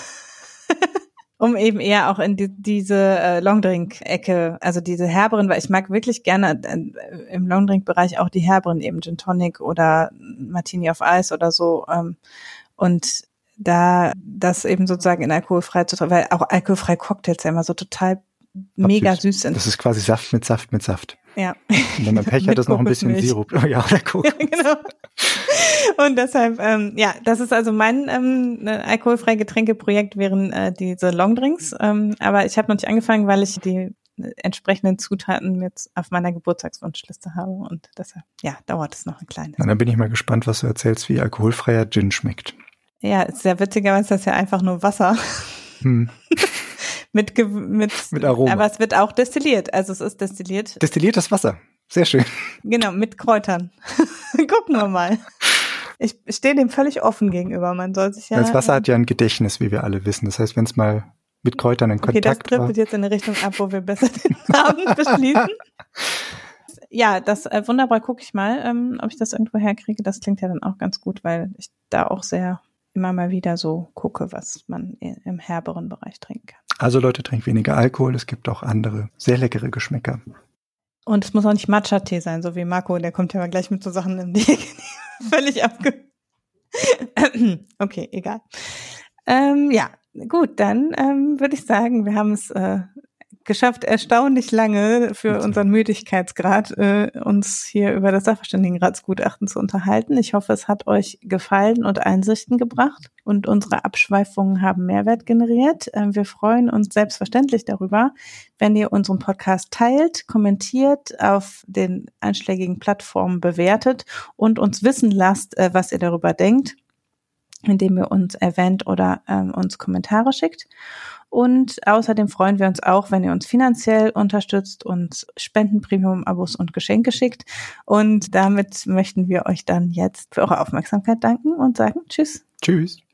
<laughs> um eben eher auch in die, diese äh, Longdrink-Ecke, also diese herberen, weil ich mag wirklich gerne äh, im Longdrink-Bereich auch die herberen, eben Gin Tonic oder Martini auf Eis oder so. Ähm, und da das eben sozusagen in alkoholfrei zu weil auch alkoholfreie Cocktails ja immer so total mega süß. süß sind. Das ist quasi Saft mit Saft mit Saft. Ja. Und wenn man <laughs> Pech hat, ist noch ein bisschen Sirup. Oh <laughs> ja, oder Kokos. <laughs> Genau. Und deshalb, ähm, ja, das ist also mein ähm, ne, alkoholfreie Getränkeprojekt wären äh, diese Longdrinks. Ähm, aber ich habe noch nicht angefangen, weil ich die äh, entsprechenden Zutaten jetzt auf meiner Geburtstagswunschliste habe und deshalb, ja, dauert es noch ein kleines. Na, dann bin ich mal gespannt, was du erzählst, wie alkoholfreier Gin schmeckt. Ja, ist sehr witzigerweise ist das ja einfach nur Wasser. Hm. Mit, mit, mit Aroma. Aber es wird auch destilliert. Also es ist destilliert. Destilliertes Wasser. Sehr schön. Genau, mit Kräutern. <laughs> Gucken wir mal. Ich stehe dem völlig offen gegenüber. Man soll sich ja. Das Wasser hat ja ein Gedächtnis, wie wir alle wissen. Das heißt, wenn es mal mit Kräutern in Kontakt Okay, das trippelt jetzt in eine Richtung ab, wo wir besser den <laughs> Abend beschließen. Ja, das äh, wunderbar gucke ich mal, ähm, ob ich das irgendwo herkriege. Das klingt ja dann auch ganz gut, weil ich da auch sehr immer mal wieder so gucke, was man im herberen Bereich trinken kann. Also Leute, trinkt weniger Alkohol. Es gibt auch andere sehr leckere Geschmäcker. Und es muss auch nicht Matcha-Tee sein, so wie Marco, der kommt ja mal gleich mit so Sachen im die <laughs> völlig abge... <clears throat> okay, egal. Ähm, ja, gut, dann ähm, würde ich sagen, wir haben es äh, geschafft, erstaunlich lange für unseren Müdigkeitsgrad äh, uns hier über das Sachverständigenratsgutachten zu unterhalten. Ich hoffe, es hat euch gefallen und Einsichten gebracht und unsere Abschweifungen haben Mehrwert generiert. Äh, wir freuen uns selbstverständlich darüber, wenn ihr unseren Podcast teilt, kommentiert, auf den einschlägigen Plattformen bewertet und uns wissen lasst, äh, was ihr darüber denkt, indem ihr uns erwähnt oder ähm, uns Kommentare schickt. Und außerdem freuen wir uns auch, wenn ihr uns finanziell unterstützt, uns Spenden, Premium-Abos und Geschenke schickt. Und damit möchten wir euch dann jetzt für eure Aufmerksamkeit danken und sagen Tschüss. Tschüss.